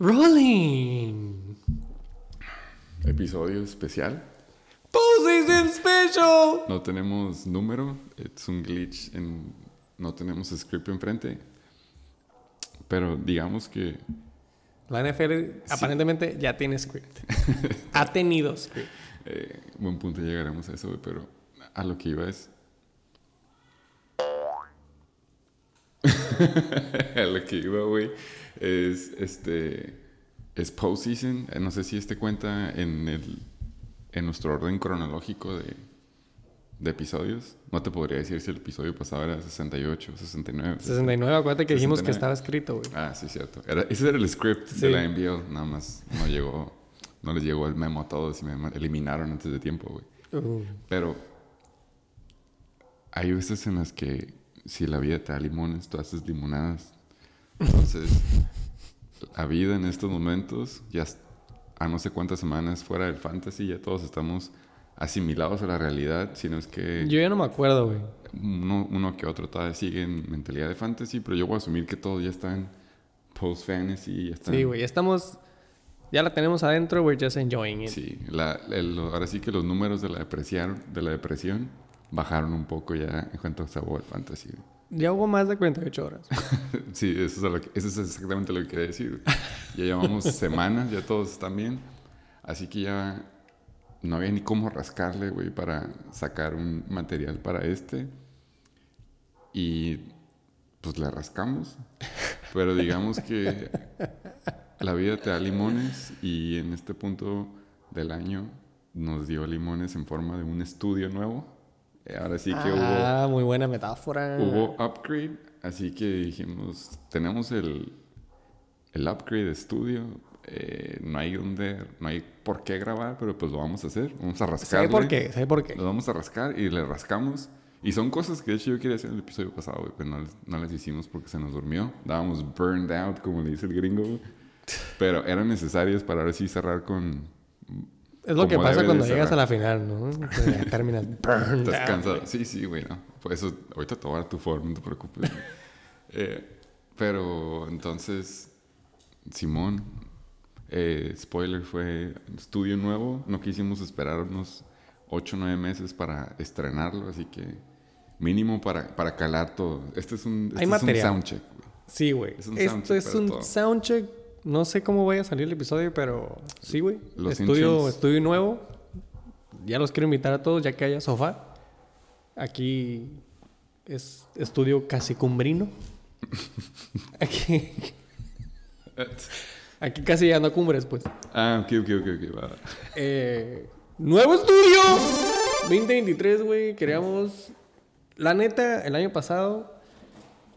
Rolling. Episodio especial. Position Special. No tenemos número. Es un glitch en. No tenemos script enfrente. Pero digamos que. La NFL aparentemente ya tiene script. ha tenido script. eh, buen punto llegaremos a eso, pero a lo que iba es. lo que iba, güey, es este. Es postseason. Eh, No sé si este cuenta en el. En nuestro orden cronológico de, de episodios. No te podría decir si el episodio pasado era 68, 69. 69, acuérdate que dijimos que 69. estaba escrito, güey. Ah, sí, cierto. Era, ese era el script Sí. de la envío. Nada más no llegó. No les llegó el memo a todos y me eliminaron antes de tiempo, güey. Uh, Pero hay veces en las que si la vida te da limones, tú haces limonadas. Entonces, la vida en estos momentos, ya a no sé cuántas semanas fuera del fantasy, ya todos estamos asimilados a la realidad, sino es que yo ya no me acuerdo, güey. uno, uno que otro todavía sigue en mentalidad de fantasy, pero yo voy a asumir que todos ya están post-fantasy, ya están... Sí, güey. Ya estamos. Ya la tenemos adentro, we're just enjoying it. Sí, la- el- ahora sí que los números de la depresión, de la depresión bajaron un poco ya en cuanto a al fantasy. Ya hubo más de 48 horas. sí, eso es, lo que- eso es exactamente lo que quería decir. Ya llevamos semanas, ya todos están bien. Así que ya no había ni cómo rascarle, güey, para sacar un material para este. Y pues le rascamos. Pero digamos que la vida te da limones y en este punto del año nos dio limones en forma de un estudio nuevo. Eh, Ahora sí que hubo ah, muy buena metáfora. Hubo upgrade, así que dijimos, tenemos el, el upgrade de estudio, eh, no hay donde, no hay por qué grabar, pero pues lo vamos a hacer, vamos a rascarle. Sé por qué, sé por qué. Lo vamos a rascar y le rascamos. Y son cosas que de hecho yo quería hacer en el episodio pasado, pero no, no las hicimos porque se nos durmió. Dábamos burned out, como le dice el gringo. Pero eran necesarias para ahora sí cerrar con... Es lo que pasa cuando llegas a la final, ¿no? Terminas burned Estás cansado. Sí, sí, güey, no. Por eso, ahorita te voy a tu forma, no te preocupes. Eh, pero entonces, Simón, eh, spoiler, fue estudio nuevo. No quisimos esperar unos 8 o 9 meses para estrenarlo, así que mínimo para, para calar todo. Este es un, este Hay es un soundcheck, güey. Sí, güey. Es un Esto soundcheck es un todo. soundcheck. No sé cómo vaya a salir el episodio, pero sí, güey. Estudio, estudio nuevo. Ya los quiero invitar a todos, ya que haya sofá. Aquí es estudio casi cumbrino. Aquí, aquí casi ya no cumbres, pues. Ah, ok, ok, ok, ok, va. Eh, nuevo estudio 2023, güey. Queríamos. La neta, el año pasado.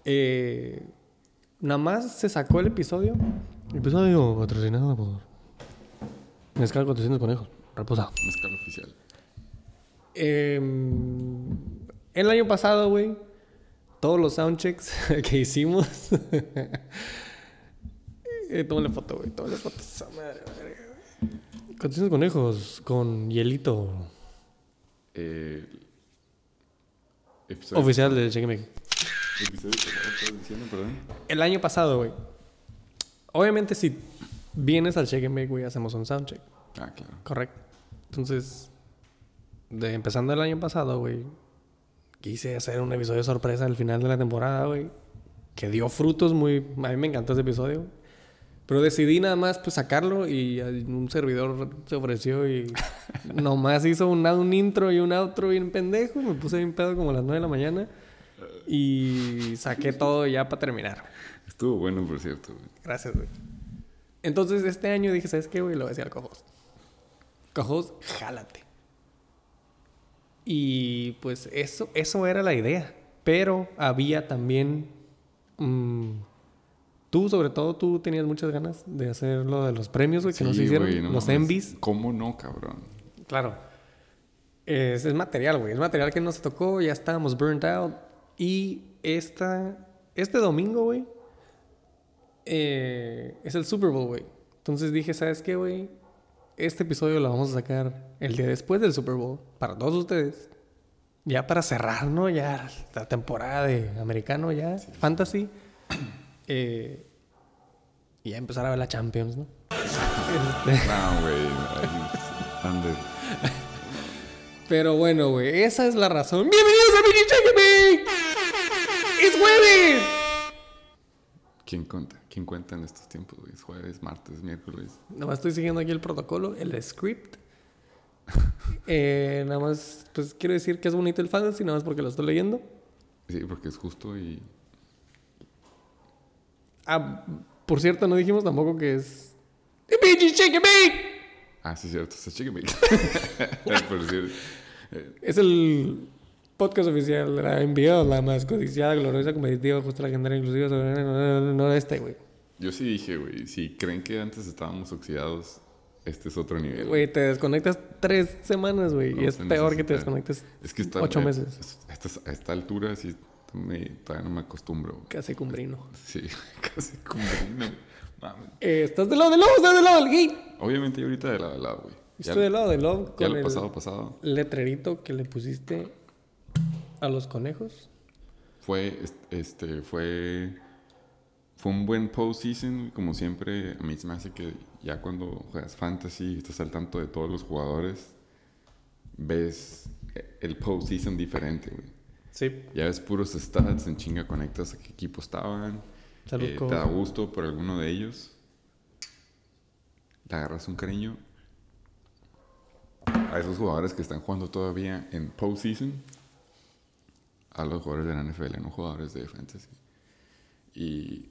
eh, nada más se sacó el episodio. Episodio patrocinado por. Mezcal 400 conejos. Reposado. Mezcal oficial. Eh, el año pasado, güey. Todos los soundchecks que hicimos. eh, tómale foto, güey. Tómale foto. esa madre, güey. 400 conejos con hielito. Eh, Oficial del Cheque Mix. episodio pasado, ¿estabas diciendo, perdón? El año pasado, güey. Obviamente, si vienes al Cheque Mix, güey, hacemos un soundcheck. Ah, claro. Correcto. Entonces, de empezando el año pasado, güey, quise hacer un episodio sorpresa al final de la temporada, güey. Que dio frutos muy... A mí me encantó ese episodio. Pero decidí nada más pues sacarlo y un servidor se ofreció y nomás hizo un, un intro y un outro bien pendejo. Me puse bien pedo como a las 9 de la mañana y saqué todo ya para terminar. Estuvo bueno, por cierto. güey. Gracias, güey. Entonces, este año dije, ¿sabes qué, güey? Lo voy a decir al cojos. Cojos, jálate. Y pues eso, eso era la idea. Pero había también... mm, tú, sobre todo, tú tenías muchas ganas de hacer lo de los premios, güey, que nos hicieron. güey, no los envies. ¿Cómo no, cabrón? Claro. Es, es material, güey. Es material que nos tocó. Ya estábamos burnt out. Y esta, este domingo, güey, eh, es el Super Bowl, güey. Entonces dije, ¿sabes qué, güey? Este episodio lo vamos a sacar el día después del Super Bowl. Para todos ustedes. Ya para cerrar, ¿no? Ya la temporada de americano, ya. Fantasy. Eh, y ya empezar a ver la Champions, ¿no? No, güey. Pero bueno, güey, esa es la razón. ¡Bienvenidos a Mini ¡Es jueves! ¿Quién cuenta? ¿Quién cuenta en estos tiempos, güey? Es jueves, martes, miércoles. Nada más estoy siguiendo aquí el protocolo, el script. Eh, nada más, pues quiero decir que es bonito el fantasy, nada más porque lo estoy leyendo. Sí, porque es justo y... Ah, por cierto, no dijimos tampoco que es. Mini Check Me! Ah, sí, cierto. Está chicken bake. Por eh, Es el podcast oficial de la NBA, la más codiciada, gloriosa, competitiva, justa, legendaria, inclusiva, soberana, no, no, no este, güey. Yo sí dije, güey, si creen que antes estábamos oxidados, este es otro nivel. Güey, te desconectas tres semanas, güey, y No es se peor que te necesita. desconectes Es que está, ocho eh, meses. es- A esta, a esta altura sí me- todavía no me acostumbro. güey. casi cumbrino. Sí, casi como... No, mames. Eh, ¿Estás del lado del lobo? ¿Estás del lado del gay? Obviamente yo ahorita de lado a lado, güey. Estoy del lado del lobo ya con el pasado, pasado. letrerito que le pusiste a los conejos. Fue, es- este, fue... Fue un buen postseason, como siempre. A mí se me hace que ya cuando juegas fantasy y estás al tanto de todos los jugadores, ves el postseason diferente, güey. Sí. Ya ves puros stats, en chinga conectas a qué equipo estaban. Salud, eh, te da gusto por alguno de ellos. Le agarras un cariño a esos jugadores que están jugando todavía en postseason. A los jugadores de la NFL, no jugadores de fantasy. Y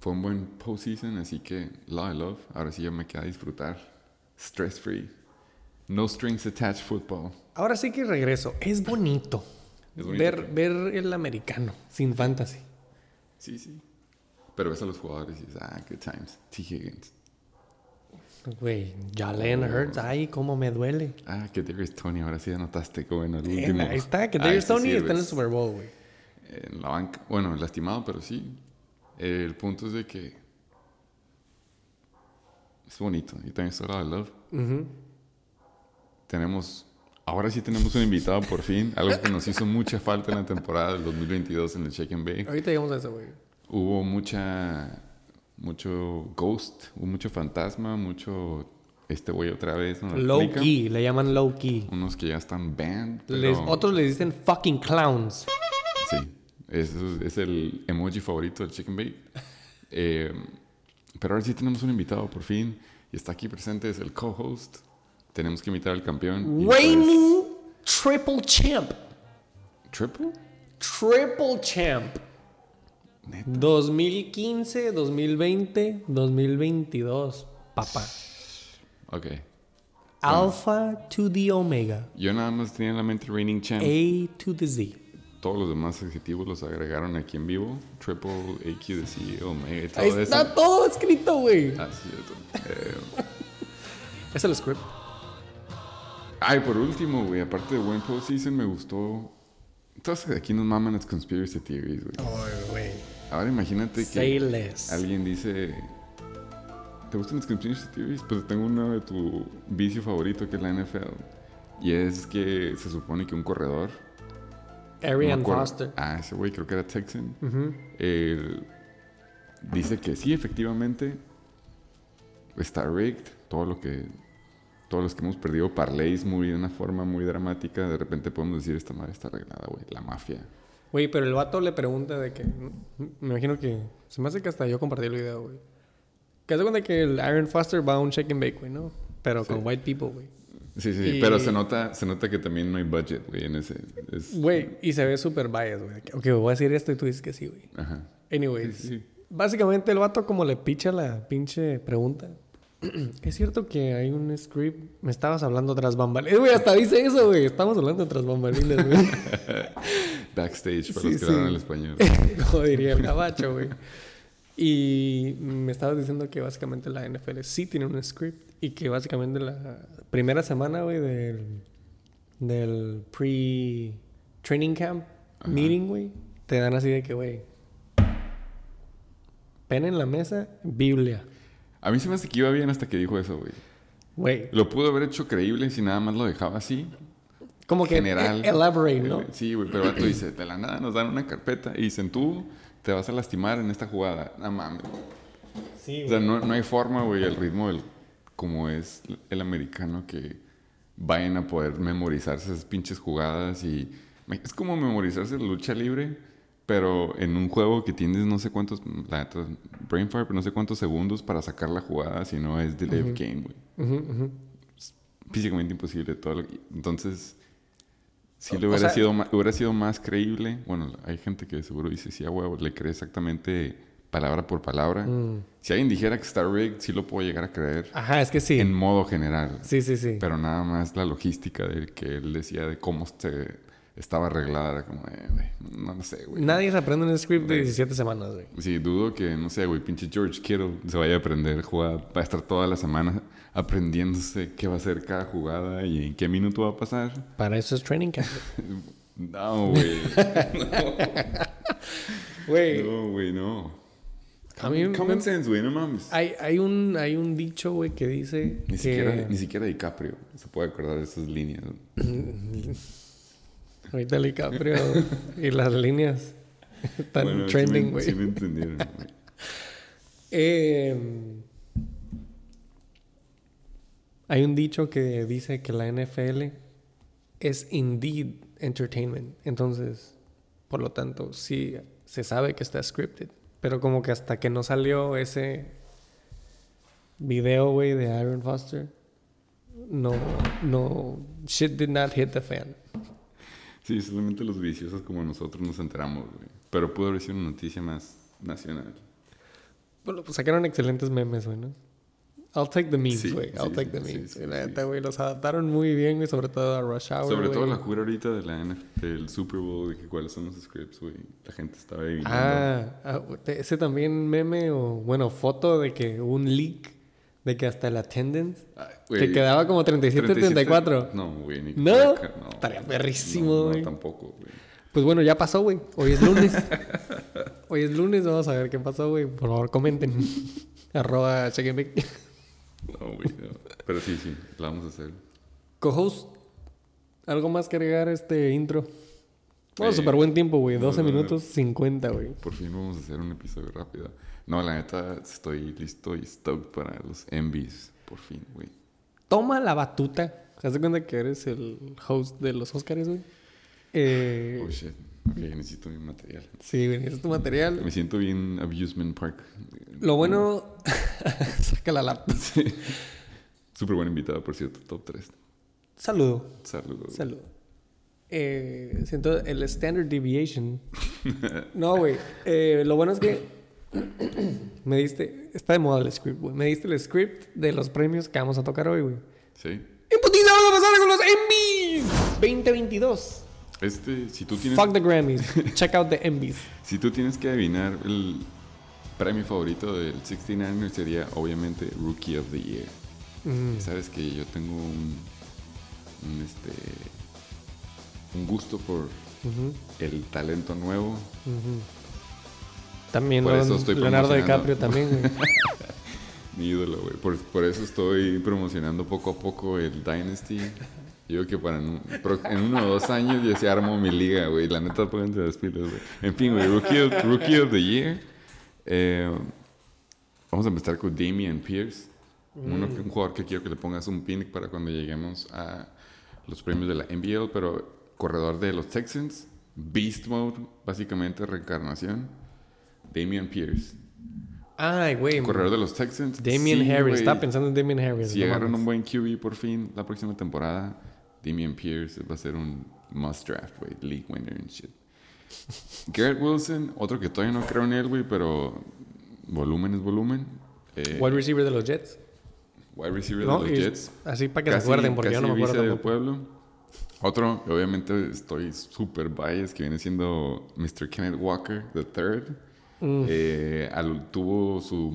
fue un buen postseason, así que love, love. Ahora sí ya me queda disfrutar. Stress free. No strings attached football. Ahora sí que regreso. Es bonito. Es bonito ver, que- ver el americano sin fantasy. Sí, sí. Pero ves a los jugadores y dices, ah, good times. T. Higgins. Güey, Jalen Hurts, ay, cómo me duele. Ah, que Darius Tony, ahora sí anotaste como en el Eh, último. ahí está, que Darius Tony está en el. Super Bowl, güey. En la banca. Bueno, lastimado, pero sí. El punto es de que es bonito. Y también estoy hablando de Love. Tenemos, ahora sí tenemos un invitado por fin. Algo que nos hizo mucha falta en la temporada del 2022 en el Check and Bake. Ahorita llegamos a eso, güey. Hubo mucha, mucho ghost, mucho fantasma, mucho este güey otra vez. ¿no? Low key, le llaman low key. Unos que ya están banned. Pero, Les- otros les dicen fucking clowns. Sí, eso es, el emoji favorito del Chicken Bake. Eh, pero ahora sí tenemos un invitado por fin. Y está aquí presente, es el co-host. Tenemos que invitar al campeón. pues, Reigning triple champ. ¿Triple? Triple champ. Neta. 2015, 2020, 2022. Papá. Ok. Alpha to the omega. Yo nada más tenía en la mente Reigning Champ. A to the Z. Todos los demás adjetivos los agregaron aquí en vivo. Triple, AQ de CEO, Omega y todo Ahí eso. está todo escrito, güey. Ah, cierto. Eh, Es el script. Ay, por último, güey, aparte de buen postseason, me gustó. Entonces, aquí nos maman las conspiracy theories, güey. Ay, güey. Ahora imagínate que alguien dice. ¿Te gustan las conspiracy theories? Pues tengo uno de tu vicio favorito que es la NFL. Y es que se supone que un corredor. no Arian Foster. Ah, ese güey creo que era Texan. Ujú. Él dice que sí, efectivamente, está rigged. Todo lo que, todos los que hemos perdido parlays muy de una forma muy dramática, de repente podemos decir esta madre está arreglada, güey. La mafia. Güey, pero el vato le pregunta de que. Me imagino que. Se me hace que hasta yo compartí el video, güey. Que hace cuenta que el Aaron Foster va a un check and bake, güey, ¿no? Pero con white people, güey. Sí, sí, Y- pero se nota, se nota que también no hay budget, güey, en ese. es- Güey, y se ve súper biased, güey. Ok, voy a decir esto y tú dices que sí, güey. Ajá. Anyways, Sí, sí. básicamente el vato como le picha la pinche pregunta. es cierto que hay un script. Me estabas hablando tras bambalinas. Güey, hasta dice eso, güey. Estamos hablando tras bambalinas, güey. Backstage, para Sí, los que sí. hablan el español. como diría el gabacho, güey. Y me estabas diciendo que básicamente la NFL sí tiene un script y que básicamente la primera semana, güey, del, del pre-training camp Ajá. meeting, güey, te dan así de que, güey, pen en la mesa, Biblia. A mí se me hace que iba bien hasta que dijo eso, güey. Güey, Lo pudo haber hecho creíble si nada más lo dejaba así. Como que general. e- elaborate, ¿no? Eh, Sí, güey, pero tú dice, de la nada nos dan una carpeta y dicen, tú te vas a lastimar en esta jugada. No mames. Sí, O sea, no, no hay forma, güey, al ritmo del, como es el americano que vayan a poder memorizarse esas pinches jugadas y es como memorizarse la lucha libre, pero en un juego que tienes no sé cuántos, la neta, brain fire, pero no sé cuántos segundos para sacar la jugada, si no es delay of game, güey. Ujú, ujú. Físicamente imposible todo lo que- Entonces, si O- le o hubiera, sea- sido hubiera sido más creíble, bueno, hay gente que seguro dice, sí, a huevo, le cree exactamente palabra por palabra. Mm. Si alguien dijera que está rigged, sí lo puedo llegar a creer Ajá, es que sí. en modo general. Sí, sí, sí. Pero nada más la logística de que él decía de cómo se estaba arreglada, era como, eh, güey, no lo sé, güey. Nadie se aprende un script de Güey. 17 semanas, güey. Sí, dudo que, no sé, güey, pinche George Kittle se vaya a aprender jugada, va a estar toda la semana aprendiéndose qué va a hacer cada jugada y en qué minuto va a pasar. Para eso es training camp. No, güey. Güey, No, güey, no. Common sense, güey, no mames. hay, hay, un, hay un dicho, güey, que dice Ni que... siquiera, ni siquiera DiCaprio se puede acordar de esas líneas. Ahorita DiCaprio y las líneas están Bueno, sí trending, me- güey. Sí me entendieron, güey. Eh, hay un dicho que dice que la NFL es indeed entertainment. Entonces, por lo tanto, sí se sabe que está scripted. Pero como que hasta que no salió ese video, güey, de Aaron Foster, no, no, shit did not hit the fan. Sí, solamente los viciosos como nosotros nos enteramos, güey. Pero pudo haber sido una noticia más nacional. Bueno, pues sacaron excelentes memes, güey, ¿no? I'll take the memes, Sí, güey. I'll sí, take the memes. sí, la neta, güey, los adaptaron muy bien, güey, sobre todo a Rush Hour. Sobre todo la cura ahorita de la NF del Super Bowl, de que cuáles son los scripts, güey. La gente estaba adivinando. Ah, ah, ese también meme o, bueno, foto de que un leak de que hasta el attendance Ah, que quedaba como 37-34. No, güey, ni ¿No? cerca, no. Estaría perrísimo, No, güey. No, tampoco, güey. Pues bueno, ya pasó, güey. Hoy es lunes. Hoy es lunes, vamos a ver qué pasó, güey. Por favor, comenten. Arroba chequenme. No, güey. no. Pero sí, sí, la vamos a hacer. Co-host, ¿algo más que agregar a este intro? Bueno, Eh, súper buen tiempo, güey. 12 no, no, no. minutos 50, güey. Por fin vamos a hacer un episodio rápido. No, la neta, estoy listo y stoked para los MVs. Por fin, güey. Toma la batuta. ¿Se hace cuenta que eres el host de los Oscars, güey? Eh, Oh, shit. Ok, necesito mi material. sí, es tu material. Me siento bien Abusement Park. Lo bueno... Saca la laptop. Sí. Súper buen invitado, por cierto. Top 3. Saludo. Saludos. Saludo. Eh, siento el standard deviation. No, güey. Eh, lo bueno es que me diste... Está de moda el script, güey. Me diste el script de los premios que vamos a tocar hoy, güey. Sí. ¡En vamos a pasar con los Emmys! 2022. Este, si tú tienes, Fuck the Grammys. Check out the Emmys. si tú tienes que adivinar el premio favorito del 69 sería obviamente Rookie of the Year. Mm. Sabes que yo tengo un, un, este un gusto por el talento nuevo. También Por eso estoy Leonardo. DiCaprio también. Mi ídolo, güey. Por, por eso estoy promocionando poco a poco el Dynasty. Yo creo que para en, en uno o dos años ya se armo mi liga, güey. La neta, pónganse las pilas, güey. En fin, güey. Rookie of, Rookie of the Year. Eh, vamos a empezar con Damian Pierce. Uno que- un jugador que quiero que le pongas un pin para cuando lleguemos a los premios de la NBL, pero corredor de los Texans. Beast Mode, básicamente reencarnación. Damian Pierce. Ay, güey. Corredor de los Texans. Damien Sí, Harris. güey. Estaba pensando en Damien Harris. Si no agarran mames. un buen QB por fin la próxima temporada, Damian Pierce va a ser un must draft, güey. League winner and shit. Garrett Wilson, otro que todavía no creo en él, güey, pero volumen es volumen. Eh, Wide receiver de los Jets. wide receiver No, de los Jets. Así para que se Casi- acuerden, porque yo no me acuerdo del pueblo. Otro, obviamente estoy súper biased, que viene siendo Mr. Kenneth Walker, the third. Mm. Eh, al- tuvo sus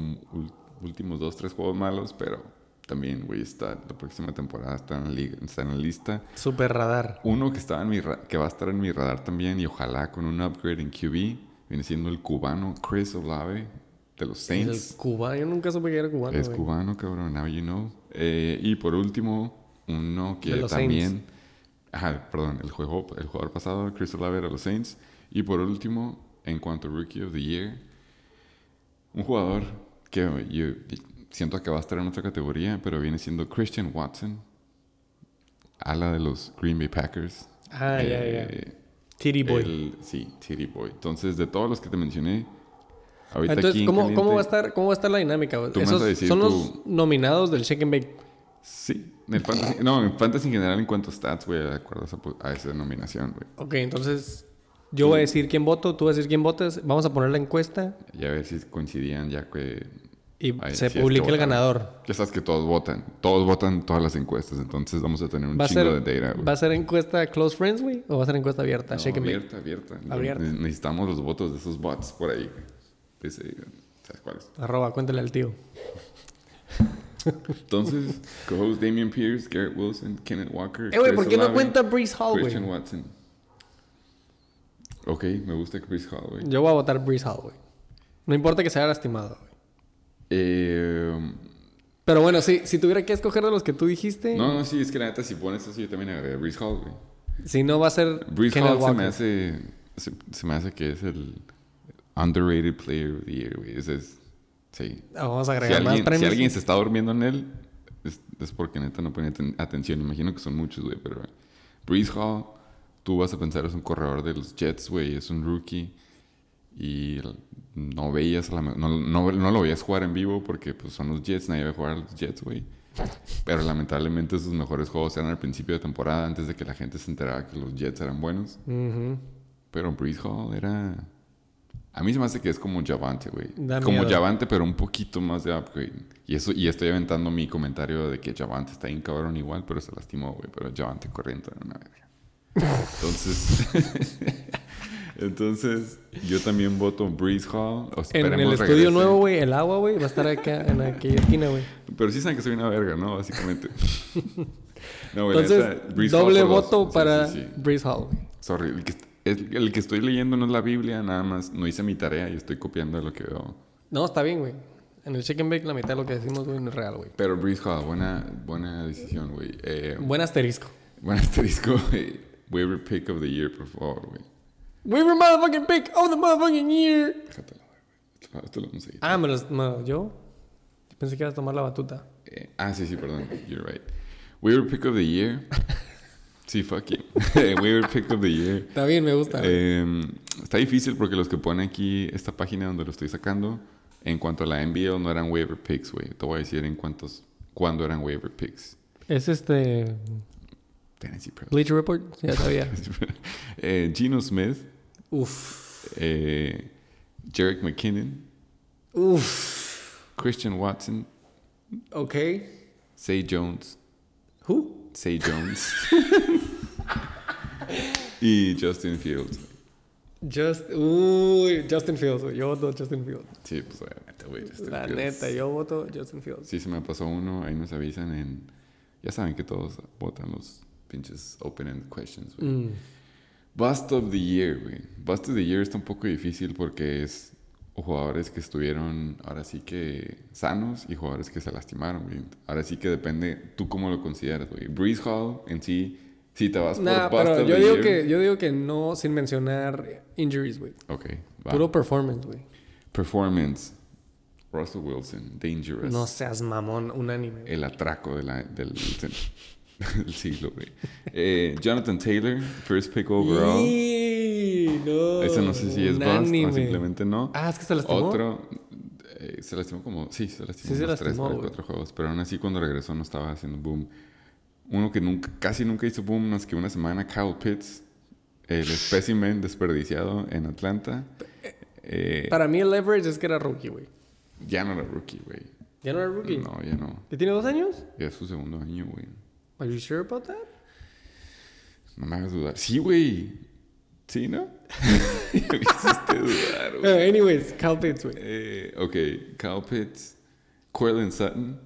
últimos dos, tres juegos malos, pero también, güey, está la próxima temporada está en la, liga, está en la lista. Super radar. Uno que, estaba en mi ra- que va a estar en mi radar también y ojalá con un upgrade en QB, viene siendo el cubano Chris Olave de los El Saints. cubano. Yo nunca supe que era cubano. Es güey. cubano, cabrón, now you know. Eh, y por último, uno que también... Ajá, perdón, el, juego, el jugador pasado, Chris Olave de los Saints. Y por último, en cuanto a Rookie of the Year, un jugador que yo siento que va a estar en otra categoría, pero viene siendo Christian Watson, ala de los Green Bay Packers. Ah, ya, ya. Eh, Titty Boy. el- sí, Titty Boy. Entonces, de todos los que te mencioné, ahorita Entonces, aquí en ¿cómo, caliente- ¿cómo, va a estar, ¿cómo va a estar la dinámica? Tú Esos a decir son tú- los nominados del Shake and Bake. Sí, en el fantasy, no, en fantasy en general en cuanto a stats, güey, de acuerdo a esa, po- a esa denominación, güey. Ok, entonces yo voy a decir quién voto, tú vas a decir quién votas. Vamos a poner la encuesta Y a ver si coincidían ya que... y Ay, se sí, publica el ganador. Ya sabes que todos votan, todos votan todas las encuestas, entonces vamos a tener un ¿Va a, chingo ser, de data, güey. ¿Va a ser encuesta Close Friends, güey? ¿O va a ser encuesta abierta? No, abierta, abierta. Abierta. Ne- Necesitamos los votos de esos bots por ahí. Dice, ¿sabes cuáles? Arroba, cuéntale al tío. Entonces, co-host Damian Pierce, Garrett Wilson, Kenneth Walker. Eh, güey, ¿por qué no cuenta Breeze Hall, güey? Christian Watson. Ok, me gusta Chris Hall, güey. Yo voy a votar Breeze Hall, güey. No importa que se haya lastimado, güey. Eh, Pero bueno, sí, si tuviera que escoger de los que tú dijiste, no, no, sí, es que la neta, si pones eso, yo también agregué Breeze Hall, güey. si no va a ser Breeze Hall se me hace. Se, se me hace que es el underrated player of the year, güey. Ese es. Sí. Ah, Vamos a Si agregar más alguien, si premios. alguien se está durmiendo en él, es, es porque neta no pone aten- atención. Imagino que son muchos, güey, pero. Breeze Hall, tú vas a pensar es un corredor de los Jets, güey, es un rookie. Y no veías a la no, no, no lo veías jugar en vivo porque pues, son los Jets, nadie va a jugar a los Jets, güey. Pero lamentablemente sus mejores juegos eran al principio de temporada, antes de que la gente se enterara que los Jets eran buenos. Pero Breeze Hall era. A mí se me hace que es como Javante, güey. Como miedo. Javante, pero un poquito más de upgrade. Y eso, y estoy aventando mi comentario de que Javante está bien cabrón igual, pero se lastimó, güey. Pero Javante corriendo era una verga. Entonces. Entonces, yo también voto Breeze Hall. En el estudio nuevo, güey, el agua, güey, va a estar acá en aquella esquina, güey. Pero sí saben que soy una verga, ¿no? Básicamente. No, güey, Entonces, Hall doble voto para sí, sí. Breeze Hall. Sorry, el que, el, el que estoy leyendo no es la Biblia, nada más no hice mi tarea y estoy copiando lo que veo. No, está bien, güey. En el and Bake la mitad de lo que decimos, güey, no es real, güey. Pero Breeze Hall, buena, buena decisión, güey. Eh, Buen asterisco. buen asterisco, güey. Waiver pick of the year, por favor, güey. Weaver motherfucking pick of the motherfucking year. Déjatelo, güey. Esto, lo vamos a ir. Ah, me los... ¿yo? Pensé que ibas a tomar la batuta. Eh, ah, sí, sí, perdón. You're right. Waiver pick of the year. sí, fuck you. Waiver pick of the year. Está bien, me gusta. Eh, está difícil porque los que ponen aquí esta página donde lo estoy sacando, en cuanto a la NBL no eran waiver picks, güey. Te voy a decir en cuántos, cuándo eran waiver picks. Es este... Tennessee. Bleacher Report. Ya sabía. eh, Geno Smith, Uf. eh, Jarek McKinnon, Uf. Christian Watson, Ok. Say Jones, Who? Say Jones y Justin Fields. Just... Uy, Justin Fields. Yo voto Justin Fields. Sí, pues obviamente, güey. Justin La Fields. neta, yo voto Justin Fields. Sí, se me pasó uno. Ahí nos avisan en. Ya saben que todos votan los pinches open-end questions, güey. Mm. Bust of the Year, güey. Bust of the Year está un poco difícil porque es jugadores que estuvieron ahora sí que sanos y jugadores que se lastimaron, güey. Ahora sí que depende tú cómo lo consideras, güey. Breeze Hall en sí, si te vas Nah, por Bust pero of yo the digo, Year. que, yo digo que no sin mencionar injuries, güey. Ok, va. Puro performance, güey. Performance. Russell Wilson, Dangerous. No seas mamón, unánime. el atraco de la- del, del siglo, güey. Eh, Jonathan Taylor, first pick overall. Y no. Ese no sé si es bust o simplemente no. Ah, es que se lastimó. Otro, eh, se lastimó como, sí, se lastimó Sí, se tres lastimó, güey. cuatro juegos, pero aún así cuando regresó no estaba haciendo boom. Uno que nunca, casi nunca hizo boom más que una semana, Kyle Pitts, el espécimen desperdiciado en Atlanta. Eh, Para mí el leverage es que era rookie, güey. ya no era rookie, güey. ¿Ya no era rookie? No, ya no. ¿Ya tiene dos años? Ya es su segundo año, güey. Are you sure about that? No me hagas dudar. Sí, güey. Sí, ¿no? me hiciste dudar, güey. Eh, anyways, Cal Pitts, güey. Eh, ok, Kyle Pitts, Cortland Sutton,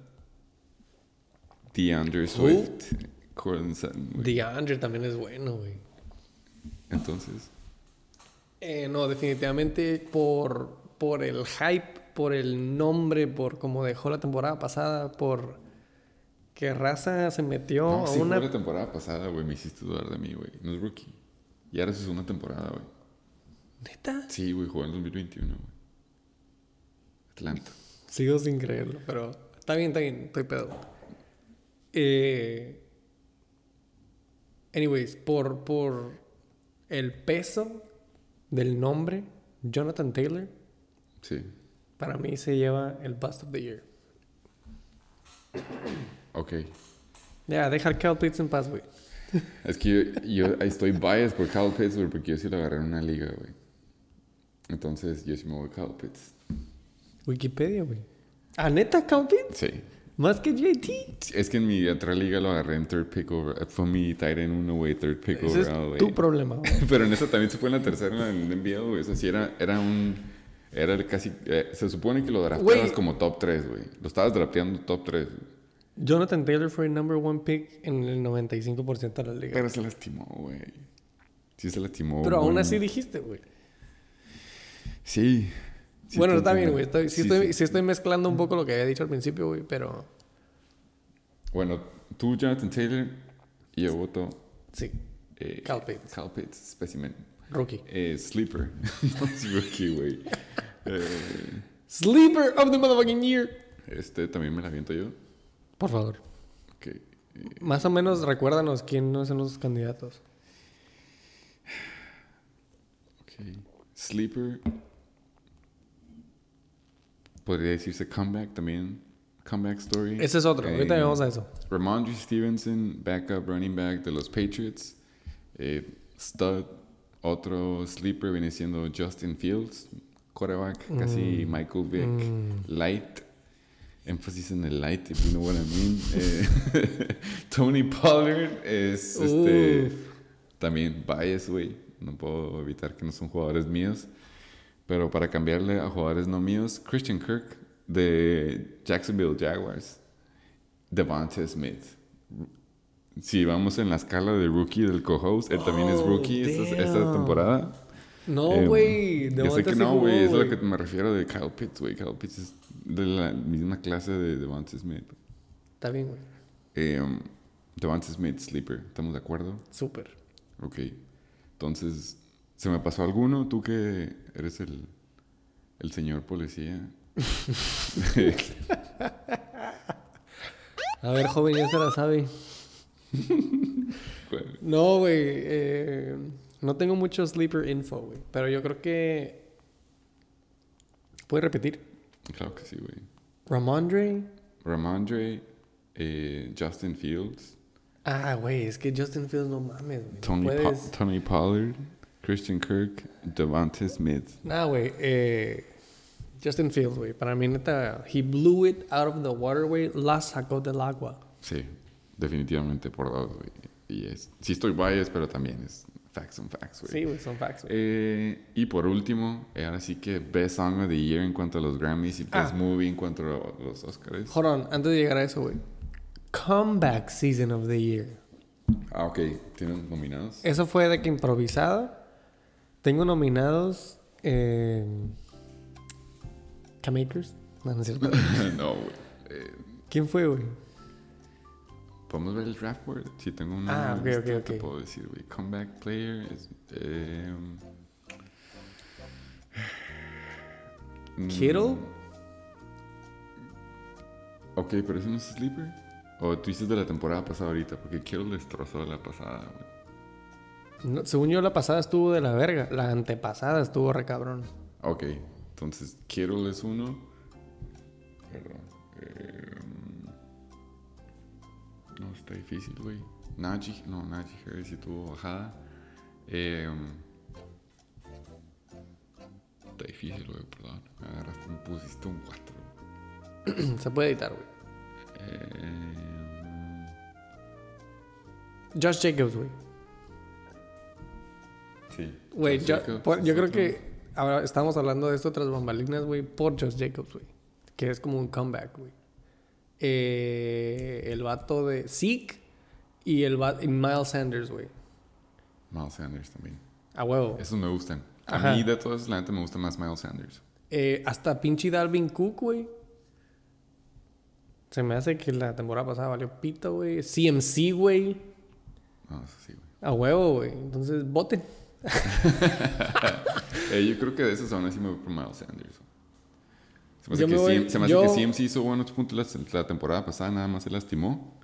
DeAndre Swift, Cortland Sutton. güey. DeAndre también es bueno, güey. Entonces, Eh, no, definitivamente por, por el hype, por el nombre, por cómo dejó la temporada pasada, por que Raza se metió no, a sí, una... fue la temporada pasada, güey, me hiciste dudar de mí, güey. No es rookie. Y ahora es segunda temporada, güey. ¿Neta? Sí, güey, jugó en 2021, güey. Atlanta. Sigo sin creerlo, pero está bien, está bien, estoy pedo. Eh, anyways, por, por el peso del nombre Jonathan Taylor, Sí. para mí se lleva el Bust of the Year. Ok. Ya, deja al Cal Pitts en paz, güey. Es que yo, yo estoy biased por Kyle Pitts, güey, porque yo sí lo agarré en una liga, güey. Entonces, yo sí me voy Kyle Pitts. Wikipedia, güey. ¿Ah, neta, Cal Pitts? Sí. ¿Más que JT? Es que en mi otra liga lo agarré en third pick over. Fue mi tight end uno, güey, third pick Ese es overall, güey. tu problema, güey. Pero en esa también se fue en la tercera en el güey. Eso sí era, era un... Era casi... eh, se supone que lo drafteabas Güey. como top 3, güey. Lo estabas drafteando top 3. Jonathan Taylor fue el number one pick en el 95% de la liga. Pero se lastimó, güey. Sí se lastimó. Pero aún así dijiste, güey. Sí. Sí bueno, está bien, güey. Estoy, sí, Sí, estoy, sí. sí estoy mezclando un poco lo que había dicho al principio, güey, pero Bueno, tú, Jonathan Taylor, y yo voto... sí. Eh, Kyle Pitts. Kyle Pitts, specimen. Rookie. Eh, sleeper. no es rookie, güey. Eh, Sleeper of the motherfucking year. este también me la aviento yo. Por favor. Más o menos recuérdanos quién no son los candidatos. ok. Sleeper. Podría decirse comeback también. Comeback story. Ese es otro. Ahorita Eh, vamos a eso. Ramondre Stevenson, backup running back de los Patriots. Eh, stud, otro sleeper viene siendo Justin Fields, quarterback, casi Mm. Michael Vick, Mm. light. Énfasis en el light, if you know what I mean. Eh, Tony Pollard es este, también bias, güey. No puedo evitar que no son jugadores míos. Pero para cambiarle a jugadores no míos, Christian Kirk de Jacksonville Jaguars. Devonta Smith. Si vamos en la escala de rookie del co-host, él también es Oh, rookie esta, temporada. No, Eh, güey. Yo sé que no, güey. Es a lo que me refiero de Kyle Pitts, güey. Kyle Pitts es de la misma clase de Devonta Smith. Está bien, güey. Eh, Devonta Smith, sleeper. ¿Estamos de acuerdo? Súper. Ok. Entonces, ¿se me pasó alguno? Tú que eres el, el señor policía. A ver, joven, ya se la sabe. No, güey. eh, no tengo mucho sleeper info, güey. Pero yo creo que. ¿Puedes repetir? claro que sí, güey. Ramondre. Ramondre, eh, Justin Fields, Ah, güey, es que Justin Fields no mames, güey. Tony, puedes. Tony Pollard, Christian Kirk, Devonta Smith. Nah, güey. Eh, Justin Fields, güey. Para mí, neta, he blew it out of the water, güey. La sacó del agua. Sí, definitivamente por dos, güey. Y es, sí estoy biased, pero también es facts and facts, güey. Sí, güey, son facts, güey. Eh, y por último, eh, ahora sí que Best Song of the Year en cuanto a los Grammys y Best Ah. Movie en cuanto a los Oscars. Hold on, antes de llegar a eso, güey. Comeback Season of the Year. Ah, ok. ¿Tienen nominados? Eso fue de que improvisada. Tengo nominados. Eh. No, no es cierto. no, güey. Eh, ¿Quién fue, güey? ¿Podemos ver el draft board? Si tengo una Ah, ok, lista, ok, te ok. puedo decir, güey. Comeback player es... Eh, mm, Kittle. Ok, pero eso no es Sleeper. O tú dices de la temporada pasada ahorita, porque Kittle destrozó la pasada, güey. No, según yo, la pasada estuvo de la verga. La antepasada estuvo re cabrón. Ok, entonces Kittle es uno. Perdón. Eh, no, está difícil, güey. Najee, no, Najee Harris sí tuvo bajada. Eh, está difícil, güey, perdón. Me agarraste, me pusiste un 4. Se puede editar, güey. Eh, Josh Jacobs, güey. sí. Güey, yo, por- yo creo que ahora estamos hablando de esto tras bambalinas, güey, por Josh Jacobs, güey. Que es como un comeback, güey. Eh, el vato de Zeke y el va- y Miles Sanders, güey. Miles Sanders también. A huevo. Esos me gustan. A Ajá. mí de todos, la neta, me gusta más Miles Sanders. Eh, hasta pinche Dalvin Cook, güey. Se me hace que la temporada pasada valió pito, güey. CMC, güey. No, eso sí, güey. A huevo, güey. Entonces, voten. Eh, yo creo que de esos aún así me voy por Miles Sanders. Se me hace, Yo que, me voy- CM se me hace yo- que CMC hizo buenos puntos la, la temporada pasada, nada más se lastimó.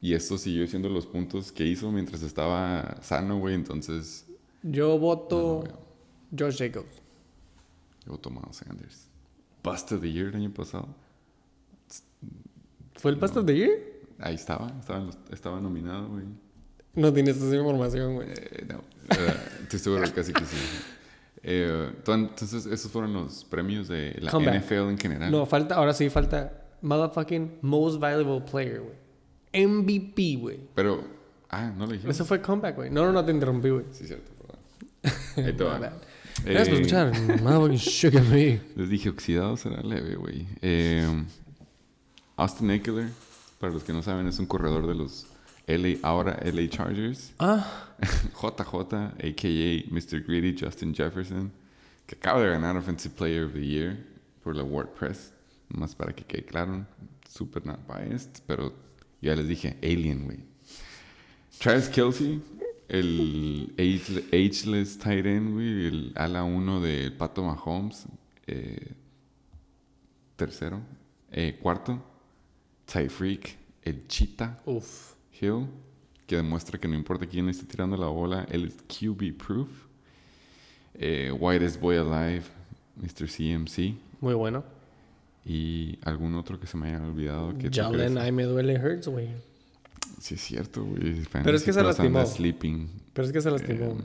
Y esto siguió siendo los puntos que hizo mientras estaba sano, güey. Entonces, Yo voto No, Josh Jacobs. yo tomado Sanders. Bust of the Year el año pasado. ¿Fue el Pastor de Year? Ahí estaba, estaba, nominado, güey. No tienes esa información, güey. Eh, no, eh, estoy seguro casi que sí. Eh, to- entonces, esos fueron los premios de la Comeback. NFL en general. No, falta, ahora sí falta motherfucking most valuable player, güey. MVP, güey. Pero, ah, no lo dijimos. Eso fue comeback, güey. No, no, no te interrumpí, güey. Sí, cierto, perdón. Ahí te va. Nada. Gracias por Eh, escuchar. Motherfucking Sugar Me. Les dije oxidado será leve, güey. Eh, Austin Eckler, para los que no saben, es un corredor de los LA, ahora LA Chargers. Ah, JJ, a.k.a. Mr. Greedy Justin Jefferson, que acaba de ganar Offensive Player of the Year por la WordPress. Más para que quede claro, super not biased, pero ya les dije, Alien, güey. Travis Kelsey, el age- ageless tight end, güey, el ala 1 de Pato Mahomes. eh, tercero. Eh, cuarto, Ty Freak, el Cheetah. uff. Hill, que demuestra que no importa quién esté tirando la bola, él es QB proof. Eh, Whitest Boy Alive, Mr. CMC. Muy bueno. Y algún otro que se me haya olvidado. Que Jalen, ay, me duele Hurts, güey. Sí, es cierto, güey. Pero es que se lastimó. sleeping. Pero es que se lastimó. Eh,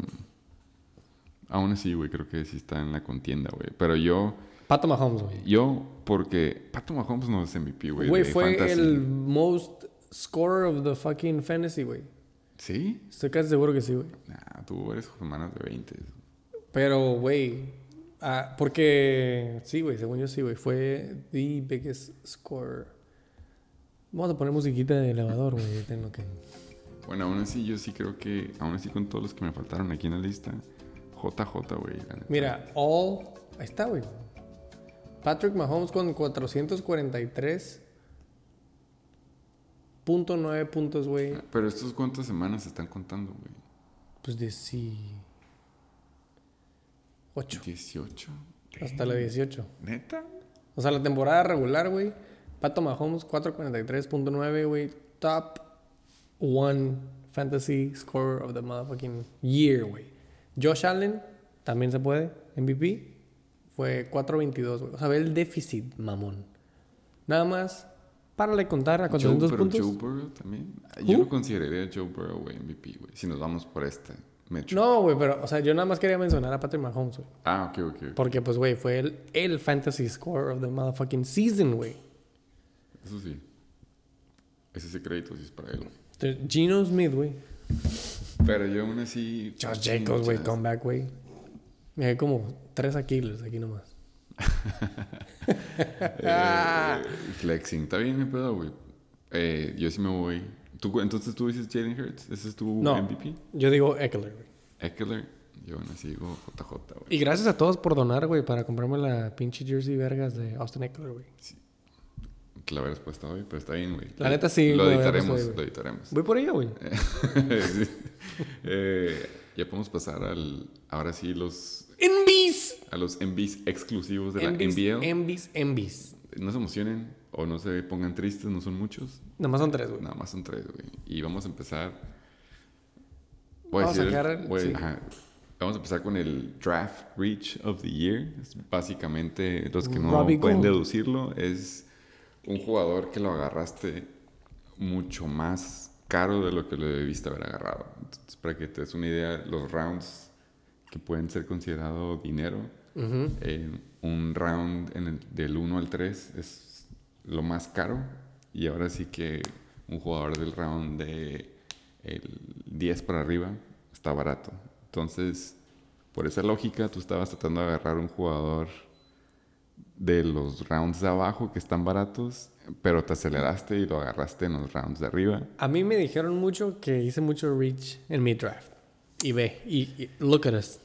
aún así, güey, creo que sí está en la contienda, güey. Pero yo, Pato Mahomes, güey. yo, porque Pato Mahomes no es MVP, güey. Güey, fue fantasy. el most scorer of the fucking fantasy, güey. ¿Sí? Estoy casi seguro que sí, güey. Nah, tuvo varias semanas de 20. Pero, güey. ah, porque. Sí, güey, según yo sí, güey. Fue the biggest scorer. Vamos a poner musiquita de elevador, güey. Que. Bueno, aún así, yo sí creo que, aún así con todos los que me faltaron aquí en la lista, JJ, güey. Mira, all. Ahí está, güey. Patrick Mahomes con 443.9 puntos, güey. Pero estos cuántas semanas se están contando, güey. Pues 18. 18. Hasta la 18. ¿Neta? O sea, la temporada regular, güey. Pato Mahomes 443.9, güey. Top one fantasy scorer of the motherfucking year, güey. Josh Allen, también se puede. MVP. Fue 4.22, güey. O sea, ve el déficit, mamón. Nada más, párale de contar a Joe, 400 pero puntos. Joe Burrow también. ¿Who? Yo no consideraría a Joe Burrow, güey, MVP, güey. Si nos vamos por este mecho. No, güey, pero, o sea, yo nada más quería mencionar a Patrick Mahomes, güey. Ah, ok, ok. ok. Porque, pues, güey, fue el, el fantasy scorer of the motherfucking season, güey. Eso sí. Ese sí crédito sí es para él, güey. Geno Smith, güey. Pero yo aún así... Josh Jacobs, güey, comeback, güey. Me como 3 kilos aquí nomás. Eh, flexing. Está bien el pedo, güey. Eh, yo sí me voy. ¿Tú, entonces tú dices Jalen Hurts. ¿Ese es tu No. MVP? Yo digo Eckler, güey. Eckler. Yo así digo JJ, güey. Y gracias a todos por donar, güey, para comprarme la pinche jersey vergas de Austin Eckler, güey. Te la hubieras puesto hoy, pero está bien, güey. La neta sí, Lo editaremos, hoy, lo editaremos. Voy por ella, güey. Sí. Eh, ya podemos pasar al... Ahora sí, los... Envies. A los MVs exclusivos de la Envies, NBL. envies, envies. no se emocionen o no se pongan tristes, no son muchos. Nada más son tres, güey. Nada más son tres, güey. Y vamos a empezar. Voy Vamos a decir. sacar el- voy- sí. ajá. Vamos a empezar con el Draft Reach of the Year. Es básicamente, los que no Robbie pueden Gould. deducirlo, es un jugador que lo agarraste mucho más caro de lo que lo debiste haber agarrado. Entonces, para que te des una idea, los rounds que pueden ser considerados dinero, Ujú. eh, un round en el- del 1 al 3 es lo más caro. Y ahora sí que un jugador del round de el 10 para arriba está barato. Entonces, por esa lógica, tú estabas tratando de agarrar un jugador de los rounds de abajo que están baratos, pero te aceleraste y lo agarraste en los rounds de arriba. A mí me dijeron mucho que hice mucho reach en mi draft. Y ve, y, y look at us.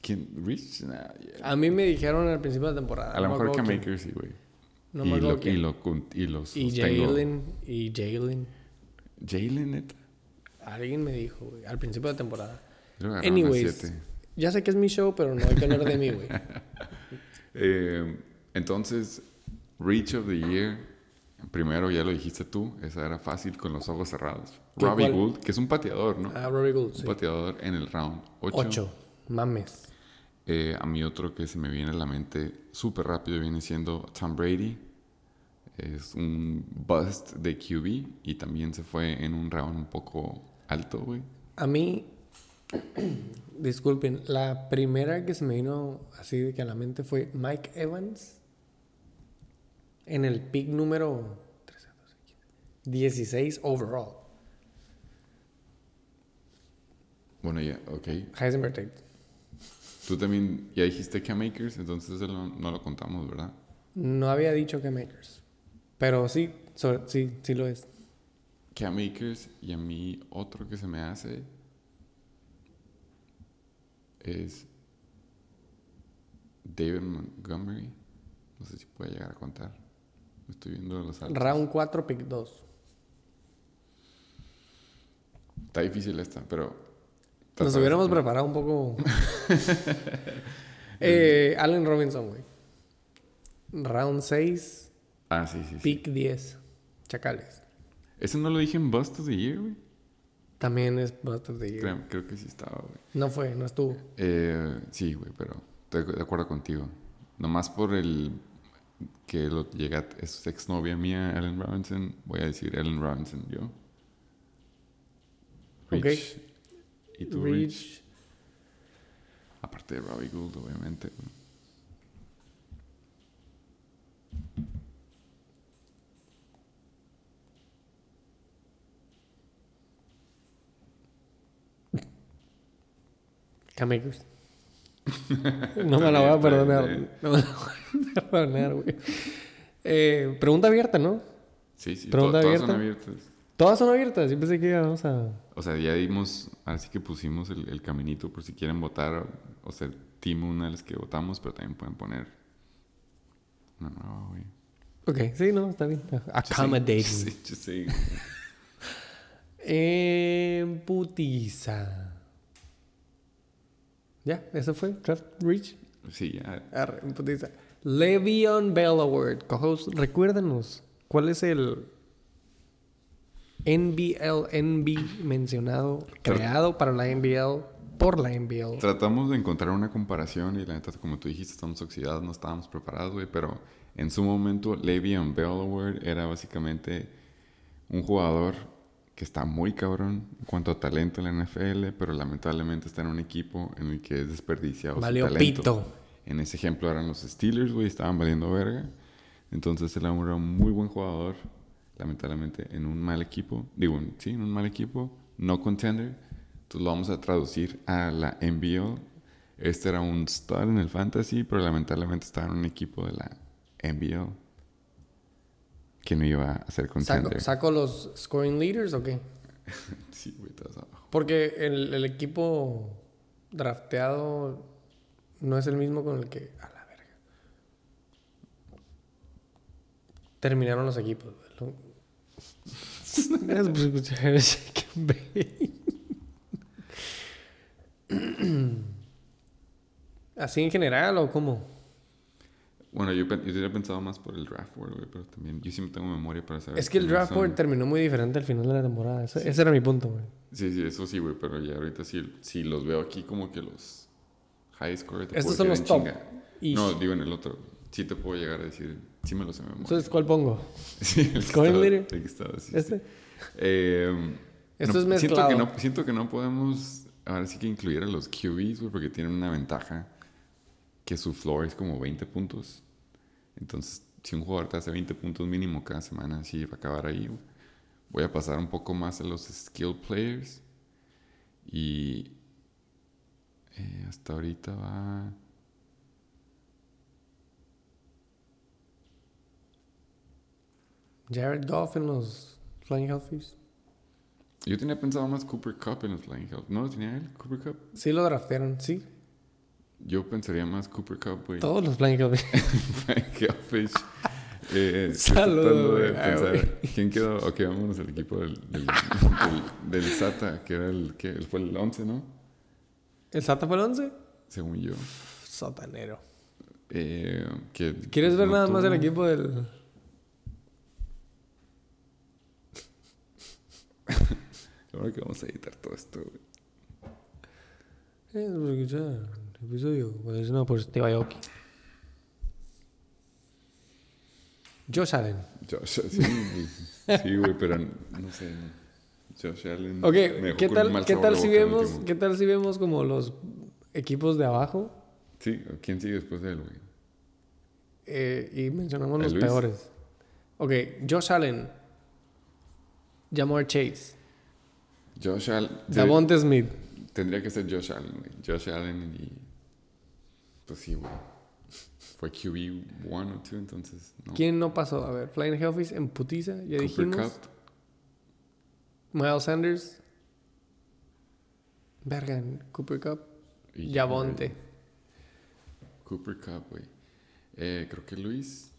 ¿Quién? Rich? Nah, yeah. A mí me dijeron al principio de la temporada. A lo no mejor quién. Maker sí, güey. No y, lo, y, lo, y los Y. Jalen, y Jalen. Jalen, neta. Alguien me dijo, güey, al principio de temporada. Creo que agarraron a Anyways, ya sé que es mi show, pero no hay que hablar de mí, güey. Eh, entonces, Reach of the Year. Primero ya lo dijiste tú, esa era fácil con los ojos cerrados. ¿Qué Robbie cuál? Gould, que es un pateador, ¿no? Ah, Robbie Gould, sí. Un pateador en el round 8. 8. Mames. Eh, a mí otro que se me viene a la mente súper rápido viene siendo Tom Brady. Es un bust de QB y también se fue en un round un poco alto, güey. A mí, disculpen, la primera que se me vino así de que a la mente fue Mike Evans en el pick número 13, 12, 15, 16 overall. Bueno, ya, ok. Heisenberg Tate. Tú también ya dijiste Cam Akers, entonces no, no lo contamos, ¿verdad? No había dicho que Makers. Pero sí, sí, sí lo es. Cam Akers y a mí otro que se me hace es David Montgomery. No sé si puede llegar a contar. Estoy viendo los altos. Round 4, pick 2. Está difícil esta, pero... Nos hubiéramos preparado un poco. eh, Allen Robinson, güey. Round 6, Ah, sí, sí, sí. pick 10. Chacales. Ese no lo dije en Bust of the Year, güey. También es bastante. Creo, creo que sí estaba, güey. No fue, no estuvo. Eh, sí, güey, pero estoy de acuerdo contigo. Nomás por el que lo llega es exnovia mía, Ellen Robinson, voy a decir Ellen Robinson yo. Rich. Y tú, Rich. Reach. Aparte de Robbie Gould, obviamente. güey. Cam Akers. No me la voy a perdonar. No me la voy a perdonar, güey. Eh, pregunta abierta, ¿no? Sí, sí, to- Pregunta todas son abierta. abiertas. Todas son abiertas. Yo pensé que íbamos a. O sea, ya dimos, ahora sí que pusimos el, el caminito por si quieren votar o, ser team una de las que votamos, pero también pueden poner una nueva, güey. Ok, sí, no, está bien. Accommodating. Sí, sí, sí. Eh, putiza. Ya, eso fue. Draft Reach. Sí, ya. Arre, en putiza. Le'Veon Bell Award. Co-host, recuérdanos, ¿cuál es el NBL, NB mencionado, creado para la NBL, por la NBL? Tratamos de encontrar una comparación y la neta, como tú dijiste, estamos oxidados, no estábamos preparados, güey, pero en su momento, Le'Veon Bell Award era básicamente un jugador que está muy cabrón en cuanto a talento en la NFL, pero lamentablemente está en un equipo en el que es desperdiciado su Valió talento. pito. En ese ejemplo eran los Steelers, güey, estaban valiendo verga. Entonces él era un muy buen jugador, lamentablemente en un mal equipo, digo, sí, en un mal equipo, no contender. Entonces lo vamos a traducir a la NBL. Este era un star en el fantasy, pero lamentablemente estaba en un equipo de la NBL que no iba a ser ¿Saco, contender. saco los scoring leaders o qué? Sí, güey, estás abajo. Porque el, el equipo drafteado no es el mismo con el que. A la verga. Terminaron los equipos. Lo- Escuchar ese que ve. ¿Así en general o cómo? Bueno, yo, yo hubiera pensado más por el draft board, güey, pero también yo siempre tengo memoria para saber. Es que el draft board terminó muy diferente al final de la temporada. Ese, ese era mi punto, güey. Sí, sí, eso sí, güey, pero ya ahorita sí, sí los veo aquí como que los high score. te Estos son los top. chinga. Y- No, digo en el otro. Sí te puedo llegar a decir, sí me lo sé memoria. Entonces, ¿cuál pongo? sí, el que el que estaba, sí, ¿Este? sí. Eh, Esto no, es Siento mezclado. que, no, siento que no podemos, ahora sí que incluir a los QBs, güey, porque tienen una ventaja que su floor es como 20 puntos. Entonces, si un jugador te hace 20 puntos mínimo cada semana, sí va a acabar ahí. güey. Voy a pasar un poco más a los skill players. Y eh, hasta ahorita va... Jared Goff en los Flying Hellfish. Yo tenía pensado más Cooper Cup en los Flying Hell. ¿No lo tenía él, Cooper Cup? Sí lo draftearon, sí. Yo pensaría más Cooper Cup, güey. Todos los Flying Hellfish. Flying Hellfish. Eh, Saludos, de. Ah, pensar quién quedó. Ok, vámonos al equipo del, del, del- del SATA, que era el que fue el 11, ¿no? ¿El Sata fue el 11? Según yo. Satanero. Eh, que ¿Quieres ver nada más el equipo del. Ahora que vamos a editar todo esto, güey. Eh, sé qué sea, el episodio. Pues no, pues Steve Aoki. Josh Allen. Josh, sí, sí, güey, pero no sé. Josh Allen. Ok, me ¿qué tal, ¿qué tal si vemos, qué tal si vemos como los equipos de abajo Sí, ¿quién sigue después de él, güey? eh, y mencionamos ¿El los Luis? peores? Ok, Josh Allen, Jamar Chase, Josh Allen. Davonte Smith, Tendría que ser Josh Allen, güey. Josh Allen y. Pues sí, güey. Fue QB 1 o 2, entonces. No. ¿quién no pasó? A ver, Flying Hellfish en putiza, ya Cooper dijimos. Cup. Miles Sanders. Verga, Cooper Cup. y Javonte. Cooper Cup, güey. Eh, creo que Luis.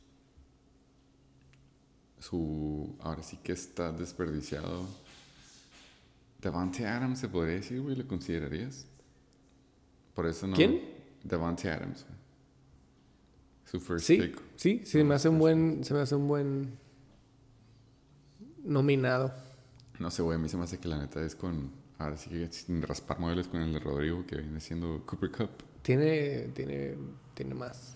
Su. Ahora sí que está desperdiciado. Davante Adams, se podría decir, güey, ¿lo considerarías? Por eso no. ¿Quién? Davante Adams, güey. Su first Sí, pick. sí, sí, me hace un buen, se me hace un buen nominado. No sé, güey, a mí se me hace que la neta es con. Ahora sí que sin raspar muebles con el de Rodrigo, que viene siendo Cooper Cup. Tiene, tiene, tiene más.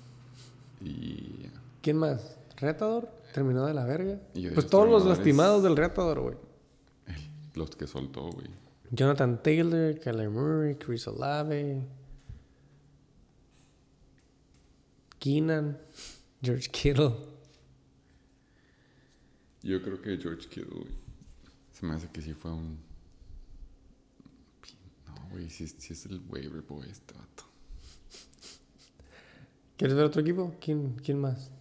Y. ¿Quién más? ¿Retador? ¿Terminó de la verga? Y Pues todos los lastimados del Retador, güey. Los que soltó, güey. Jonathan Taylor, Kyler Murray, Chris Olave, Keenan, George Kittle. Yo creo que George Kittle, güey. Se me hace que sí fue un. No, güey, sí es el waiver boy este vato. ¿Quieres ver otro equipo? ¿Quién, quién más?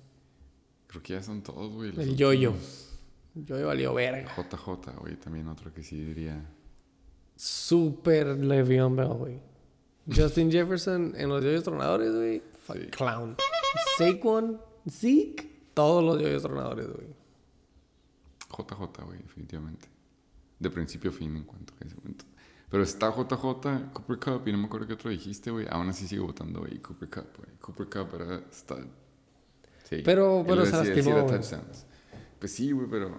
Creo que ya son todos, güey. los El Yoyo. últimos. Yo valió verga. JJ, güey, también otro que sí diría. Super Le'Veon Bell, güey. Justin Jefferson en los yoyos tronadores, güey. Sí. Clown. Saquon, Zeke, todos los yoyos tronadores, güey. JJ, güey, definitivamente. De principio a fin en cuanto a ese momento. Pero está JJ, Cooper Cup, y no me acuerdo qué otro dijiste, güey. Aún así sigo votando, güey, Cooper Cup, güey. Cooper Cup era stud. Sí. Pero- pero se lastimó. Pues sí, güey, pero...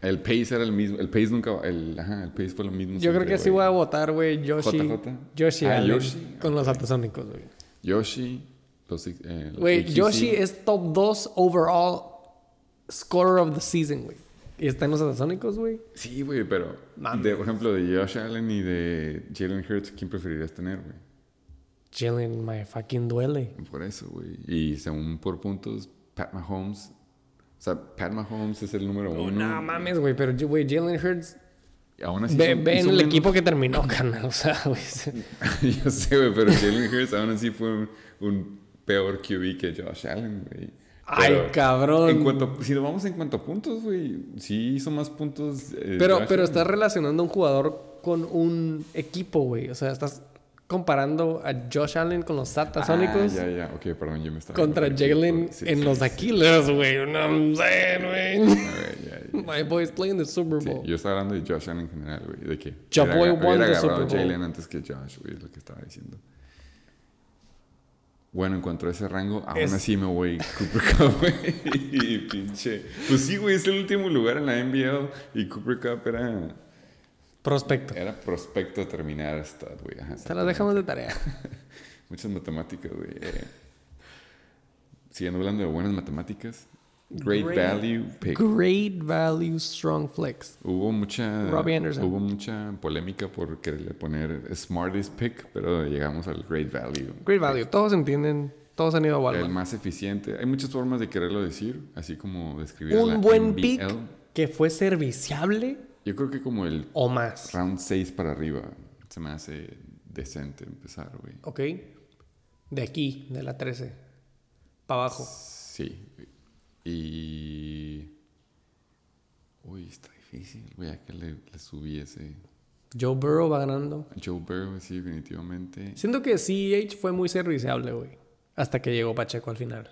El pace era el mismo. El pace nunca... El, ajá, el pace fue lo mismo Yo siempre, creo que sí voy a votar, güey. Yoshi. JJ. Yoshi Ah, Yoshi, Con los atasónicos, güey. Yoshi, eh, Güey. Yoshi es top 2 overall scorer of the season, güey. Y está en los atasónicos, güey. Sí, güey, pero... De, por ejemplo, de Josh Allen y de Jalen Hurts, ¿quién preferirías tener, güey? Jalen, my fucking duele. Por eso, güey. Y según por puntos, Pat Mahomes. O sea, Pat Mahomes es el número uno. no mames, güey. Pero, güey, Jalen Hurts. Aún así. Ve, hizo- ve en hizo el menos- equipo que terminó, canal. O sea, güey. Yo sé, güey, pero Jalen Hurts aún así fue un, un peor QB que Josh Allen, güey. Ay, cabrón. En cuanto, si lo vamos en cuanto a puntos, güey, sí hizo más puntos. eh, Pero, pero estás relacionando a un jugador con un equipo, güey. O sea, estás comparando a Josh Allen con los Satasónicos Ah, ya, ya. Ok, perdón, yo me estaba. contra Jalen. Sí, en sí, los sí. Aquilers, güey. No güey. Ver, ya, ya. My boy's playing the Super Sí, Bowl. yo estaba hablando de Josh Allen en general, güey. De que hubiera boy won the Super a Bowl. Jalen antes que Josh, güey, es lo que estaba diciendo. Bueno, en cuanto a ese rango, aún Es- así me voy Cooper Cup, güey. Y pinche. Pues sí, güey, es el último lugar en la NBL y Cooper Cup era, Prospecto. era prospecto terminar hasta, güey. Ajá, Te la dejamos de tarea. Muchas matemáticas, güey. Eh, siguiendo hablando de buenas matemáticas. Great, Great- value pick. Great value, strong flex. Hubo mucha, Robbie Anderson. hubo mucha polémica por quererle poner smartest pick, pero llegamos al great value. Great value. Todos entienden. Todos han ido a El Walmart. más eficiente. Hay muchas formas de quererlo decir, así como describir la Un buen NBL. pick que fue serviciable Yo creo que como el o más. round 6 para arriba se me hace decente empezar, güey. ¿Ok? De aquí, de la 13. Para abajo. Sí. Y... Uy, está difícil, güey, a que le, le subí ese... Joe Burrow va ganando. Joe Burrow, sí, definitivamente. Siento que CH fue muy serviciable, güey. Hasta que llegó Pacheco al final.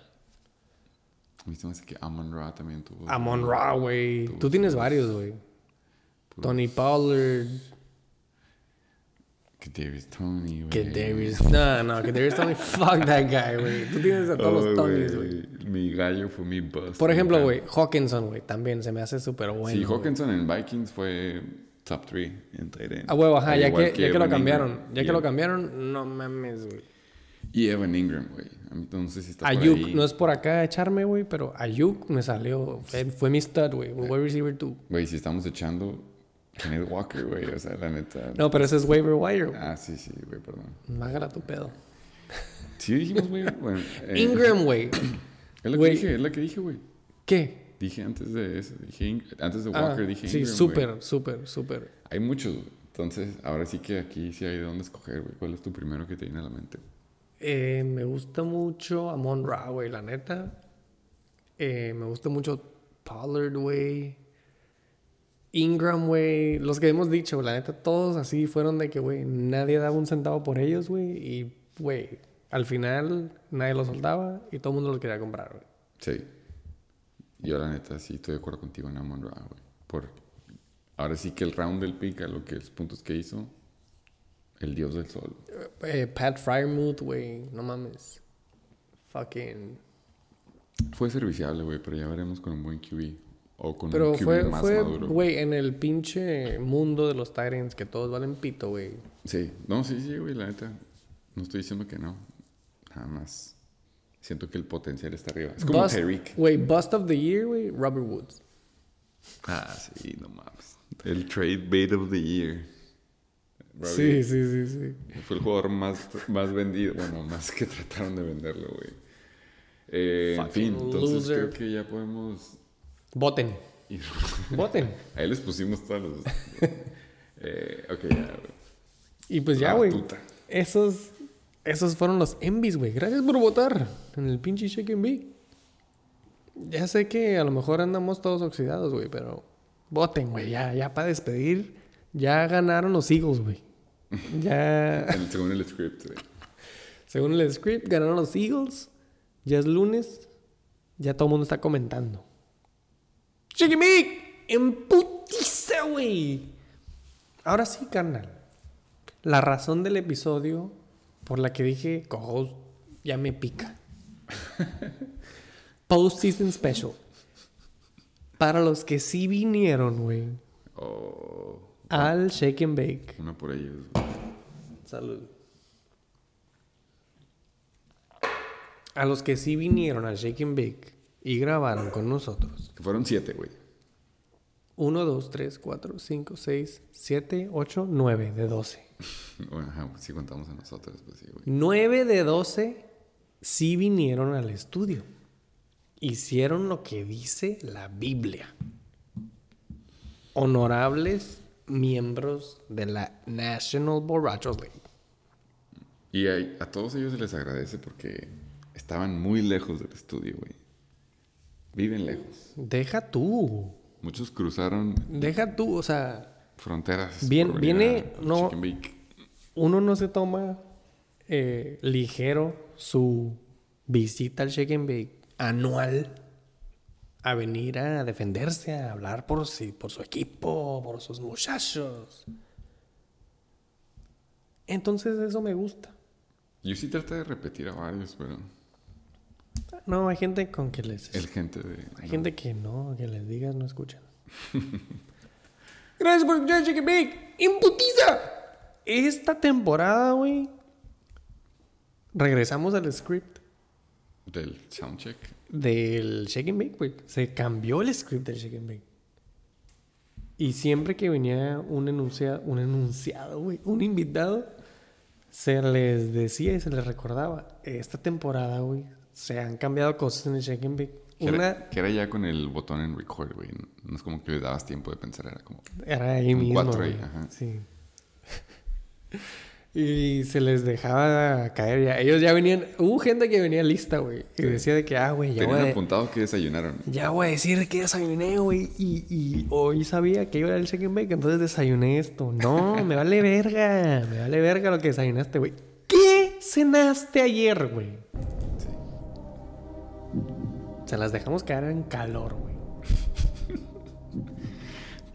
A mí se me hace que Amon Ra también tuvo... Amon Ra, güey. Tú tienes varios, güey. Tony Pollard. Que Davis Tony, güey. Que Darius. No, no, que Darius Tony. Fuck that guy, güey. Tú tienes a todos Oh, los Tonys, güey. Mi gallo fue mi bust. Por ejemplo, güey, Hawkinson, güey, también se me hace súper bueno. sí. Hawkinson en Vikings fue top 3 en tight. A huevo, ajá, ya que, ya que lo cambiaron. Ingram. Ya que lo cambiaron, no mames, güey. Y Evan Ingram, güey. A mí no sé si está por Ayuk, ahí. no es por acá echarme, güey, pero Ayuk me salió. Fue, fue mi stud, güey. Wide receiver 2. Güey, si estamos echando Kenneth Walker, güey. O sea, la neta. No, pero ese es waiver wire, güey. Ah, sí, sí, güey, perdón. Mágala tu pedo. Sí dijimos, güey. Bueno, eh, Ingram, güey. Es la güey. que dije, es la que dije, güey. ¿Qué? Dije antes de eso. Dije antes de Ah, Walker, dije sí, Ingram, súper, güey. súper, súper. Hay muchos, güey. Entonces, ahora sí que aquí sí hay de dónde escoger, güey. ¿Cuál es tu primero que te viene a la mente? Eh, me gusta mucho Amon Ra, güey, la neta. Eh, me gusta mucho Pollard, güey. Ingram, güey. Los que hemos dicho, la neta, todos así fueron de que, güey, nadie daba un centavo por ellos, güey. Y, güey, al final nadie los soltaba y todo el mundo los quería comprar, güey. Sí. Yo, la neta, sí estoy de acuerdo contigo en Amon Ra, güey. Por... Ahora sí que el round del pick, a lo que los puntos que hizo, el dios del sol. Eh, Pat Fryermuth, güey, no mames. Fucking. Fue serviciable, güey, pero ya veremos con un buen QB. O con Pero un QB fue, más fue, maduro. güey, en el pinche mundo de los Tyrants que todos valen pito, güey. Sí, no, sí, sí, güey, la neta. No estoy diciendo que no. Nada más. Siento que el potencial está arriba. Es como Tyreek. Güey, Bust of the Year, güey, Robert Woods. Ah, sí, no mames. El trade bait of the year. Sí, sí, sí, sí. Fue el jugador más, más vendido. Bueno, más que trataron de venderlo, güey. Eh, en fin, entonces loser. creo que ya podemos Voten. Voten. Ahí les pusimos todos los. eh, ok, ya, güey. Y pues ya, güey. Esos, esos fueron los envies, güey. Gracias por votar en el pinche Shake and Bake. Ya sé que a lo mejor andamos todos oxidados, güey, pero voten, güey. Ya, ya para despedir. Ya ganaron los Eagles, güey. Ya. En- según el script, güey. Según el script, ganaron los Eagles. Ya es lunes. Ya todo el mundo está comentando. Chiqui Mick, en putiza, güey. Ahora sí, carnal. La razón del episodio por la que dije, co ya me pica. Post-season special. Para los que sí vinieron, güey, O al Shake and Bake. uno por ellos. güey. Salud. A los que sí vinieron al Shake and Bake y grabaron con nosotros. Que fueron siete, güey. 1, 2, 3, 4, 5, 6, 7, 8, 9 de 12. Bueno, ajá, pues contamos a nosotros, pues sí, güey. 9 de 12 sí vinieron al estudio. Hicieron lo que dice la Biblia. Honorables miembros de la National Borrachos League. Y a, a todos ellos se les agradece porque estaban muy lejos del estudio, güey. Viven lejos. Deja tú. Muchos cruzaron Deja tú, o sea, fronteras. Bien- viene- no- uno no se toma eh, ligero su visita al Shake and Bake anual a venir a defenderse, a hablar por, sí, por su equipo, por sus muchachos. Entonces eso me gusta. Yo sí traté de repetir a varios, pero No, hay gente con que les... el gente de... Hay no. gente que no, que les digas no escuchan. Gracias por escuchar Chicken Bake. ¡Imputiza! Esta temporada, güey. Regresamos al script Del soundcheck. del Shake and Bake, güey. Se cambió el script del Shake and Bake. Y siempre que venía un enunciado, un enunciado, güey, un invitado, se les decía y se les recordaba. Esta temporada, güey, se han cambiado cosas en el Shake and Bake. Una era, que era ya con el botón en record, güey. No es como que le dabas tiempo de pensar, era como... Era ahí Un mismo. cuatro ahí, ajá. Sí. y se les dejaba caer ya. Ellos ya venían. Hubo gente que venía lista, güey. Y decía de que, ah, güey, ya voy, Tenían a, apuntado que desayunaron. ya voy a decir que desayuné, güey. Y, y hoy sabía que iba a ir al check and bake, entonces desayuné esto. No, me vale verga. Me vale verga lo que desayunaste, güey. ¿Qué cenaste ayer, güey? Se las dejamos caer en calor, güey.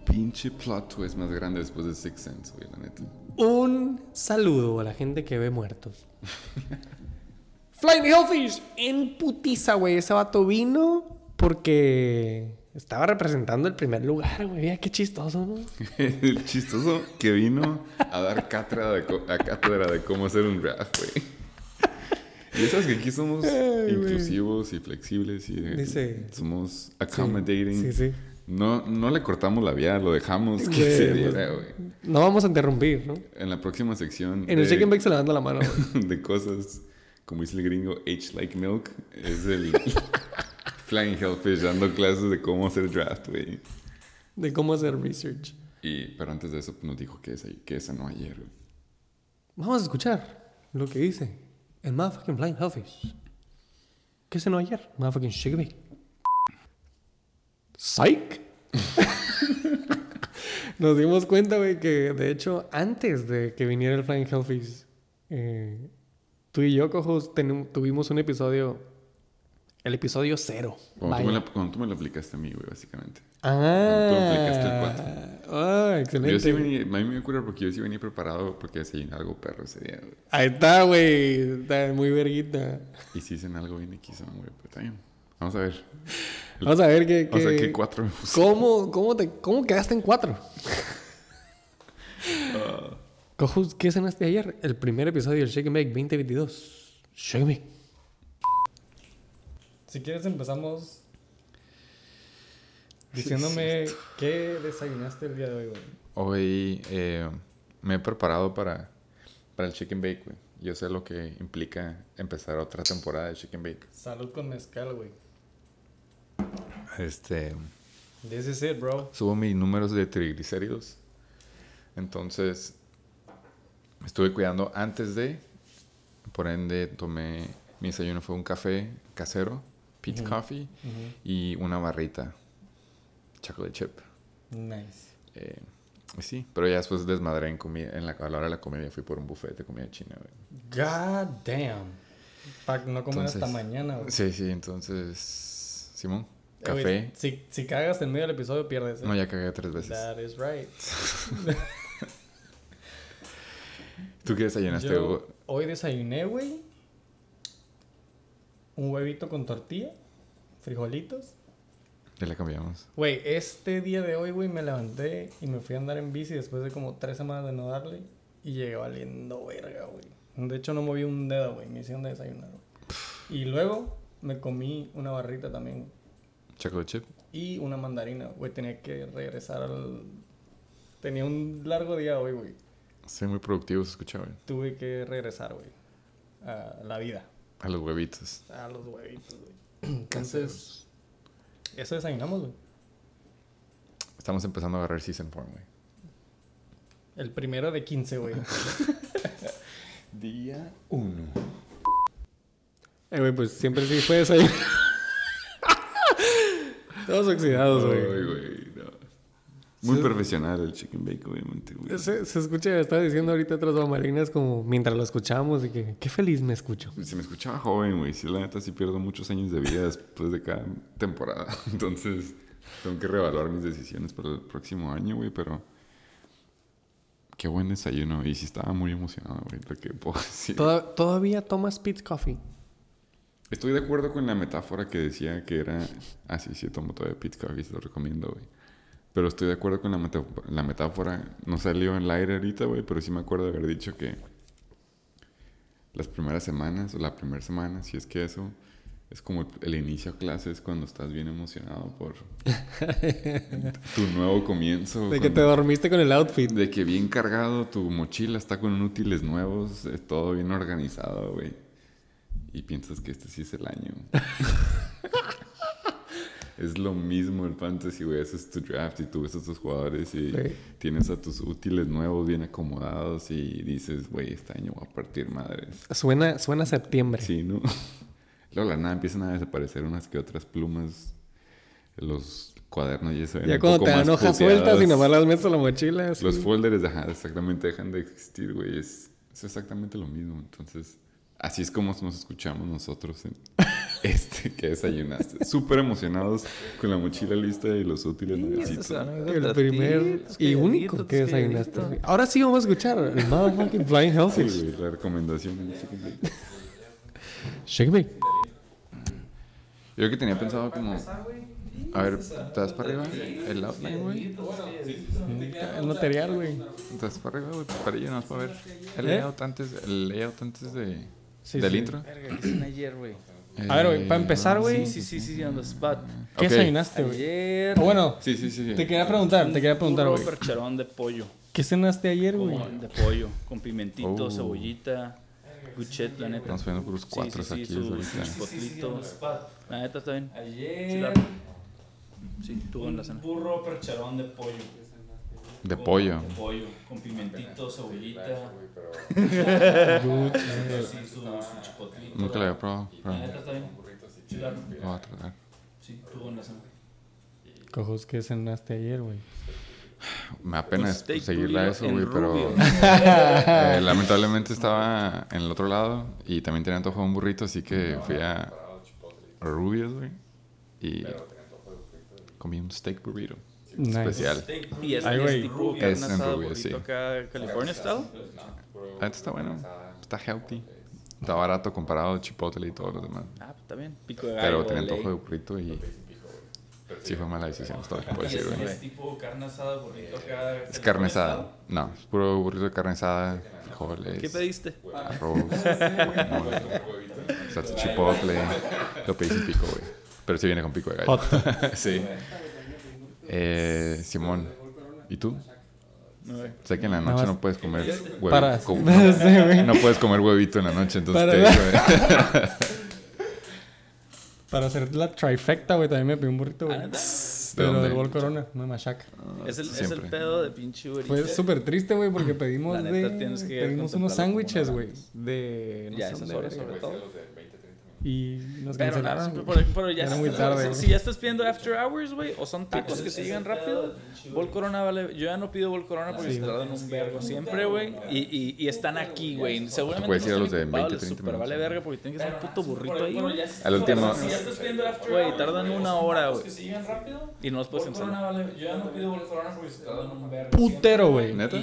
Pinche plot twist más grande después de Six Sense, güey, la neta. Un saludo a la gente que ve muertos. Flying Hellfish en putiza, güey. Ese vato vino porque estaba representando el primer lugar, güey. Mira qué chistoso, ¿no? El chistoso que vino a dar cátedra de, a cátedra de cómo hacer un draft, güey. Y sabes que aquí somos Ay, inclusivos y flexibles y de- Dice- somos accommodating. Sí, sí. No, no le cortamos la vía, lo dejamos que Güey, se pues, diera, güey. No vamos a interrumpir, ¿no? En la próxima sección En el de- Chicken Bake se levanta la mano, de cosas, como dice el gringo, H like milk, es el Flying Hellfish dando clases de cómo hacer draft, güey. De cómo hacer research. Y, pero antes de eso pues, nos dijo que esa, que esa no ayer. Vamos a escuchar lo que dice el motherfucking Flying Hellfish. ¿Qué cenó ayer? Motherfucking Chicken. Psych. Nos dimos cuenta, güey, que de hecho, antes de que viniera el Flying Hellfish, eh, tú y yo, cojos, tuvimos un episodio, el episodio cero. Cuando, tú me la, cuando tú me lo aplicaste a mí, güey, básicamente. Ah, Tú aplicaste el Ah, excelente. Yo sí venía, a mí me ocurre porque yo sí venía preparado porque desayuné algo perro ese día, güey. Ahí está, güey. Está muy verguita. Y sí hice algo bien equisón, güey, pero está bien. Vamos a ver. Vamos a ver qué. O sea, qué- ¿qué cuatro me puse? ¿Cómo, cómo, te, ¿Cómo quedaste en cuatro? Cojos, ¿qué cenaste ayer? El primer episodio del Shake and Bake 2022. Shake and Bake. Si quieres empezamos diciéndome qué desayunaste el día de hoy, güey. Hoy eh, me he preparado para, para el Chicken Bake, güey. Yo sé lo que implica empezar otra temporada de Chicken Bake. Salud con mezcal, güey. Este, This is it, bro. subo mis números de triglicéridos. Entonces, me estuve cuidando antes de. Por ende, tomé. Mi desayuno fue un café casero, Pete's Coffee, y una barrita, chocolate chip. Nice. Eh, sí, pero ya después desmadré en comida, en la, a la hora de la comida fui por un buffet de comida china, güey. God damn. Para no comer hasta mañana, güey. Sí, sí, entonces, Simón, Eh, güey, café. si, si cagas en medio del episodio, pierdes. ¿eh? No, ya cagué tres veces. That is right. ¿Tú qué desayunaste, Yo Hugo? hoy desayuné, güey. Un huevito con tortilla, frijolitos. Ya le cambiamos. Güey, este día de hoy, güey, me levanté y me fui a andar en bici después de como tres semanas de no darle. Y llegué valiendo verga, güey. De hecho, no moví un dedo, güey. Me hicieron de desayunar, güey. Y luego me comí una barrita también. Chocolate chip. Y una mandarina, güey. Tenía que regresar al... Tenía un largo día hoy, güey. Soy muy productivo, se escucha, güey. Tuve que regresar, güey. A la vida. A los huevitos. A los huevitos, güey. Entonces, eso desayunamos, güey. Estamos empezando a agarrar season form, güey. El primero de 15, güey. Día uno. Eh, güey, pues siempre sí fue desayunar. Todos oxidados, Ay, güey. Muy Sí. profesional el chicken bake, obviamente, güey. Se, se escucha, estaba diciendo ahorita otras bambalinas como mientras lo escuchábamos y que qué feliz me escucho. Si me escuchaba joven, güey, sí, la neta sí pierdo muchos años de vida después de cada temporada. Entonces, tengo que reevaluar mis decisiones para el próximo año, güey, pero... Qué buen desayuno. Y sí estaba muy emocionado, güey, lo que puedo decir. Toda- ¿Todavía tomas Pete's Coffee? Estoy de acuerdo con la metáfora que decía que era... Ah, sí, sí, tomo todavía Pete Coffee, se lo recomiendo, güey. Pero estoy de acuerdo con la, meta- la metáfora. No salió en el aire ahorita, güey, pero sí me acuerdo de haber dicho que... Las primeras semanas, o la primera semana, si es que eso... Es como el, el inicio a clases cuando estás bien emocionado por tu nuevo comienzo. De que te cuando- dormiste con el outfit. de que bien cargado, tu mochila está con útiles nuevos, eh, todo bien organizado, güey. Y piensas que este sí es el año. es lo mismo el fantasy, güey. Ese es tu draft y tú ves a tus jugadores y Sí. tienes a tus útiles nuevos bien acomodados y dices, güey, este año voy a partir madres. Suena, suena a septiembre. Sí, ¿no? Luego la nada empiezan a desaparecer unas que otras plumas. Los cuadernos ya se ven Ya un cuando poco te dan hojas sueltas y nomás las metes a la mochila. así. Los folders ajá, exactamente dejan de existir, güey. Es, es exactamente lo mismo. Entonces, así es como nos escuchamos nosotros en, Este, ¿qué desayunaste? Súper emocionados con la mochila lista y los útiles nuevecitos. El primer y único que desayunaste. Ahora sí vamos a escuchar el motherfucking Flying Sí, Hellfish. güey, la recomendación. en este. Shake me. Yo que tenía pensado como... A ver, ¿te das para arriba? El outline, güey. El material, güey. ¿Te das para arriba, güey? Para ello, nada más para ver el ¿Eh? layout antes, el layout antes de, Sí, del sí. intro. Verga, ¿qué hicieron ayer, güey? A ver, güey, para empezar, güey. Sí, sí, sí, sí, on the spot. ¿Qué desayunaste, güey? Ayer. O bueno, Sí, sí, sí. sí. te quería preguntar, te quería preguntar, Puro güey. percherón de pollo. ¿Qué cenaste ayer, güey? De pollo. Con pimentito, Oh. cebollita. Guchet, la neta. Estamos poniendo puros Sí, cuatros sí, sí, aquí su- ahorita. su chipotlito. La neta está bien. Ayer, Sí, tuvo en la cena. burro percherón de pollo. De pollo. De pollo, con pimentito, cebollita. Sí, su, su chipotlito. Nunca lo había probado. La Pero neta está bien. Lo voy a tratar. Sí, tuvo cena. Cojos, ¿qué cenaste ayer, güey? Me da pena Un steak seguirla eso, güey, pero eh, lamentablemente estaba en el otro lado y también tenía antojo de un burrito, así que fui a Rubios, güey, y comí un steak burrito Nice. especial. Y es, Ay, es tipo Es carne en asada, rubio, sí. acá, California style. Ah, esto está bueno, está healthy, está barato comparado a Chipotle y todo lo demás. Ah, pues está bien. Pico de Pero gallo. tenía de ley. antojo de burrito y sí fue mala decisión, es todo lo que puedo decir, es, güey. es tipo carne asada, burrito acá. Es carne asada, no, es puro burrito de carne asada, frijoles. ¿Qué pediste? arroz, salsa chipotle, lo pedí sin pico, güey. Pero sí viene con pico de gallo. sí. Eh, Simón, ¿y tú? No, güey. Sé que en la noche no puedes comer huevito. Güey. no puedes comer huevito en la noche, entonces Para te digo, eh, Para hacer la trifecta, güey, también me pedí un burrito, güey. Ah. ¿De Pero del Bol Corona, no de Machaca. Es el, es el Siempre. pedo de pinche burrito. Fue súper triste, güey, porque pedimos, La de, neta, que pedimos unos sándwiches, güey. De. no ya, sé esas dónde horas sobre güey. todo. Y nos Pero, cancelaron. no, pero, pero ya Era si- muy tarde, Si, güey. ya estás pidiendo after hours, güey, o son tacos que se llegan rápido, Bol Corona vale. Yo ya no pido Bol Corona porque Sí, se tardan un vergo siempre, güey. Y, y, y están aquí, güey. Seguramente puedes ir a no los de están ocupados, 20, 30 les super vale minutos. verga porque tienen que ser un puto burrito ahí, güey. Al último, Si ya estás pidiendo after Güey, tardan una hora, güey. Y no los puedes cancelar. Yo ya no pido bol corona porque se tardan un vergo. Putero, güey. ¿Neta?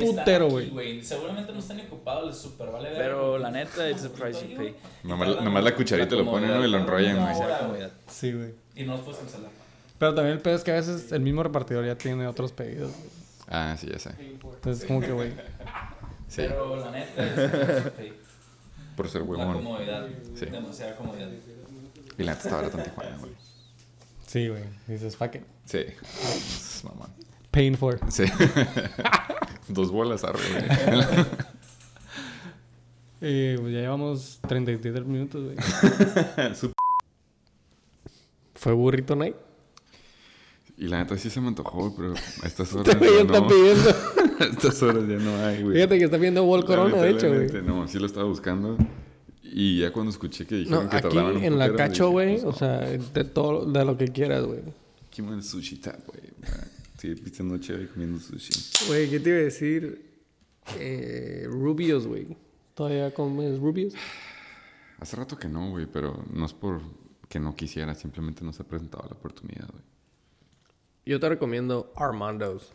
Putero, güey. Seguramente no están ocupados, les super vale verga. Pero la neta, it's the price you pay. nomás, la cucharita lo ponen y lo enrollan, güey. Sí, güey. Y no los puedes cancelar. Pero también el pedo es que a veces el mismo repartidor ya tiene otros pedidos. güey. Ah, sí, ya sé. Entonces, como que, güey. Sí, Pero la neta es por ser La huevón. comodidad. Sí. Demasiada comodidad. Y la neta está barato en Tijuana, güey. Sí, güey. Dices, fuck it. Sí. Es mamón. Paying for. Sí. Dos bolas güey. Eh, pues ya llevamos 33 minutos, güey. Su- ¿Fue burrito night? Y la neta sí se me antojó, güey, pero a estas horas güey ya está no. pidiendo. A estas horas ya no hay, güey. Fíjate que está pidiendo Bol Corona, de hecho, güey. No, sí lo estaba buscando. Y ya cuando escuché que dijeron No, que aquí tardaban un en la cacho, güey. pues, O no. sea, de todo, de lo que quieras, güey. Aquí me el sushi tap, güey. Seguir pisteando chévere y comiendo sushi. Güey, ¿qué te iba a decir? Eh, rubios, güey. ¿Todavía comes rubios? Hace rato que no, güey, pero no es por que no quisiera, simplemente no se ha presentado la oportunidad, güey. Yo te recomiendo Armando's.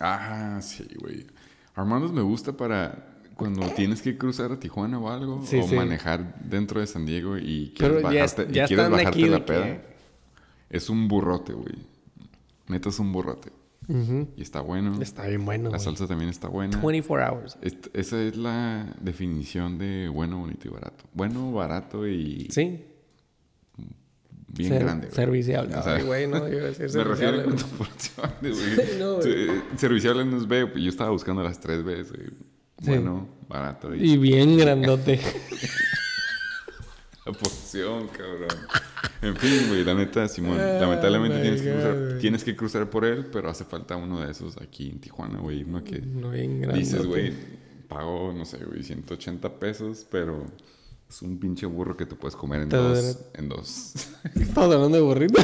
Ah, sí, güey. Armando's me gusta para cuando tienes que cruzar a Tijuana o algo, Sí, o sí. manejar dentro de San Diego y quieres Pero ya bajarte, y quieres bajarte aquí la peda. Es un burrote, güey. Neta es un burrote. Y está bueno. Está bien bueno, La salsa también está buena. 24 hours. Est- esa es la definición de bueno, bonito y barato. Bueno, barato y Sí. bien Ser- grande. güey. Serviciable. O sea, Ay, güey, no, yo iba a decir Me refiero serviciable. güey. No, Serviciable es B, pues yo estaba buscando las tres Bs. Sí. Bueno, barato y, Y bien grandote. la porción, cabrón. En fin, güey, la neta, Simón, Oh lamentablemente tienes que, cruzar, tienes que cruzar por él, pero hace falta uno de esos aquí en Tijuana, güey. Uno que No bien dices, güey, pago, no sé, güey, 180 pesos, pero es un pinche burro que te puedes comer en dos. daré- En dos. Estamos hablando de burrito.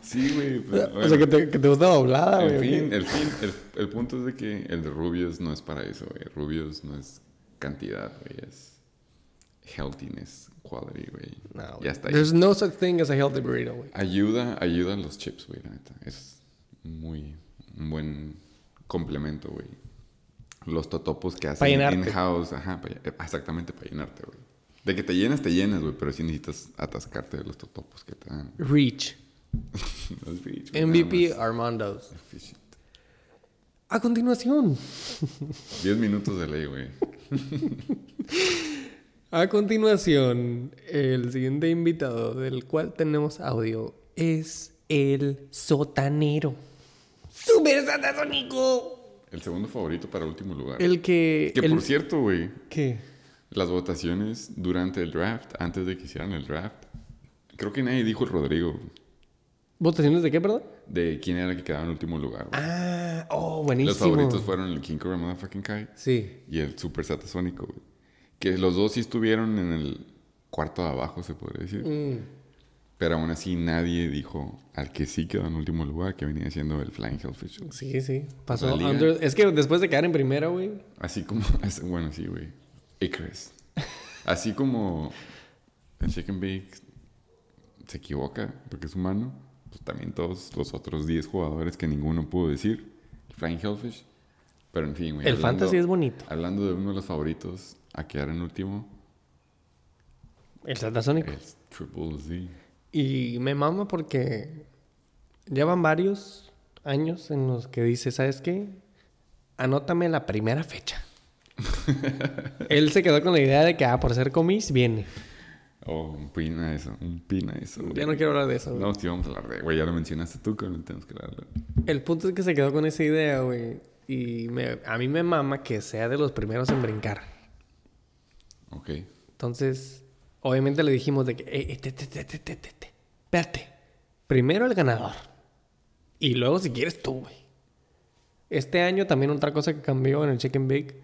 sí, güey. pues, o sea, que te, que te gusta doblada, En güey. fin, el, fin el, el punto es de que el de Rubios no es para eso, güey. Rubios no es cantidad, güey. Es healthiness quality, güey. No, ya está ahí. There's no such thing as a healthy burrito, güey. Ayuda, ayuda a los chips, güey, la neta. Es muy un buen complemento, güey. Los totopos que hacen in-house, ajá, pa' exactamente para llenarte, güey. De que te llenas, te llenas, güey, pero sí necesitas atascarte de los totopos que te dan. Reach. Los MVP. Armando's. Efficient. A continuación. 10 minutos de ley, güey. A continuación, el siguiente invitado del cual tenemos audio es el sotanero. ¡Super satasónico! El segundo favorito para último lugar. El que. Que el- por cierto, güey, ¿Qué? las votaciones durante el draft, antes de que hicieran el draft, creo que nadie dijo el Rodrigo ¿Votaciones de qué, perdón? de quién era el que quedaba en último lugar. güey. Ah, oh, buenísimo. Los favoritos fueron el King Cobra Motherfucking Kai Sí. y el Super Satasónico, güey. Que los dos sí estuvieron en el cuarto de abajo, se podría decir. Mm. Pero aún así nadie dijo al que sí quedó en último lugar, que venía siendo el Flying Hellfish. Sí, sí. Pasó under- Es que después de quedar en primera, güey. Así como, bueno, sí, güey. Icarus. Así como el Chicken Bake se equivoca porque es humano, pues también todos los otros 10 jugadores que ninguno pudo decir, el Flying Hellfish. Pero en fin, güey. El hablando- fantasy es bonito. Hablando de uno de los favoritos a quedar en último, El satasónico. es Triple Z. Y me mama porque llevan varios años en los que dice, ¿sabes qué? Anótame la primera fecha. Él se quedó con la idea de que, ah, por ser comis, viene. Oh, un pina eso, un pina eso. güey. Ya no quiero hablar de eso, güey. No, sí, vamos a hablar de, güey, ya lo mencionaste tú, que no tenemos que hablar. El punto es que se quedó con esa idea, güey. Y me- a mí me mama que sea de los primeros en brincar. Ok. Entonces, obviamente le dijimos de que, "Ey, ey, te, te, te, te, te, te, te. espérate. Primero el ganador. Y luego si quieres tú, güey. Este año también otra cosa que cambió en el Chicken Bake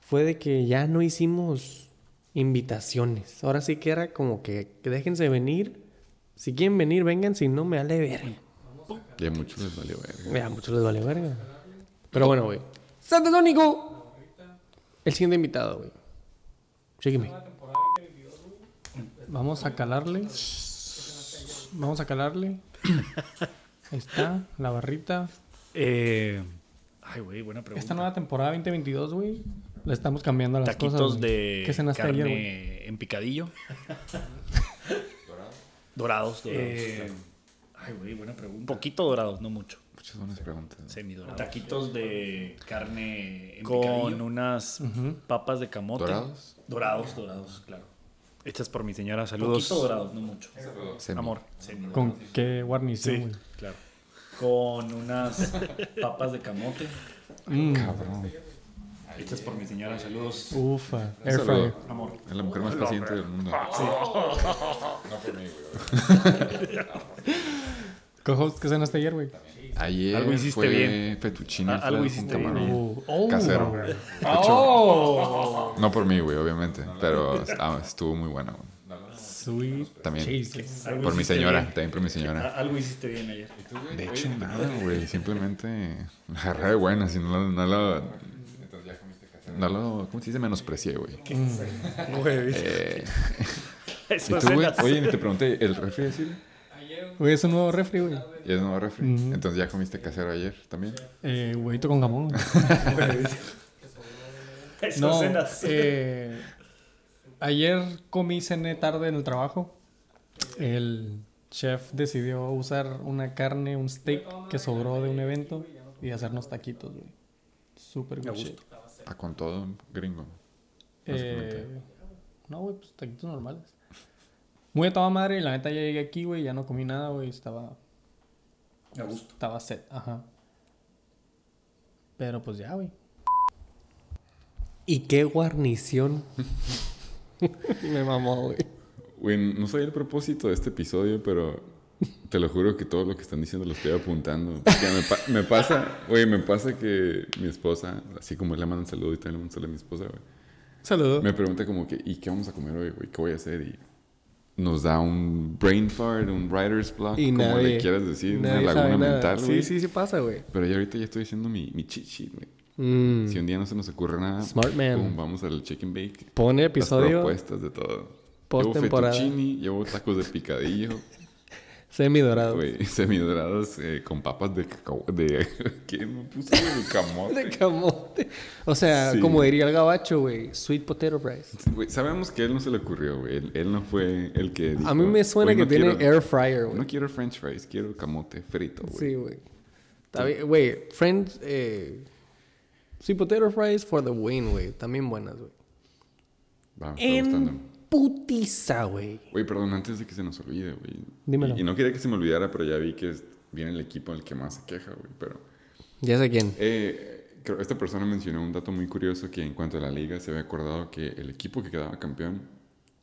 fue de que ya no hicimos invitaciones. Ahora sí que era como que, que déjense venir. Si quieren venir, vengan. Si no, me vale verga. Ya a muchos les valió verga. Ya, a muchos les vale verga. Pero bueno, güey. ¡Santasónico! El siguiente invitado, güey. Sígueme. Vamos a calarle. Vamos a calarle. Ahí está, la barrita. Eh, ay, güey, buena pregunta. Esta nueva temporada 2022, güey, le estamos cambiando las Taquitos cosas. güey. de ¿Qué cenaste carne ayer, güey? en picadillo. dorados, dorados. Eh, Ay, güey, buena pregunta. Un poquito dorados, no mucho. Muchas buenas preguntas. Semidorados. Taquitos de carne en Con picadillo. unas papas de camote. ¿Dorados? Dorados, dorados, claro. Hechas por mi señora. Un Saludos. poquito dorados, no mucho. Semi. Amor. ¿Con qué guarnición, Sí, güey? claro. Con unas papas de camote. Mm, Cabrón. Hechas por mi señora. Saludos. ufa. Air saludo. fryer. Amor. Es la mujer más paciente del mundo. No por mí, güey. ¿qué cenaste ayer, güey? Ayer Algo hiciste fue bien. fettuccine Ah, algo hiciste con bien camarón. Oh. Casero, güey. Oh. No por mí, güey, obviamente. Pero ah, estuvo muy bueno, güey. Sweet También. Por mi señora, bien. también por mi señora. Algo hiciste bien ayer. De hecho, nada, güey. Simplemente la agarré de buena, si no, lo- no lo... No lo... ¿Cómo se dice? Menosprecié, güey. Güey, Eh, eso ¿Y tú, güey? Oye, te pregunté, ¿el refri Siri? Güey, es un nuevo refri, güey. ¿Y es nuevo refri? Entonces ya comiste casero ayer también. Eh, huevito con jamón. No, eh, ayer comí cené tarde en el trabajo. El chef decidió usar una carne, un steak que sobró de un evento y hacernos taquitos, güey. Súper shit. Ah, con todo gringo. Eh, no, güey, pues taquitos normales. Muy a toda madre, y la neta ya llegué aquí, güey, ya no comí nada, güey, estaba... A gusto. Estaba set, ajá. Pero pues ya, güey. ¿Y qué guarnición? Me mamó, güey. Güey, no soy el propósito de este episodio, pero te lo juro que todo lo que están diciendo lo estoy apuntando. Me, pa- me pasa, güey, me pasa que mi esposa, así como le mandan saludo y también le mando saludo a mi esposa, güey. Saludos. Me pregunta como que, ¿y qué vamos a comer hoy, güey? ¿Qué voy a hacer? Y nos da un brain fart, un writer's block, Y como nadie, le quieras decir, una laguna mental, Sí, sí, sí pasa, güey. Pero ya ahorita ya estoy haciendo mi, mi cheat sheet, güey. Mm. Si un día no se nos ocurre nada, Smart man. pum, vamos al chicken bake. Pone Las episodio propuestas de todo. post-temporada. Llevo fettuccini, llevo tacos de picadillo, semi-dorado. güey, semidorados eh, con papas de cacao, de... ¿Qué me puse? De camote. De camote. O sea, Sí. como diría el gabacho, güey. Sweet potato fries. Sabemos que a él no se le ocurrió, güey. Él, él no fue el que dijo, A mí me suena "Hoy que no tiene quiero- air fryer, güey. No quiero french fries, quiero camote frito, güey. Sí, güey. Güey. Friends, eh... Sweet potato fries for the win, güey. También buenas, güey. Va, está gustando. En putiza, güey. Güey, perdón, antes de que se nos olvide, güey. Dímelo. Y, y no quería que se me olvidara, pero ya vi que viene el equipo el que más se queja, güey. Pero Ya sé quién. eh, creo esta persona mencionó un dato muy curioso que en cuanto a la liga se había acordado que el equipo que quedaba campeón,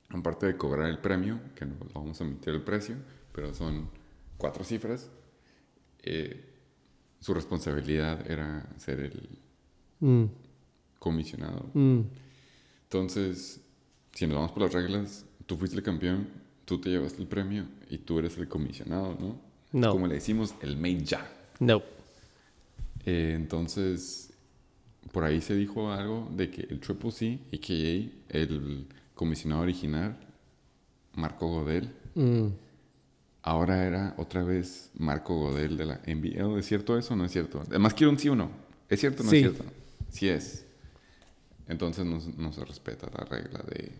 aparte de cobrar el premio, que no lo vamos a omitir el precio, pero son cuatro cifras, eh, su responsabilidad era ser el Mm, comisionado. mm. Entonces, si nos vamos por las reglas, tú fuiste el campeón, tú te llevaste el premio y tú eres el comisionado, ¿no? No. Como le decimos, el main ya. No. Eh, entonces, por ahí se dijo algo de que el Triple C, a.k.a. el comisionado original, Marco Godel, Mm. ahora era otra vez Marco Godel de la NBL. ¿Es cierto eso o no es cierto? Además, quiero un sí o no. ¿Es cierto o no Sí. es cierto? Sí es. Entonces no, no se respeta la regla de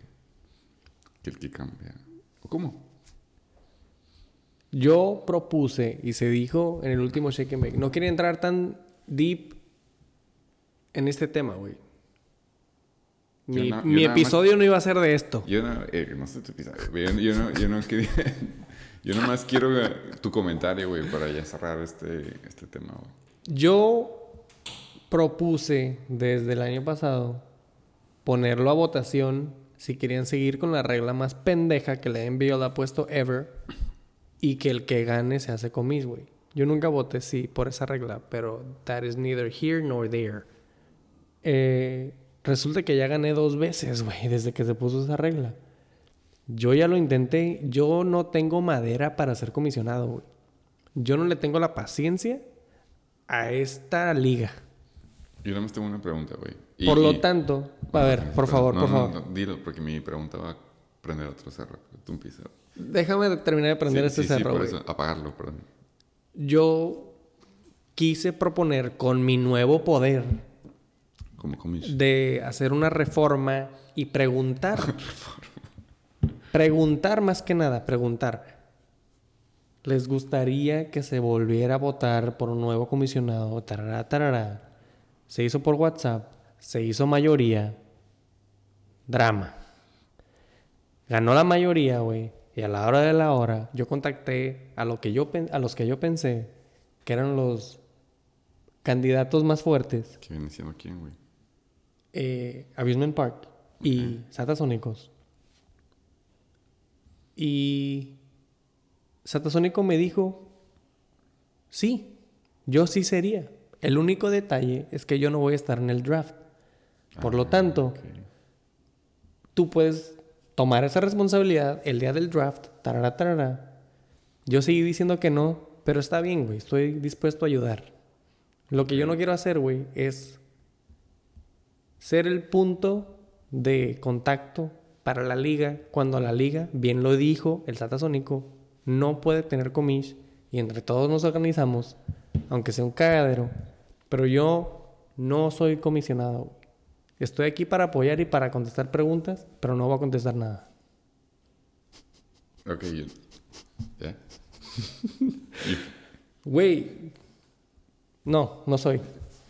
que el que cambia. ¿O cómo? Yo propuse y se dijo en el último Shake and Bake. No quería entrar tan deep en este tema, güey. Mi, más- episodio no iba a ser de esto. Yo no, eh, no sé tu episodio. Yo, yo no, yo no quería. Yo nomás quiero tu comentario, güey, para ya cerrar este, este tema, güey. Yo propuse desde el año pasado ponerlo a votación si querían seguir con la regla más pendeja que le ha puesto ever y que el que gane se hace comis, güey. Yo nunca voté sí por esa regla, pero that is neither here nor there. Eh, resulta que ya gané dos veces, güey, desde que se puso esa regla. Yo ya lo intenté, yo no tengo madera para ser comisionado, güey. Yo no le tengo la paciencia a esta liga. Yo nada más tengo una pregunta, güey. Y- Por lo tanto, a ver, por favor, no, por no, favor. no, dilo, porque mi pregunta va a prender otro cerro. Tú empieza. Déjame terminar de prender Sí, este sí, sí, cerro, por güey. eso, apagarlo, perdón. Yo quise proponer con mi nuevo poder Como de hacer una reforma y preguntar. preguntar más que nada, preguntar. ¿Les gustaría que se volviera a votar por un nuevo comisionado? Tarará, tarará. Se hizo por WhatsApp, se hizo mayoría. Drama. Ganó la mayoría, güey. Y a la hora de la hora, yo contacté a, lo que yo, a los que yo pensé que eran los candidatos más fuertes ¿Qué viene siendo quién, güey? eh, Abusement Park y Satasónicos. Y Satasónico me dijo, sí, yo sí sería. El único detalle es que yo no voy a estar en el draft. Por lo Ah, tanto, tú puedes tomar esa responsabilidad el día del draft, tarara, tarara. Yo seguí diciendo que no, pero está bien, güey, estoy dispuesto a ayudar. Lo que yo no quiero hacer, güey, es ser el punto de contacto para la liga cuando la liga, bien lo dijo el Satasónico, no puede tener comish y entre todos nos organizamos, aunque sea un cagadero. Pero yo no soy comisionado. Estoy aquí para apoyar y para contestar preguntas, pero no voy a contestar nada. Ok, yo- ¿ya? Güey, no, no soy.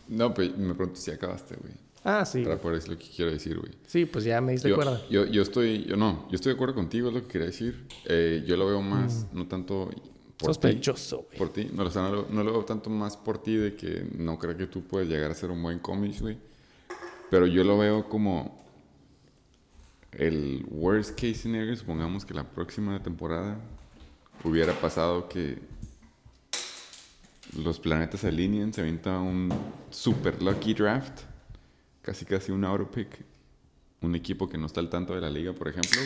No, pues me pregunto si acabaste, güey. Ah, sí. Para poder decir lo que quiero decir, güey. Sí, pues ya me diste Yo, cuerda. yo, yo estoy, yo no, yo estoy de acuerdo contigo, es lo que quería decir. Eh, yo lo veo más, no tanto por ti, Mm. Sospechoso, güey. por ti, no, o sea, no, lo, no lo veo tanto más por ti de que no creo que tú puedes llegar a ser un buen cómic, güey. Pero yo lo veo como el worst case scenario, supongamos que la próxima temporada hubiera pasado que los planetas se alinean, se avienta un super lucky draft, casi casi un auto pick, un equipo que no está al tanto de la liga, por ejemplo,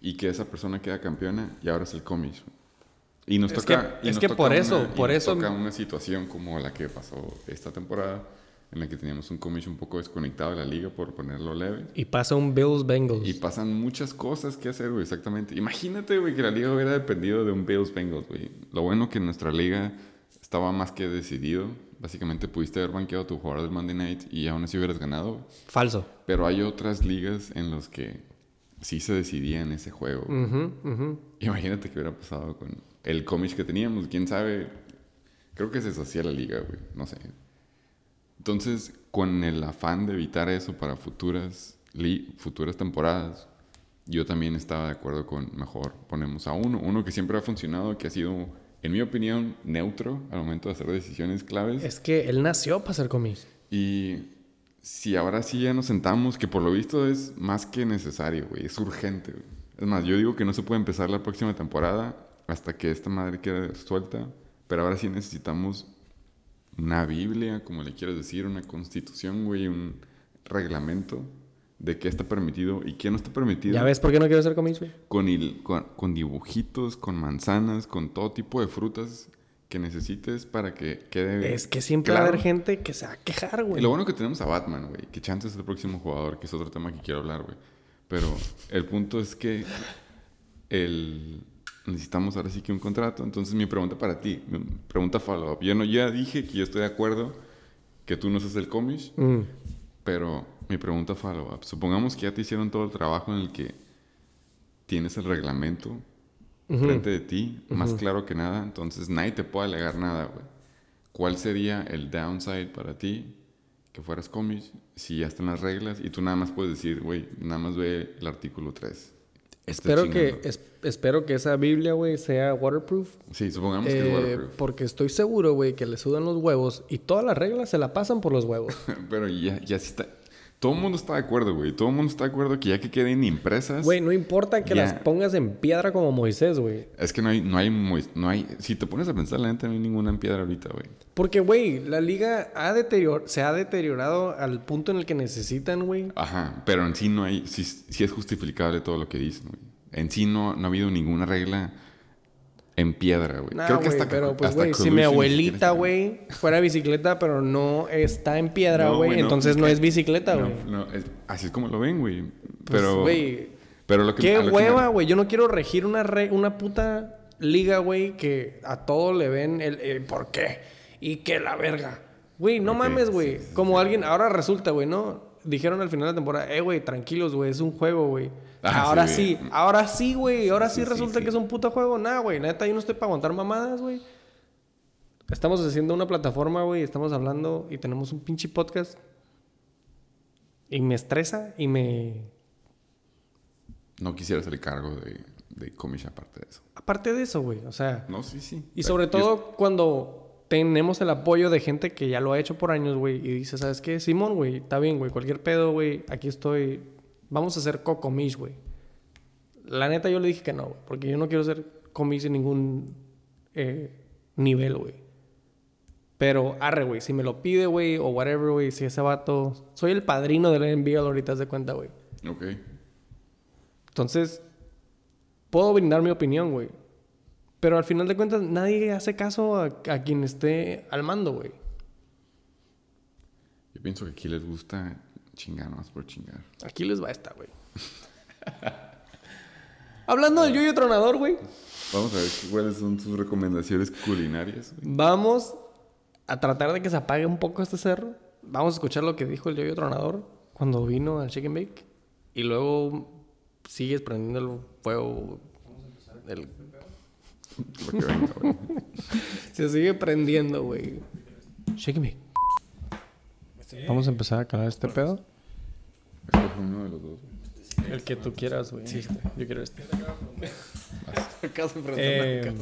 y que esa persona queda campeona y ahora es el cómic. Y nos Es toca, que- y es nos que toca por una- eso- por eso- toca una situación como la que pasó esta temporada, en la que teníamos un comish un poco desconectado de la liga, por ponerlo leve. Y pasa un Bills Bengals. Y pasan muchas cosas que hacer, güey, exactamente. Imagínate, güey, que la liga hubiera dependido de un Bills Bengals, güey. Lo bueno que nuestra liga estaba más que decidido. Básicamente pudiste haber banqueado a tu jugador del Monday Night y aún así hubieras ganado. Falso. Pero hay otras ligas en las que sí se decidía en ese juego. ujú. Imagínate qué hubiera pasado con el cómic que teníamos. Quién sabe. Creo que se deshacía la liga, güey. No sé. Entonces, con el afán de evitar eso para futuras, futuras temporadas, yo también estaba de acuerdo con mejor ponemos a uno. Uno que siempre ha funcionado, que ha sido, en mi opinión, neutro al momento de hacer decisiones claves. Es que él nació para ser cómics. Y si ahora sí ya nos sentamos, que por lo visto es más que necesario, güey, es urgente. güey. Es más, yo digo que no se puede empezar la próxima temporada hasta que esta madre quede suelta, pero ahora sí necesitamos una Biblia, como le quieras decir, una constitución, güey, un reglamento de qué está permitido y qué no está permitido. ¿Ya ves por qué no quiero ser cómics, güey? Con, il- con, con dibujitos, con manzanas, con todo tipo de frutas que necesites para que quede. Es que siempre va a haber gente que se va a quejar, Y güey. lo bueno que tenemos a Batman, güey. Que Chance es el próximo jugador, que es otro tema que quiero hablar, güey. Pero el punto es que el... necesitamos ahora sí que un contrato. Entonces mi pregunta para ti, mi pregunta follow-up. Yo no, ya dije que yo estoy de acuerdo que tú no seas el cómic, Mm. pero mi pregunta follow-up. Supongamos que ya te hicieron todo el trabajo en el que tienes el reglamento frente de ti, más claro que nada. Entonces nadie te puede alegar nada, güey. ¿Cuál sería el downside para ti que fueras cómic si ya están las reglas y tú nada más puedes decir, güey, nada más ve el artículo 3? Espero que, es- espero que esa Biblia, güey, sea waterproof. Sí, supongamos que es Eh, waterproof. porque estoy seguro, güey, que le sudan los huevos y todas las reglas se la pasan por los huevos. Pero ya, ya sí está... Todo el mundo está de acuerdo, güey. Todo el mundo está de acuerdo que ya que queden impresas... Güey, no importa que Ya. las pongas en piedra como Moisés, güey. Es que no hay, no hay, no hay... Si te pones a pensar, la neta no hay ninguna en piedra ahorita, güey. Porque, güey, la liga ha deterior se ha deteriorado al punto en el que necesitan, güey. Ajá, pero en sí no hay... Sí, sí es justificable todo lo que dicen, güey. En sí no, no ha habido ninguna regla en piedra, güey. Nah, güey, pero pues, hasta güey, si mi abuelita, güey, fuera bicicleta, pero no está en piedra, güey, no, entonces es no que- es bicicleta, güey. no, es- así es como lo ven, güey. Pues, Pero... güey, pero lo que qué lo que hueva, güey. Yo no quiero regir una, re- una puta liga, güey, que a todo le ven el, el por qué y que la verga. Güey, no mames, güey. Como alguien, ahora resulta, güey, ¿no? Dijeron al final de la temporada, eh, güey, tranquilos, güey, es un juego, güey. Ah, ahora sí, ahora sí, güey. Ahora sí, resulta que es un puto juego. Nah, güey, neta, yo no estoy para aguantar mamadas, güey. Estamos haciendo una plataforma, güey, estamos hablando y tenemos un pinche podcast. Y me estresa y me... No quisiera hacer cargo de, de aparte de eso. Aparte de eso, güey, o sea... No, sí, sí. Y sobre Yo- todo cuando tenemos el apoyo de gente que ya lo ha hecho por años, güey, y dice, ¿sabes qué? Simón, güey, está bien, güey, cualquier pedo, güey, aquí estoy. Vamos a hacer cocomish, güey. La neta yo le dije que no, güey, porque yo no quiero hacer comish en ningún eh, nivel, güey. Pero, arre, güey, si me lo pide, güey, o whatever, güey, si ese vato... Soy el padrino del NBA ahorita, de cuenta, güey. Ok. Entonces, puedo brindar mi opinión, güey. Pero al final de cuentas, nadie hace caso a, a quien esté al mando, güey. Yo pienso que aquí les gusta chingar más por chingar. Aquí les va esta, güey. Hablando del yoyo tronador, güey. Vamos a ver cuáles son sus recomendaciones culinarias. güey. Vamos a tratar de que se apague un poco este cerro. Vamos a escuchar lo que dijo el yoyo tronador cuando vino al Chicken Bake. Y luego sigues prendiendo el fuego. El... Lo que venga, güey. Se sigue prendiendo, güey. Chicken Bake. Vamos a empezar a calar este pedo. Escoge uno de los dos. güey. El que tú quieras, güey. Sí, yo quiero este. Casi Eh,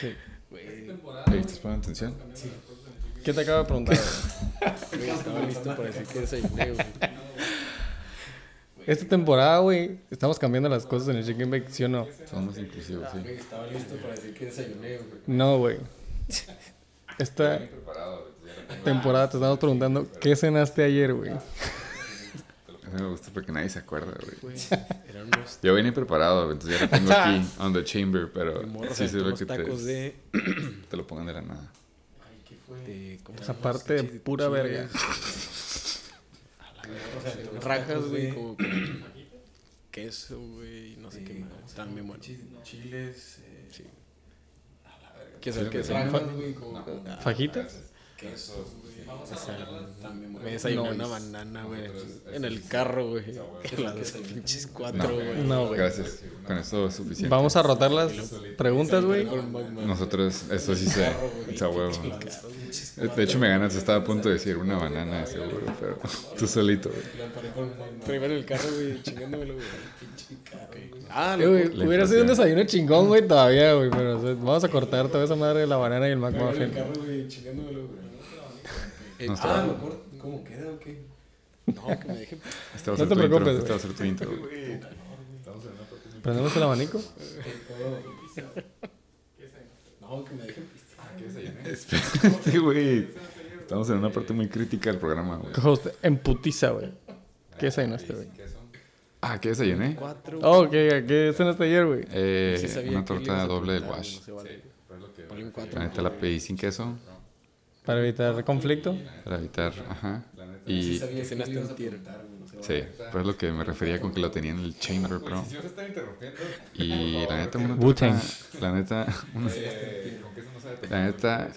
Ey, ¿Estás poniendo atención? ¿Qué te acabo de preguntar? Güey, estaba listo para decir que desayuné, güey. Esta temporada, güey, estamos cambiando las cosas en el Chicken Bake, ¿sí o no? Son más inclusivos, sí. Estaba listo para decir que desayuné, güey. No, güey. Esta temporada te estamos preguntando, ¿qué cenaste ayer, güey? A mí me gusta porque nadie se acuerda, güey. Yo venía preparado, entonces ya lo tengo aquí, on the chamber, pero sí sé lo unos que te, de... te lo pongan de la nada. Ay, ¿qué fue? ¿cómo se Esa parte de pura chiles- verga. Rajas, güey, como con queso, güey, no sé qué más. Están bien buenos. Chiles. eh, Sí. ¿Qué sabe qué es? Rajas, güey, con ¿Fajitas? queso, güey. También Me bueno. desayuné No, una es- banana, güey, en el carro, güey. Las pinches cuatro, güey. No, güey. Gracias. Con eso es suficiente. Vamos a rotar las preguntas, güey. Nosotros, eso sí se. a huevo. De hecho, me ganas. Estaba a punto de decir una banana, seguro, pero tú solito, güey. Primero el carro, güey, chingándomelo, güey. Ah, Eh, güey, hubiera sido un desayuno chingón, güey, todavía, güey. Pero vamos a cortar toda esa madre de la banana y el McMuffin. güey, chingándomelo, güey. No, Ah, ¿lo corto? ¿Cómo queda o qué? No, que me dejen. este va a No ser te tu intro, preocupes, Este va a ser tu intro. ¿Prendemos el abanico? No, que me dejen Espérate, güey. Estamos en una parte muy crítica del programa, güey. Host, en putiza, güey. ¿Qué desayunaste, güey? Ah, ¿qué desayuné? Cuatro. Oh, ¿qué, ¿qué cenaste ayer, güey? Eh, una torta doble del wash. La neta la pedí sin queso Para evitar conflicto. para evitar, ajá. Y Que sí, pero es lo que me refería con que lo tenía en el chamber, bro. Y la neta, una Wu-Tang. torta, la neta, una- la neta,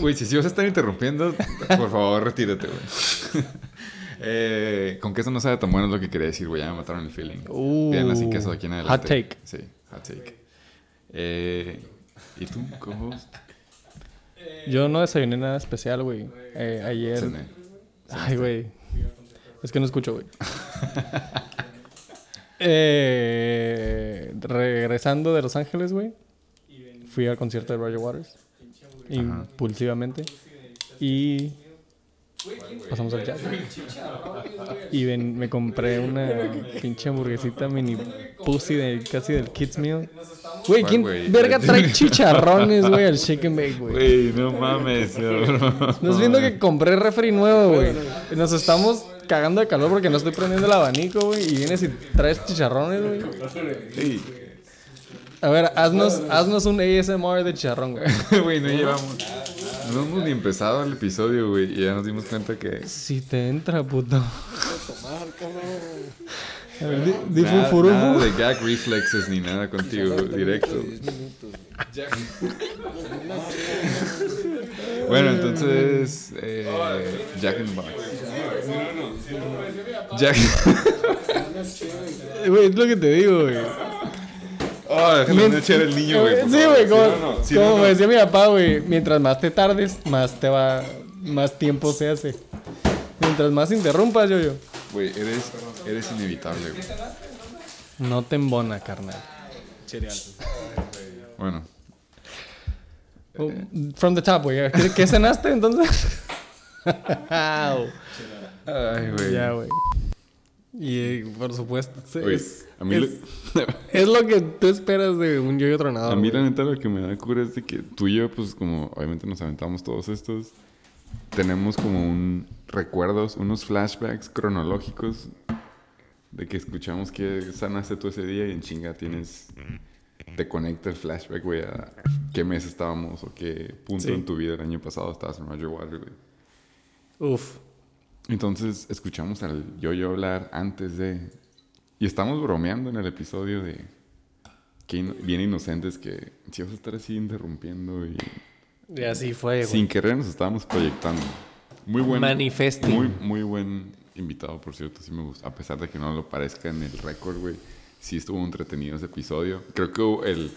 Güey, si si vas a estar interrumpiendo, por favor, retírate, güey. Eh, con queso no sabe tan bueno es lo que quería decir, güey. Ya me mataron el feeling. Uh, Pídanla sin queso de aquí en adelante. hot take. Sí, hot take. Eh, ¿Y tú, co-host? Yo no desayuné nada especial, güey. Eh, ayer. Cené. Ay, güey. Es que no escucho, güey. eh, regresando de Los Ángeles, güey. Fui al concierto de Roger Waters. Impulsivamente. Y. Pasamos al jazz. Y ven- me compré una pinche hamburguesita mini pussy de casi del Kids Meal. Güey, ¿Cuál, ¿quién verga trae chicharrones, güey, al and Bake, güey? Güey, no mames. Nos viendo que compré refri nuevo, güey. Nos estamos cagando de calor porque no estoy prendiendo el abanico, güey. Y vienes y traes chicharrones, güey. Sí. A ver, haznos, haznos un ASMR de chicharrón, güey. Güey, no llevamos. No hemos ni empezado el episodio, güey. Y ya nos dimos cuenta que. Si te entra, puto. Tomar, cabrón. A ver, di, di Nada, fufurufu. nada de gag reflexes ni nada contigo, directo. Minutos. Bueno, entonces. Eh, Jack in the Box. Jack. Güey, es lo que te digo, güey. Oh, déjame Mien- echar el niño, güey. por Sí, güey, como, no, no, sí, como no, decía mi papá, güey. Mientras más te tardes, más te va. Más tiempo se hace. Mientras más interrumpas, yo, yo. Güey, eres, eres inevitable, güey. No te embona, carnal. Cereal. Bueno, Oh, From the top, güey. ¿Qué, qué cenaste entonces? Ay, güey. ya, güey. Y eh, por supuesto, es, Güey, es, a mí, lo- es lo que tú esperas de un yo-yo tronador. a mí la neta lo que me da cura es de que tú y yo, pues como obviamente nos aventamos todos estos, tenemos como un recuerdos, unos flashbacks cronológicos de que escuchamos que sanaste tú ese día y en chinga tienes, te conecta el flashback, güey, a qué mes estábamos o qué punto Sí. en tu vida el año pasado estabas en Roger Water, güey. Uf. Entonces escuchamos al yo-yo hablar antes de... Y estamos bromeando en el episodio de... Que in- bien inocentes que si vas a estar así interrumpiendo y... Y así fue, güey. Sin querer nos estábamos proyectando. Muy buen... Manifesting. Muy, muy buen invitado, por cierto. Sí me gusta. A pesar de que no lo parezca en el récord, güey. Sí estuvo entretenido ese episodio. Creo que el...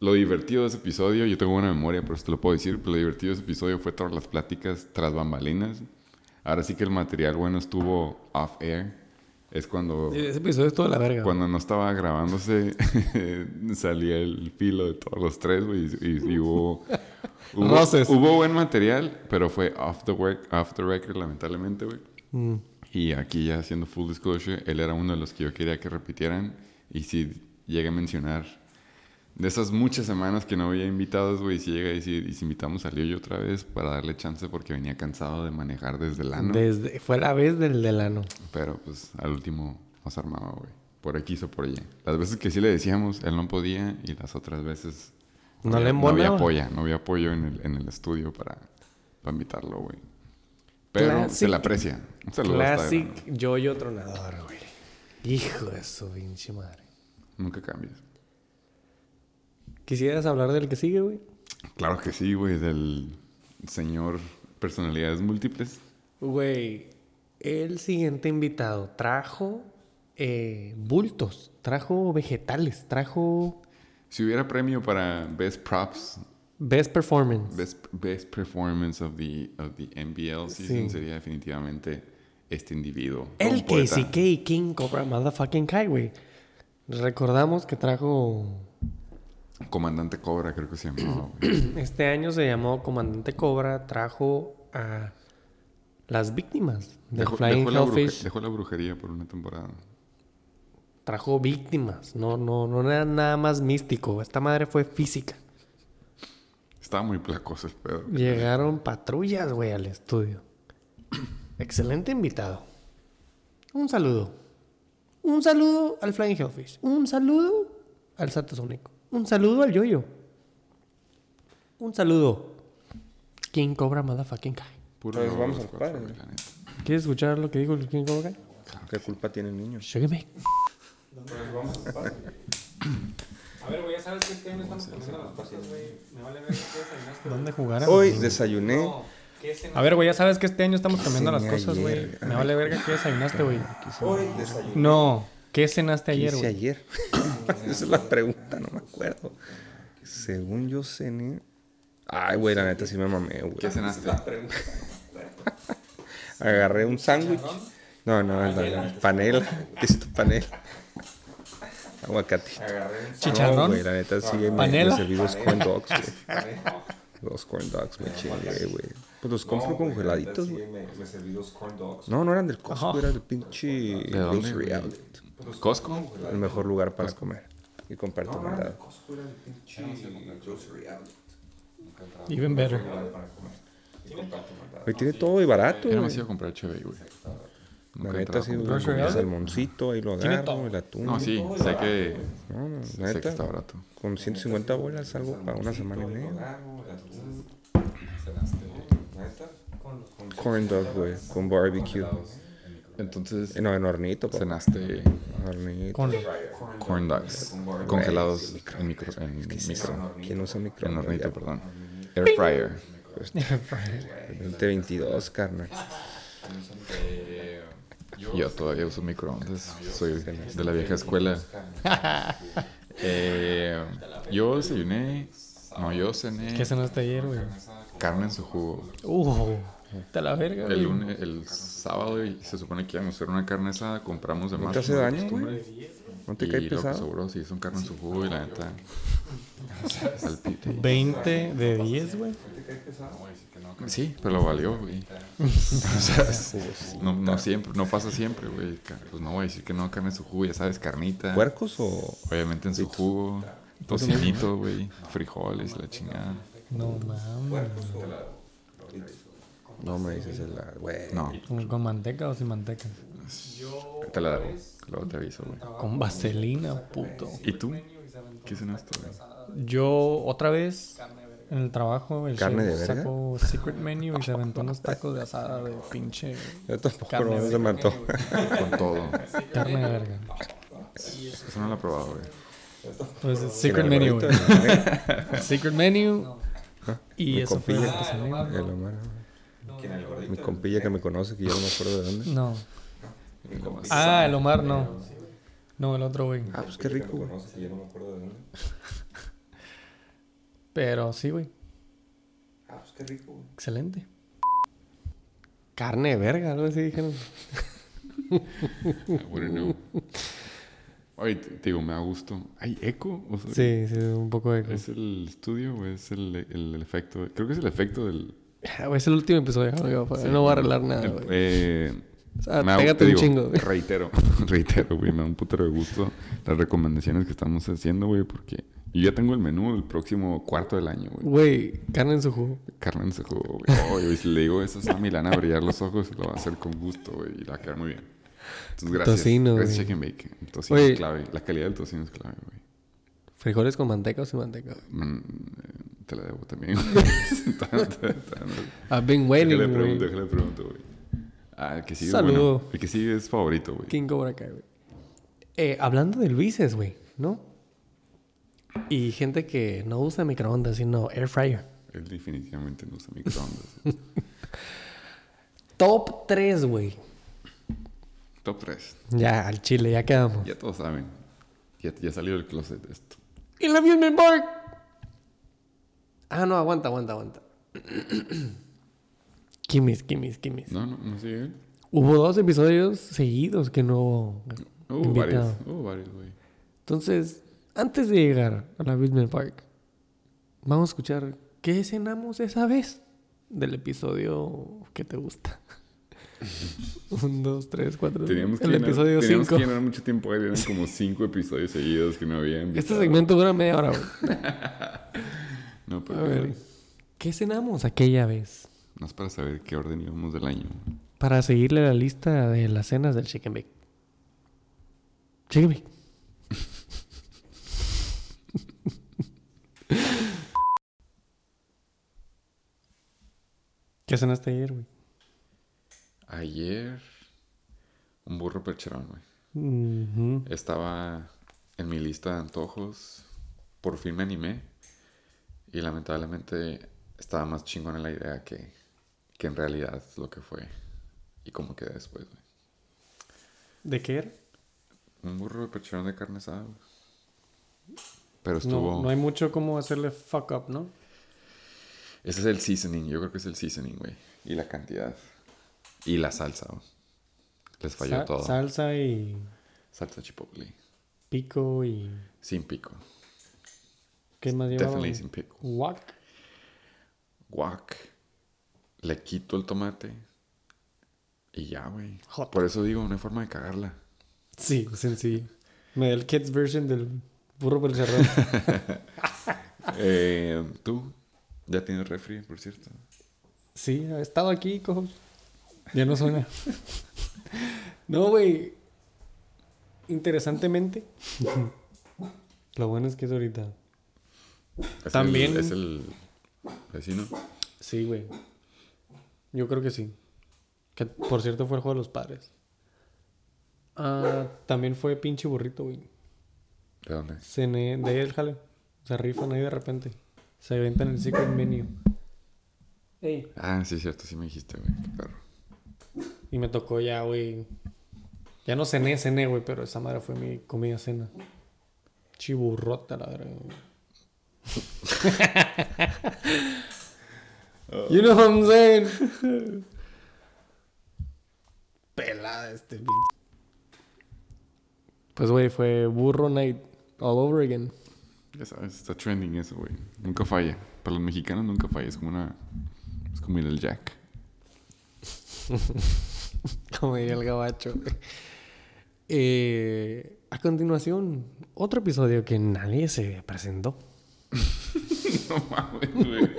Lo divertido de ese episodio, yo tengo buena memoria, por eso te lo puedo decir, pero lo divertido de ese episodio fue todas las pláticas tras bambalinas. Ahora sí que el material bueno estuvo off-air. Es cuando... Ese episodio es toda la verga. Cuando no estaba grabándose, salía el filo de todos los tres, güey, y, y- hubo, hubo, Roces. hubo buen material, pero fue off the, work, off the record, lamentablemente, güey. Mm. Y aquí ya haciendo full disclosure, él era uno de los que yo quería que repitieran. Y si llega a mencionar, de esas muchas semanas que no había invitados, güey, si llega a decir, y si invitamos a yo otra vez para darle chance porque venía cansado de manejar desde el ano. Desde, fue la vez del delano. Pero pues al último nos armaba, güey. Por X o por Y. Las veces que sí le decíamos, él no podía. Y las otras veces No había- le No había apoyo, no había apoyo en el, en el estudio para, para invitarlo, güey. Pero se le aprecia. Un saludo hasta Classic yo-yo tronador, güey. Hijo de su pinche madre. Nunca cambies. ¿Quisieras hablar del que sigue, güey? Claro que sí, güey, del señor personalidades múltiples. Güey, el siguiente invitado trajo eh, bultos, trajo vegetales, trajo Si hubiera premio para Best Props, best performance. Best, best Performance of the, of the NBL season, Sí. sería definitivamente este individuo. el. KCK King Cobra Motherfucking Kai, güey. Recordamos que trajo. Comandante Cobra, creo que se güey. Este año se llamó Comandante Cobra, trajo a las víctimas del Dejó, Flying dejó la dejó la brujería por una temporada. Trajo víctimas, no, no, no era nada más místico. Esta madre fue física. Estaba muy placoso el pedo. Llegaron patrullas, güey, al estudio. Excelente invitado. Un saludo. Un saludo al Flying Hellfish. Un saludo al Satasónico. Un saludo al Yoyo. Un saludo. King Cobra Motherfucking Kai. Puro Entonces lobo, vamos al padre. ¿Quieres escuchar lo que dijo el King Cobra Kai? ¿Qué culpa tiene el niño? Sígueme. A ver, güey, ya sabes que este año estamos comiendo las cosas, güey. Me vale ver qué desayunaste. ¿Dónde jugar? Hoy desayuné. A ver, güey, ya sabes que este año estamos cambiando las cosas, güey. Me vale verga qué desayunaste, güey. Hoy desayuné. No, ¿qué cenaste ¿Qué ayer, güey? ayer? Esa es la pregunta, no me acuerdo. Según yo cené. Ay, güey, la neta sí me mamé, güey. ¿Qué cenaste? Agarré un sándwich. No, no, no, no, panela. Quesito panela. Aguacate. Chicharrón. No, güey, la neta sí me, me Panela. serví dos corn dogs, güey. Dos corn dogs me chingué, güey. Pues los compro congeladitos, güey. No, no eran del Costco, Ajá. era del pinche Grocery? Outlet. ¿Costco? El mejor lugar para comer y compartir mandado. Even better. Güey, tiene todo y barato, Yo no me iba a comprar chévere, güey. La neta sí, Grocery El Outlet. salmoncito, ahí lo agarro, el atún. No, sí, sé que, No, no, la neta, está barato. con 150 bolas salgo para una semana y media. Corn dog, güey, con barbecue. Entonces, Eh, No, en hornito, papá. cenaste Hornito. Con corn dogs congelados en micro. En, micro, ¿Quién usa en microondas? hornito, Ya, perdón. Air fryer. 2022, carnal. Yo todavía uso microondas. Soy de la vieja escuela. Eh, yo desayuné. No, yo cené ¿Qué cenaste ayer, güey? carne en su jugo. Uh, te la verga. El lunes, el sábado y se supone que íbamos a hacer una carne asada, compramos de ¿No más. te hace daño, güey? ¿No te y cae lo que pesado? sobró, sí, son carne en su jugo y la neta. al pite. 20 de 10, güey. Sí, pero lo valió, güey. o sea, no, no siempre, no pasa siempre, güey. Pues no voy a decir que no, carne en su jugo, ya sabes, carnita. ¿Puercos o...? Obviamente en su jugo, tocinito, güey, frijoles, la chingada. No mames. No me dices el... Güey. No, ¿Con, manteca o sin manteca? te la hago, luego te aviso, güey. Con vaselina, puto. ¿Y tú? ¿Qué cenaste, güey? Yo, otra vez, en el trabajo, el ¿Carne chef de verga? sacó secret menu y se aventó unos tacos de asada de pinche Yo tampoco Carne no de se me. Con todo. carne de verga. Eso no lo he probado, güey. Pues es secret menu, güey. Secret menu. Y eso fue lo que cené. El. Mi compilla que me conoce, que ya no me acuerdo de dónde. No. Ah, el Omar no. No, el otro, güey. Ah, pues qué rico, güey. Pero sí, güey. Ah, pues qué rico, güey. Excelente. Carne de verga, algo así dijeron. Wouldn't know. Oye, te digo, me da gusto. ¿Hay eco? O sea, Sí, sí, un poco de... ¿Es el estudio o es el, el, el efecto? Creo que es el efecto del... Ah, Es el último episodio, amigo, pues, no voy a arreglar nada, el- güey. eh, O sea, pégate te un digo, chingo, güey. Reitero, reitero, güey. Me da un putero de gusto las recomendaciones que estamos haciendo, güey, porque yo ya tengo el menú del próximo cuarto del año, güey. Güey, carne en su jugo. Carne en su jugo, güey. Oh, si le digo eso a Sammy, le van a brillar los ojos, lo va a hacer con gusto, güey, y le va a quedar muy bien. Entonces, gracias. Tocino, gracias. Chicken Bake. El tocino es clave. La calidad del tocino es clave, güey. ¿Frijoles con manteca o sin manteca? Mm, eh, te la debo también. güey. I've been waiting, güey. pregunto, déjale pregunto, güey. Ah, el que sigue Saludo. bueno. El que sigue es favorito, güey. King Cobra Kai, güey. Eh, hablando de Luises, güey, ¿no? Y gente que no usa microondas, sino air fryer. Él definitivamente no usa microondas. Top 3, güey. Top 3. Ya, al chile, ya quedamos. Ya todos saben. Ya, ya salió del closet esto. Y la Amusement Park. Ah, no, aguanta, aguanta, aguanta. Kimis, kimis, kimis. No, no, no sigue. Hubo dos episodios seguidos que no hubo invitado. varios. Hubo varios, güey. Entonces, antes de llegar a la Amusement Park, vamos a escuchar qué cenamos esa vez del episodio que te gusta. Un, dos, tres, cuatro. Teníamos que, el llenar, episodio teníamos que 5. llenar mucho tiempo. Eran como cinco episodios seguidos que no había Este segmento dura media hora, güey. No, pero A ver, ¿qué cenamos aquella vez? no es para saber qué orden íbamos del año. Para seguirle la lista de las cenas del Chicken Bake. Chicken Bake. ¿Qué cenaste ayer, güey? Ayer, un burro percherón, güey. Estaba en mi lista de antojos. Por fin me animé. Y lamentablemente estaba más chingón en la idea que, que en realidad lo que fue. Y cómo quedé después, güey. ¿De qué era? Un burro de percherón de carne asada, güey. Pero estuvo... No, no hay mucho como hacerle fuck up, ¿no? Ese es el seasoning. Yo creo que es el seasoning, güey. Y la cantidad. Y la salsa, güey. Les falló Sa- todo. Salsa y Salsa chipotle. pico y... Sin pico. ¿Qué más llevaba? Definitely sin pico. Guac. Guac. Le quito el tomate. Y ya, güey. Por eso digo, no hay forma de cagarla. Sí, sencillo. Me da el kids version del burro percherrón. Eh, ¿Tú? ¿Ya tienes refri, por cierto? Sí, ha estado aquí, cojos. Ya no suena. no, güey. Interesantemente. Lo bueno es que es ahorita. ¿Es También- El, ¿Es el vecino? Sí, güey. Yo creo que sí. Que por cierto fue el juego de los padres. Ah, también fue pinche burrito, güey. ¿De dónde? Cené de él, jale. Se rifan ahí de repente. Se aventan el secret menu. Ey. Ah, sí, cierto. Sí me dijiste, güey. Qué perro. Y me tocó ya, güey. Ya no cené, cené, güey, pero esa madre fue mi comida cena. Chiburrota, la verdad. you know what I'm saying? Pelada este pinche. Pues, güey, fue burro night all over again. Ya sabes, está trending eso, güey. Nunca falla. Para los mexicanos nunca falla. Es como una... Es como ir al Jack. Como diría el gabacho. güey. Eh, a continuación, otro episodio que nadie se presentó. no mames, güey.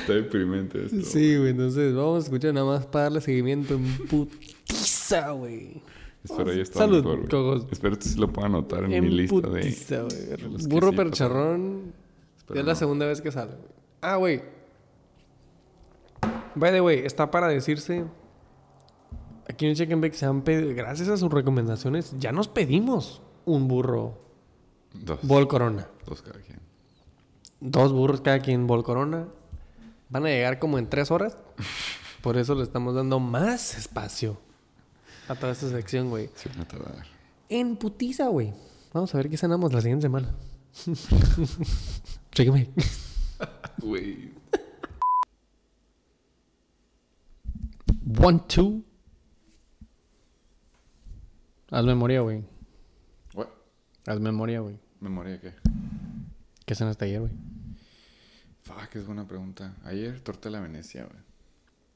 Está deprimente esto. Sí, güey, entonces vamos a escuchar nada más para darle seguimiento en putiza, güey. Espero ya está Salud, mejor, güey. Espero que sí lo pueda anotar en, En mi lista de... putiza, güey. de que Burro sí percharrón. Es la segunda vez que sale, güey. Ah, güey. By the way, está para decirse. Aquí en el Chicken Bake se han pedido, gracias a sus recomendaciones, ya nos pedimos un burro Dos. Bol Corona. Dos cada quien. Dos burros cada quien Bol Corona. Van a llegar como en tres horas. Por eso le estamos dando más espacio a toda esta sección, güey. Sí, van a tardar. En putiza, güey. Vamos a ver qué cenamos la siguiente semana. Bake. Güey. One, two. Haz memoria, güey. Haz memoria, güey. ¿Memoria de qué? ¿Qué cenaste ayer, güey? Fuck, es buena pregunta. Ayer torta de la Venecia, güey.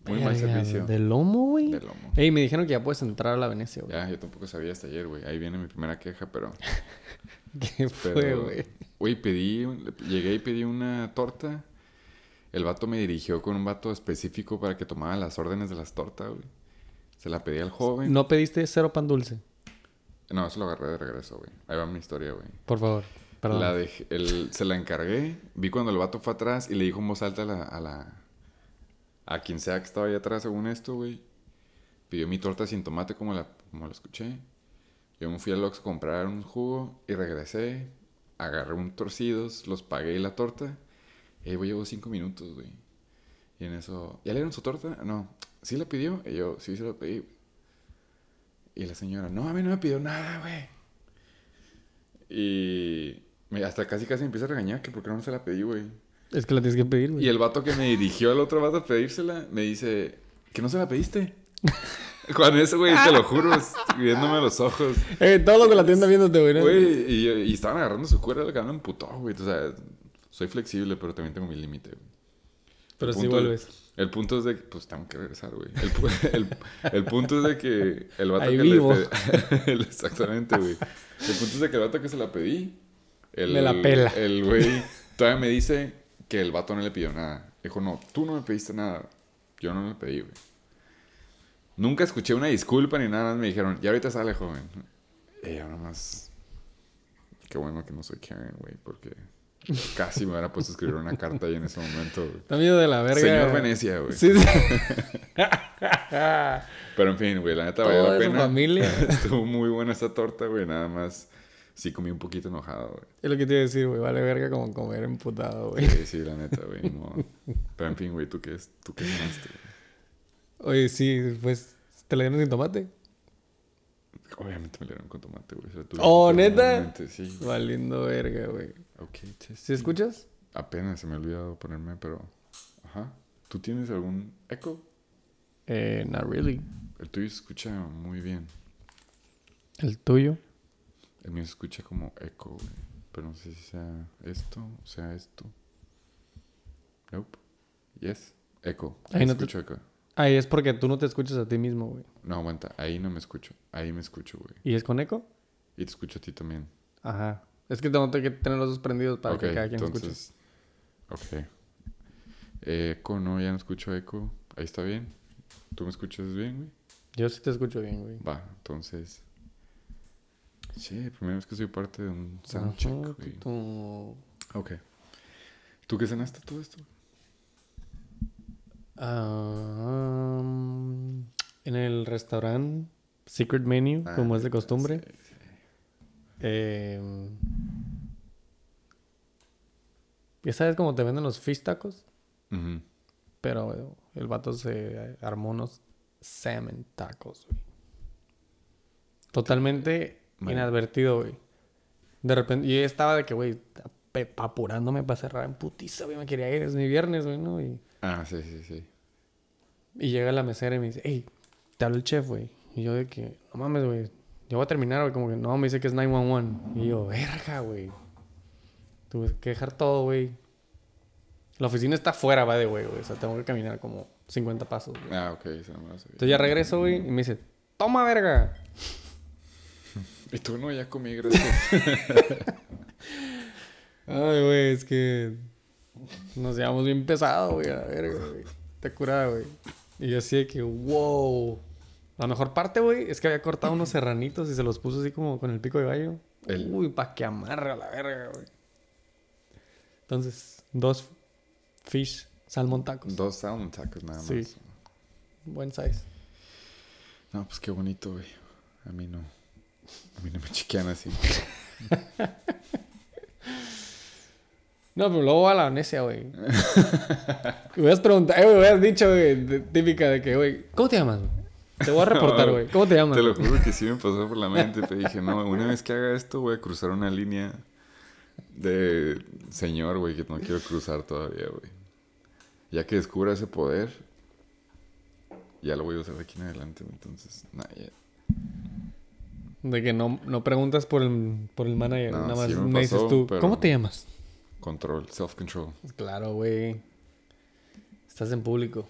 Muy mal servicio. ¿De lomo, güey? De lomo. Ey, me dijeron que ya puedes entrar a la Venecia, güey. Ya, yo tampoco sabía hasta ayer, güey. Ahí viene mi primera queja, pero... ¿Qué fue, güey? Güey, pedí... Llegué y pedí una torta. El vato me dirigió con un vato específico para que tomara las órdenes de las tortas, güey. Se la pedí al joven. ¿No pediste cero pan dulce? No, eso lo agarré de regreso, güey. Ahí va mi historia, güey. Por favor. Perdón. La dejé- el- se la encargué. Vi cuando el vato fue atrás y le dijo en voz alta a la, a la- a quien sea que estaba ahí atrás, según esto, güey. Pidió mi torta sin tomate como la, como la escuché. Yo me fui al Oxxo a comprar un jugo y regresé. Agarré un torcidos, los pagué y la torta. Y ahí güey, llevo cinco minutos, güey. Y en eso... ¿Ya le dieron su torta? No. ¿Sí la pidió? Y yo, sí, se la pedí. Y la señora, no, a mí no me pidió nada, güey. Y hasta casi casi me empieza a regañar que por qué no se la pedí, güey. Es que la tienes que pedir, güey. Y el vato que me dirigió al otro vato a pedírsela, me dice, ¿que no se la pediste? Con eso, güey, te lo juro, viéndome a los ojos. Eh, todos los de la tienda viéndote, güey. ¿no? Güey, y, y estaban agarrando su cuerda, el que me emputó, güey. O sea, soy flexible, pero también tengo mi límite, güey. Pero el sí vuelves. El punto es de que, pues tengo que regresar, güey. El, el- el punto es de que el vato Ahí que vivo. le pedí. Exactamente, güey. El punto es de que el vato que se la pedí. El, Me la pela. El güey todavía me dice que el vato no le pidió nada. Dijo, no, tú no me pediste nada. Yo no le pedí, güey. Nunca escuché una disculpa ni nada. Me dijeron, ya ahorita sale, joven. Y yo nomás. Qué bueno que no soy Karen, güey, porque casi me hubiera puesto a escribir una carta ahí en ese momento, güey. Está miedo de la verga. Señor Venecia, güey. Sí, sí. Pero en fin, güey, la neta valió la su pena. familia. Estuvo muy buena esta torta, güey. Nada más sí comí un poquito enojado, güey. Es lo que te iba a decir, güey. Vale verga como comer emputado, güey. Sí, sí, la neta, güey. Pero en fin, güey, ¿tú qué? ¿tú qué güey? Oye, sí, pues, ¿te la dieron sin tomate? Obviamente me le dieron con tomate, güey. o sea, Oh, ¿neta? Sí. Valiendo verga, güey. Ok, sí, ¿Sí escuchas? Apenas se me ha olvidado ponerme, pero... Ajá. ¿Tú tienes algún eco? Eh, not really. El tuyo se escucha muy bien. ¿El tuyo? El mío se escucha como eco, güey. Pero no sé si sea esto o sea esto. Nope. Yes. Eco. Ahí no te- eco. Ahí es porque tú no te escuchas a ti mismo, güey. No, aguanta. Ahí no me escucho. Ahí me escucho, güey. ¿Y es con eco? Y te escucho a ti también. Ajá. Es que tengo que tener los dos prendidos para que cada quien escuche. entonces... Ok. Eh, eco, no, ya no escucho eco. Ahí está bien. ¿Tú me escuchas bien, güey? Yo sí te escucho bien, güey. Va, entonces... Sí, primera vez que soy parte de un soundcheck, güey. tú- Ok. ¿Tú qué cenaste todo esto? Um, en el restaurante Secret Menu, Ah, como es de costumbre. sí, sí. Eh, ya sabes cómo te venden los fish tacos, pero el vato se armó unos salmon tacos, güey. Totalmente inadvertido, güey. De repente, yo estaba de que, güey, apurándome para cerrar en putiza, güey, me quería ir, es mi viernes, güey, ¿no? Y, Ah, sí, sí, sí. y llega la mesera y me dice, hey, te habla el chef, güey. Y yo de que, no mames, güey, yo voy a terminar, güey, como que, no, me dice que es 911. Y yo, verga, güey. Tuve que dejar todo, güey. La oficina está afuera, va de güey, güey. O sea, tengo que caminar como 50 pasos, güey. Ah, ok, no me sabía. Entonces ya regreso, güey, y me dice, toma, verga. Y tú no, ya comí, gracias. Ay, güey, es que nos llevamos bien pesado, güey, a la verga, güey. Te curaba, güey. Y yo así de que, wow. La mejor parte, güey, es que había cortado unos serranitos y se los puso así como con el pico de gallo. El- Uy, pa' que amarra la verga, güey. Entonces, dos fish salmon tacos. Dos salmon tacos nada más. Sí. Buen size. No, pues qué bonito, güey. A mí no. A mí no me chiquean así. No, pero luego a la necia, güey. Me hubieras preguntado, eh, me hubieras dicho, güey, típica de que, güey, ¿cómo te llamas, güey? Te voy a reportar, güey. ¿Cómo te llamas? Te lo juro que sí me pasó por la mente. Pero dije, no, una vez que haga esto voy a cruzar una línea de señor, güey, que no quiero cruzar todavía, güey. Ya que descubra ese poder, ya lo voy a usar de aquí en adelante, güey. Entonces, nah, ya. De que no, no preguntas por el, por el manager, No, nada más sí me me dices tú, pero- ¿cómo te llamas? Control, self-control. Claro, güey. Estás en público.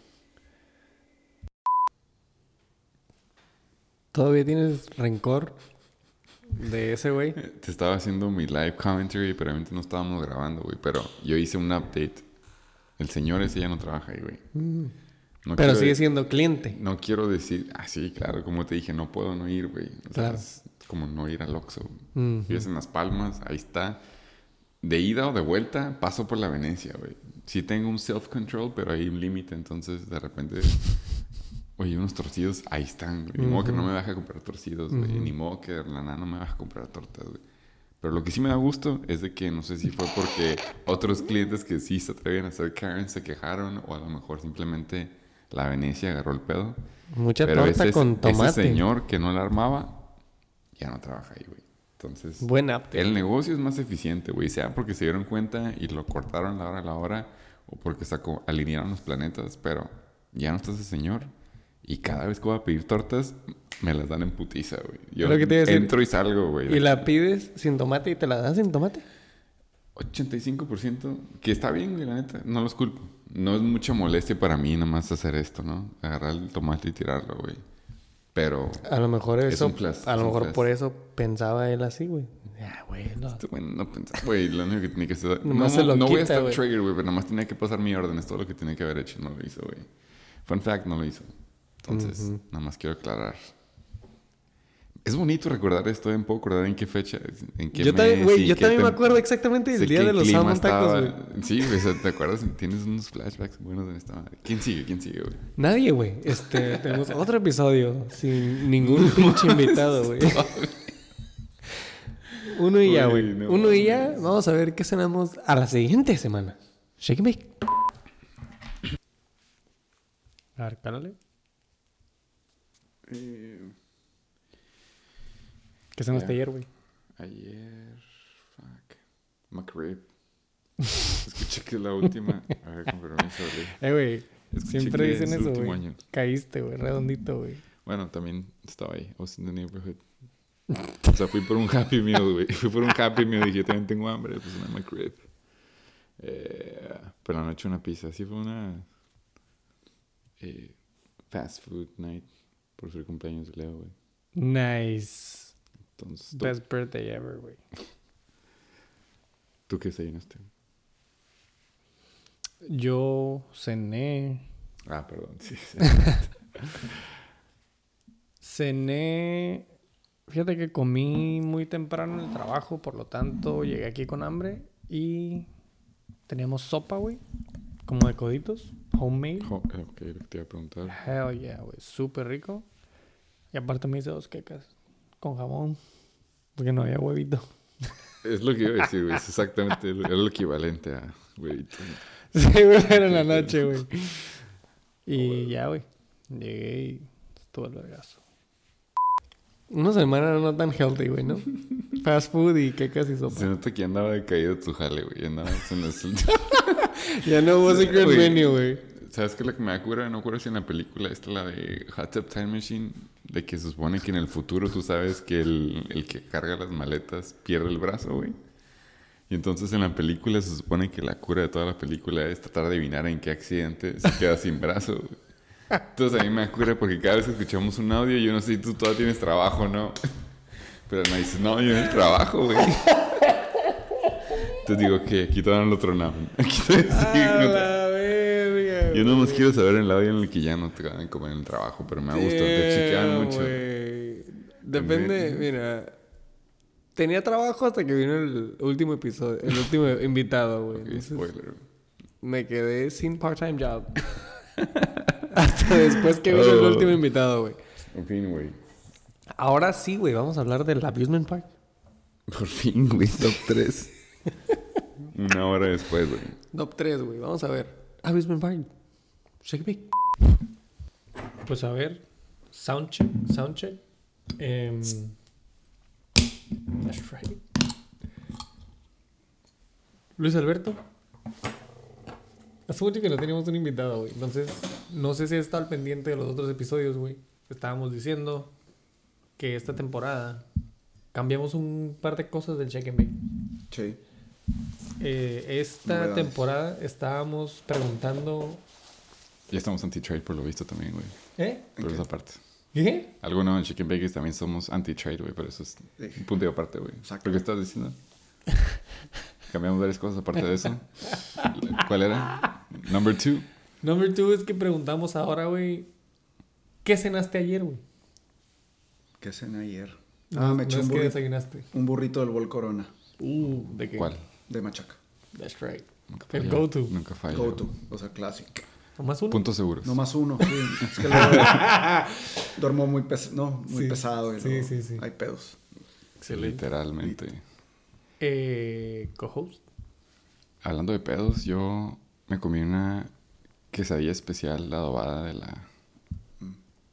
¿Todavía tienes rencor de ese güey? Te estaba haciendo mi live commentary, pero obviamente no estábamos grabando, güey. Pero yo hice un update. El señor ese ya no trabaja ahí, güey. No Pero sigue siendo cliente. No quiero decir... Ah, sí, claro. Como te dije, no puedo no ir, güey. O sea, Claro. es como no ir al Oxxo. Vives en Las Palmas, ahí está. De ida o de vuelta paso por la Venecia, güey. Sí tengo un self-control, pero hay un límite, entonces de repente... Oye, unos torcidos, ahí están, güey. Ni modo que no me baje a comprar torcidos, güey. Ni modo que la nana no me baje a comprar tortas, güey. Pero lo que sí me da gusto es de que no sé si fue porque otros clientes que sí se atreven a hacer Karen se quejaron o a lo mejor simplemente la Venecia agarró el pedo. Mucha Pero torta ese, con tomate. ese señor que no la armaba ya no trabaja ahí, güey. Entonces, Buen app. el negocio es más eficiente, güey. Sea porque se dieron cuenta y lo cortaron la hora a la hora o porque sacó, alinearon los planetas, pero ya no está ese señor. Y cada vez que voy a pedir tortas, me las dan en putiza, güey. Yo Es lo que te iba a decir. entro y salgo, güey. Y la pides sin tomate y te la dan sin tomate. 85%, que está bien, güey, la neta. No los culpo. No es mucha molestia para mí nomás hacer esto, ¿no? Agarrar el tomate y tirarlo, güey. Pero A lo mejor Es eso. un plus, a lo mejor plus. por eso pensaba él así, güey. Ya, güey. no. Este güey no pensaba, güey, lo único que tenía que hacer. No, se lo no voy a estar güey. trigger, güey, pero nomás tenía que pasar mi orden. Es todo lo que tenía que haber hecho. No lo hizo, güey. Fun fact, no lo hizo. Entonces, nada más quiero aclarar. Es bonito recordar esto, ¿eh? ¿Puedo acordar en qué fecha? ¿En qué Yo también, mes güey, y yo qué también me acuerdo exactamente del día de los salmon tacos, güey. Sí, güey, o sea, ¿te acuerdas? Tienes unos flashbacks buenos en esta madre. ¿Quién sigue? ¿Quién sigue, güey? Nadie, güey. Este, tenemos otro episodio sin ningún pinche invitado, güey. Uno y ya, Güey, güey. no Uno y ya. Vamos a ver qué cenamos a la siguiente semana. Shake and bake. A ver, cálale. ¿Qué cenaste ayer, güey? Ayer. Fuck. McRib. Escuché que es la última. A ver, con permiso, güey. Eh, güey. Siempre dicen eso, güey. Caíste, güey. Redondito, güey. Bueno, también estaba ahí. I was in the neighborhood. O sea, fui por un Happy Meal, güey. Fui por un Happy Meal y dije, también tengo hambre. Pues una McRib. Eh, pero anoche una pizza. Así fue una... eh, fast food night. Por su cumpleaños de Leo, güey. Nice. Entonces, ¿tú, Best birthday ever, güey. ¿tú qué desayunaste? Yo cené. Ah, perdón. Sí. Cené. Fíjate que comí muy temprano en el trabajo, por lo tanto llegué aquí con hambre y teníamos sopa, güey. Como de coditos. Homemade. Ok, te iba a preguntar. Hell yeah, güey. Súper rico. Y aparte me hice dos quecas con jamón. Porque no había huevito. Es lo que iba a decir, güey. Es exactamente el- era lo equivalente a huevito. Sí, güey, era en la noche, güey. Y ya, güey. Llegué y estuvo el vergazo. Una semana no tan healthy, güey, ¿no? Fast food y quecas y Se sopa. nota que andaba decaído tu jale, güey. En últimas- Ya no hubo secret Güey. menu, güey. ¿Sabes qué es lo que me da cura? No acuerdo si en la película esta, la de Hot Tub Time Machine, de que se supone que en el futuro tú sabes que el, el que carga las maletas pierde el brazo, güey. Y entonces en la película se supone que la cura de toda la película es tratar de adivinar en qué accidente se queda sin brazo, güey. Entonces a mí me da cura porque cada vez que escuchamos un audio, yo no sé si tú todavía tienes trabajo no. Pero me dices, no, yo el trabajo, güey. Entonces digo, que aquí todavía no lo tronaban. Aquí todavía A siguen, no- la. Yo no más quiero saber el audio en el que ya no te van a comer en el trabajo, pero me gusta, te chequean Damn, mucho. güey. Depende, mira. Tenía trabajo hasta que vino el último episodio, el último invitado, güey. Ok, Entonces, spoiler. me quedé sin part-time job. hasta después que vino el Oh. último invitado, güey. En fin, güey. Ahora sí, güey, vamos a hablar del Abusement Park. Por fin, güey, top 3. Una hora después, güey. Top 3, güey. Vamos a ver. Abusement Park. Pues a ver. Soundcheck. Soundcheck. Em, that's right. Luis Alberto. Hace mucho que no teníamos un invitado, güey. Entonces, no sé si está al pendiente de los otros episodios, güey. Estábamos diciendo que esta temporada cambiamos un par de cosas del Check and Bake. Sí. Eh, esta temporada estábamos preguntando. Ya estamos anti-trade por lo visto también, güey. ¿Eh? Por esa parte. ¿Qué? Algo no, en Chicken Bakers también somos anti-trade, güey, pero eso es un punto y aparte, güey. Exacto. ¿Pero qué estás diciendo? Cambiamos varias cosas aparte de eso. ¿Cuál era? Number two. Number two es que preguntamos ahora, güey. ¿Qué cenaste ayer, güey? ¿Qué cené ayer? No, Ah, me no eché es un que burrito, desayunaste. un burrito del Bol Corona. Uh, ¿de qué? ¿Cuál? de machaca. That's right. Nunca El go-to. Nunca falla. Go güey. to, o sea, clásico. ¿Nomás uno? Puntos seguros. No más uno, sí. Es que luego duermo muy, pes- no, muy Sí. pesado y Sí, luego sí, sí. hay pedos. Literalmente. Eh, co-host. Hablando de pedos, yo me comí una quesadilla especial adobada de la,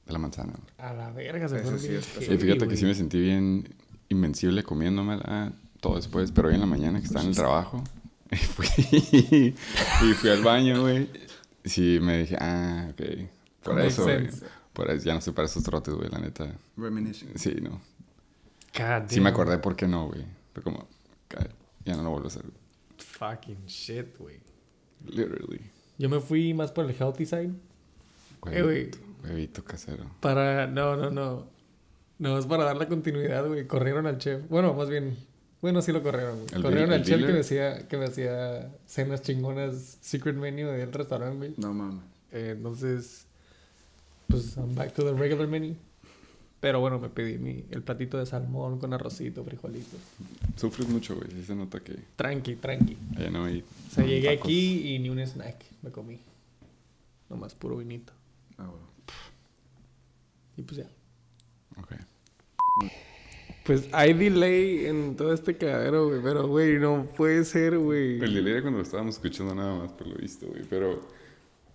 de la manzana. A la verga, se fueron sí Y fíjate que sí me sentí bien invencible comiéndomela todo después, pero hoy en la mañana que estaba en el trabajo, y fui, y fui al baño, güey. Sí, me dije, ah, ok. Por eso, güey. Por eso, ya no sé para esos trotes, güey, la neta. Reminiscing. Sí, no. God Sí me acordé por qué no, güey. Fue como, "God, ya no lo vuelvo a hacer. Fucking shit, güey. Literally. Yo me fui más por el healthy side. Eh, güey. Huevito, huevito casero. Para. No, no, no. No, es para dar la continuidad, güey. Corrieron al chef. Bueno, más bien. Bueno, sí lo corrieron. ¿El Corrieron al el chef que me, hacía, que me hacía cenas chingonas, secret menu del restaurante, güey. No mames. Eh, entonces, pues, I'm back to the regular menu. Pero bueno, me pedí mi, el platito de salmón con arrocito, frijolitos. Sufres mucho, güey. Sí se nota que Tranqui, tranqui. allá no hay. O sea, no llegué tacos. aquí y ni un snack me comí. Nomás puro vinito. Ah, bueno. Y pues ya. Ok. Pues hay delay en todo este cagadero, güey. Pero, güey, no puede ser, güey. El delay era cuando lo estábamos escuchando nada más, por lo visto, güey. Pero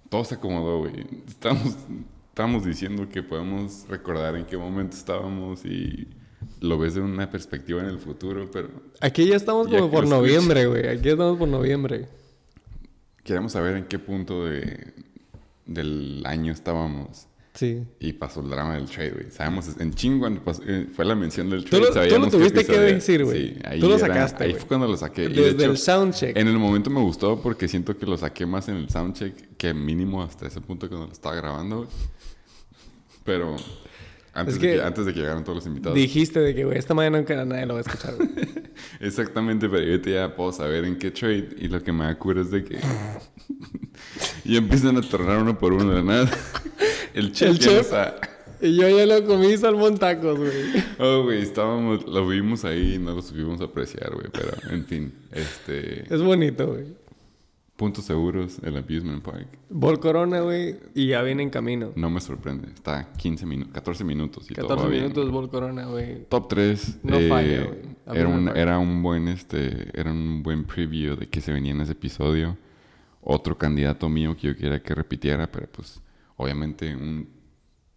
todo se acomodó, güey. Estábamos, estábamos diciendo que podemos recordar en qué momento estábamos y lo ves de una perspectiva en el futuro, pero Aquí ya estamos Ya como por noviembre, güey. Aquí estamos por noviembre. queríamos saber en qué punto de, del año estábamos. Sí. Y pasó el drama del trade, güey. Sabemos, en chingo eh, fue la mención del Tú trade. lo- tú lo sabíamos qué tuviste que decir, güey. Sí, ahí Tú lo era- sacaste, Ahí fue cuando lo saqué. Y de Desde el hecho, soundcheck. En el momento me gustó porque siento que lo saqué más en el soundcheck que mínimo hasta ese punto cuando lo estaba grabando. güey. Pero antes, Es de que que, antes de que llegaran todos los invitados. Dijiste de que, güey, esta mañana nunca nadie lo va a escuchar, güey. Exactamente, pero yo ya puedo saber en qué trade. Y lo que me da cura es de que. y empiezan a tornar uno por uno de la nada. El chef, El y yo ya lo comí salmón tacos, güey. Oh, güey, estábamos, lo vimos ahí y no lo supimos apreciar, güey. Pero, en fin, este. Es bonito, güey. Puntos seguros, el Abusement Park. Bol Corona, güey. Y ya viene en camino. No me sorprende. Está 15 minutos, 14 minutos y todo 14 va bien. minutos Bol Corona, güey. Top 3. No falla, güey. Era un, era un buen, este, era un buen preview de que se venía en ese episodio. Otro candidato mío que yo quería que repitiera, pero pues, obviamente, un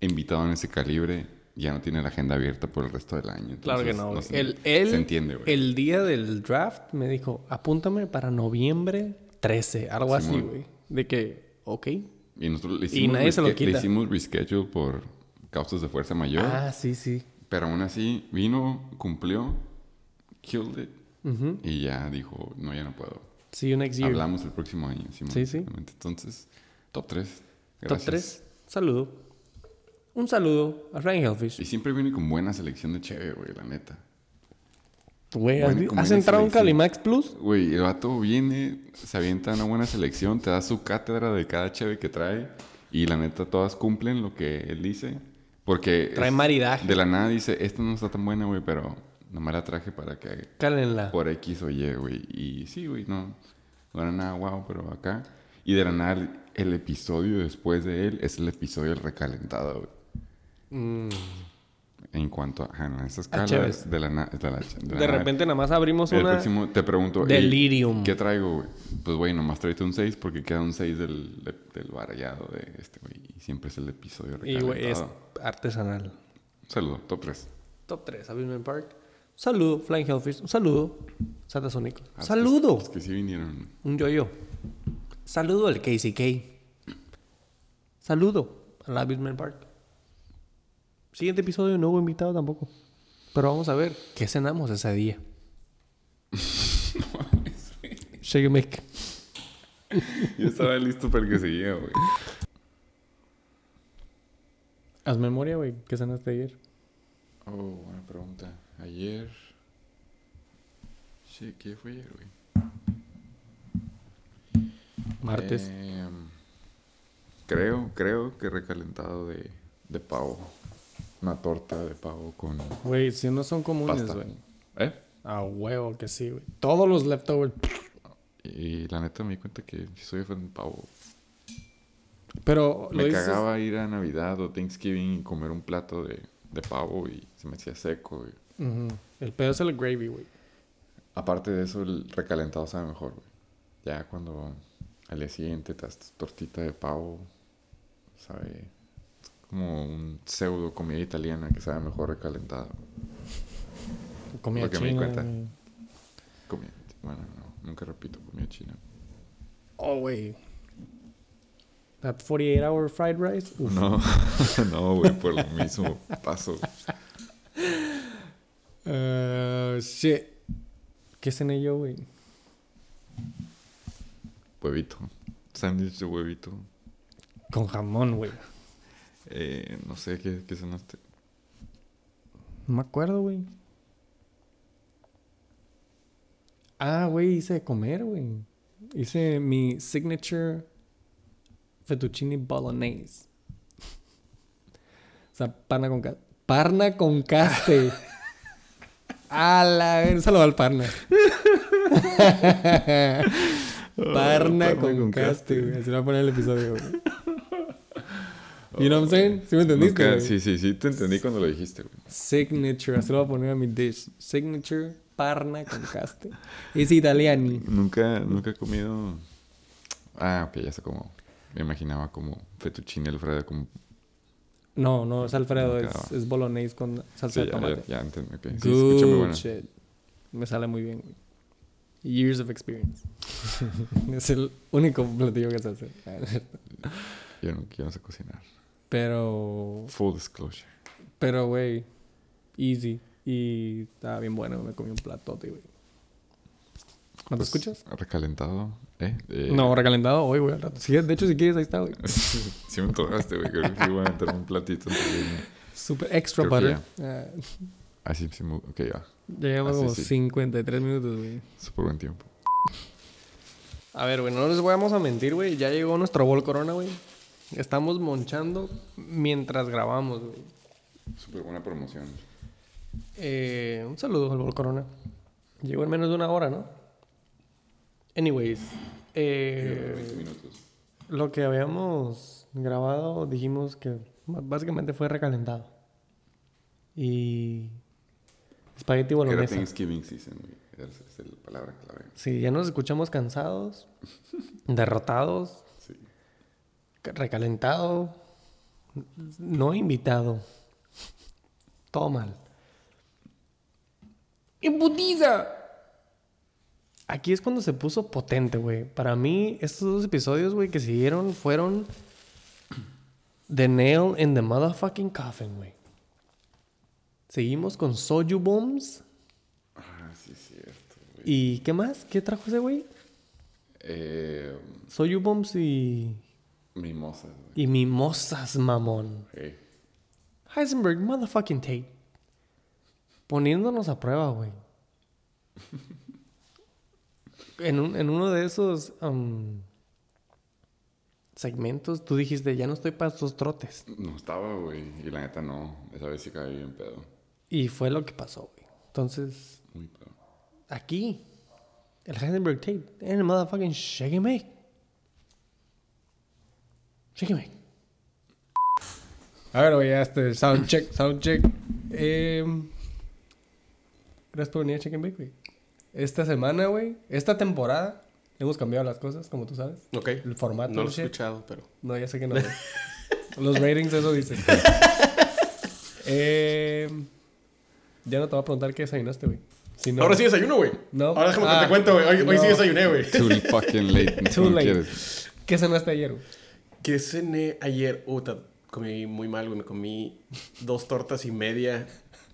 invitado en ese calibre ya no tiene la agenda abierta por el resto del año. Claro que Entonces, no, güey. sé, el, él, se entiende, güey. El día del draft me dijo, apúntame para noviembre 13, algo así, güey. De que, ok. Y nosotros le Y hicimos, nadie se lo resque- le quita. hicimos reschedule por causas de fuerza mayor. Ah, sí, sí. Pero aún así, vino, cumplió, killed it. Ujú. Y ya dijo, no, ya no puedo. See you next year. Hablamos el próximo año. Sí, sí. Entonces, top 3. Top 3. Saludo. Un saludo a Ryan Hellfish. Y siempre viene con buena selección de cheve, güey, la neta. Güey, ¿has, has entrado en. Calimax Plus? Güey, el vato viene, se avienta una buena selección, te da su cátedra de cada cheve que trae. Y la neta, todas cumplen lo que él dice. Porque Trae es- maridaje. de la nada dice, esta no está tan buena, güey, pero nomás la traje para que Cálenla. por X o Y, güey. Y sí, güey, no, no era nada guau, pero acá. Y de la nada, el episodio después de él es el episodio del recalentado, güey. Mm. En cuanto a, ajá, en esa escala, de la, na- de la- de la De nada. repente nada más abrimos El una... próximo te pregunto, "Ey, Delirium. ¿qué traigo, güey? Pues, güey, nomás tráete un 6 porque queda un 6 del, de- del barallado de este, güey. Y siempre es el episodio Y, güey, es recalentado. artesanal. Saludo, top 3. Top 3, Abusement Park. Un saludo, Flying Hellfish. Un saludo, Santa Sónico. Ah, Saludo. Es que sí vinieron. Un yo-yo. Saludo al KCK. Saludo al Abusement Park. Siguiente episodio no hubo invitado tampoco. Pero vamos a ver qué cenamos ese día. Shake mic. Yo estaba listo para el que seguía, güey. Haz memoria, güey. ¿Qué cenaste ayer? Oh, buena pregunta. Ayer. Sí, ¿qué fue ayer, güey? Martes. Em, creo, creo que recalentado de, de pavo. Una torta de pavo con Güey, si no son comunes, güey. ¿Eh? A huevo que sí, güey. Todos los leftovers. Y la neta me di cuenta que soy fan del pavo. Pero lo Me dices- cagaba ir a Navidad o Thanksgiving y comer un plato de, de pavo y se me hacía seco. y- Ujú. El pedo es el gravy, güey. Aparte de eso, el recalentado sabe mejor, güey. Ya cuando al día siguiente te das tortita de pavo, sabe es como un pseudo comida italiana que sabe mejor recalentada. Comida Lo que me di china, cuenta. güey. Comida, bueno, no, nunca repito comida china. Oh, güey. That 48 hour fried rice. Uf. No, no, güey, por el mismo paso. Uh, shit. ¿Qué cené yo, güey? Huevito. Sándwich de huevito. Con jamón, güey. Eh, no sé qué, qué cenaste. No me acuerdo, güey. Ah, güey, hice de comer, güey. Hice mi signature fettuccine bolognese. O sea, parna con caste. Parna con caste. A la ver, saludo al parna. parna, con, con caste, güey. Así voy a poner el episodio, güey. You know what I'm saying? ¿Sí me entendiste? Nunca- sí, sí, sí, te entendí cuando lo dijiste, güey. Signature, así lo voy a poner a mi dish. Signature parna con caste. Es italiani. Nunca, nunca he comido. Ah, ok, ya sé cómo. Me imaginaba como fettuccine alfredo, como. No, no es Alfredo, Nunca. es, es bolognese con salsa Sí, de ya, tomate. ya, ya entendí. ok. Sí, se escucha muy Good bueno. shit. Me sale muy bien, güey. Years of experience. es el único platillo que sé hacer. Yo no, yo no sé cocinar. Pero, Full disclosure. pero, güey, easy. Y estaba bien bueno, me comí un platote, güey. ¿No te Pues, escuchas? Recalentado. ¿Eh? Eh, No, recalentado hoy, güey, al rato. Sí, de hecho, si quieres, ahí está, güey. sí me antojaste, güey. Creo que sí voy a entrar un platito. Super extra Creo butter. Ah, Ah, sí, Ok, ya. ya llevamos Ah, como sí. 53 minutos, güey. Súper buen tiempo. A ver, güey, no les vamos a mentir, güey. Ya llegó nuestro bol corona, güey. Estamos monchando mientras grabamos, güey. Súper buena promoción. Eh, un saludo al bol corona. Llegó en menos de una hora, ¿no? Anyways, eh, 20 minutos. lo que habíamos grabado dijimos que básicamente fue recalentado. Y espagueti Era bolognesa. Thanksgiving season, güey. Es la palabra clave. Sí, ya nos escuchamos cansados, derrotados, Sí. recalentado, no invitado. Todo mal. ¡Imputiza! Aquí es cuando se puso potente, güey. Para mí, estos dos episodios, güey, que siguieron fueron The Nail in the Motherfucking Coffin, güey. Seguimos con Soju Bombs. Ah, sí, es cierto, güey. ¿Y qué más? ¿Qué trajo ese güey? Eh, Soju Bombs y, mimosas, güey. y mimosas, mamón. Hey. Heisenberg, motherfucking Tate. Poniéndonos a prueba, güey. En, un- en uno de esos um, segmentos, tú dijiste, ya no estoy para estos trotes. No estaba, güey. Y la neta no. Esa vez sí caí bien pedo. Y fue lo que pasó, güey. Entonces, Muy aquí, el Heisenberg Tate, en el motherfucking Shake and Make. Shake and Make. A ver, güey, ya este, sound check, sound check. Eh, gracias por venir a Shake and Bake, güey. Esta semana, güey, esta temporada, hemos cambiado las cosas, como tú sabes. Ok. El formato. No lo he escuchado, pero. No, ya sé que no. Los ratings eso dicen. eh, ya no te voy a preguntar qué desayunaste, güey. Si no- Ahora sí desayuno, güey. No. Ahora déjame Ah, que te cuento, güey. Hoy, hoy sí desayuné, güey. Too fucking late. Too ¿Cómo late. quieres? ¿Qué cenaste ayer, güey? ¿Qué cené ayer? Uta, comí muy mal, güey. Me comí dos tortas y media.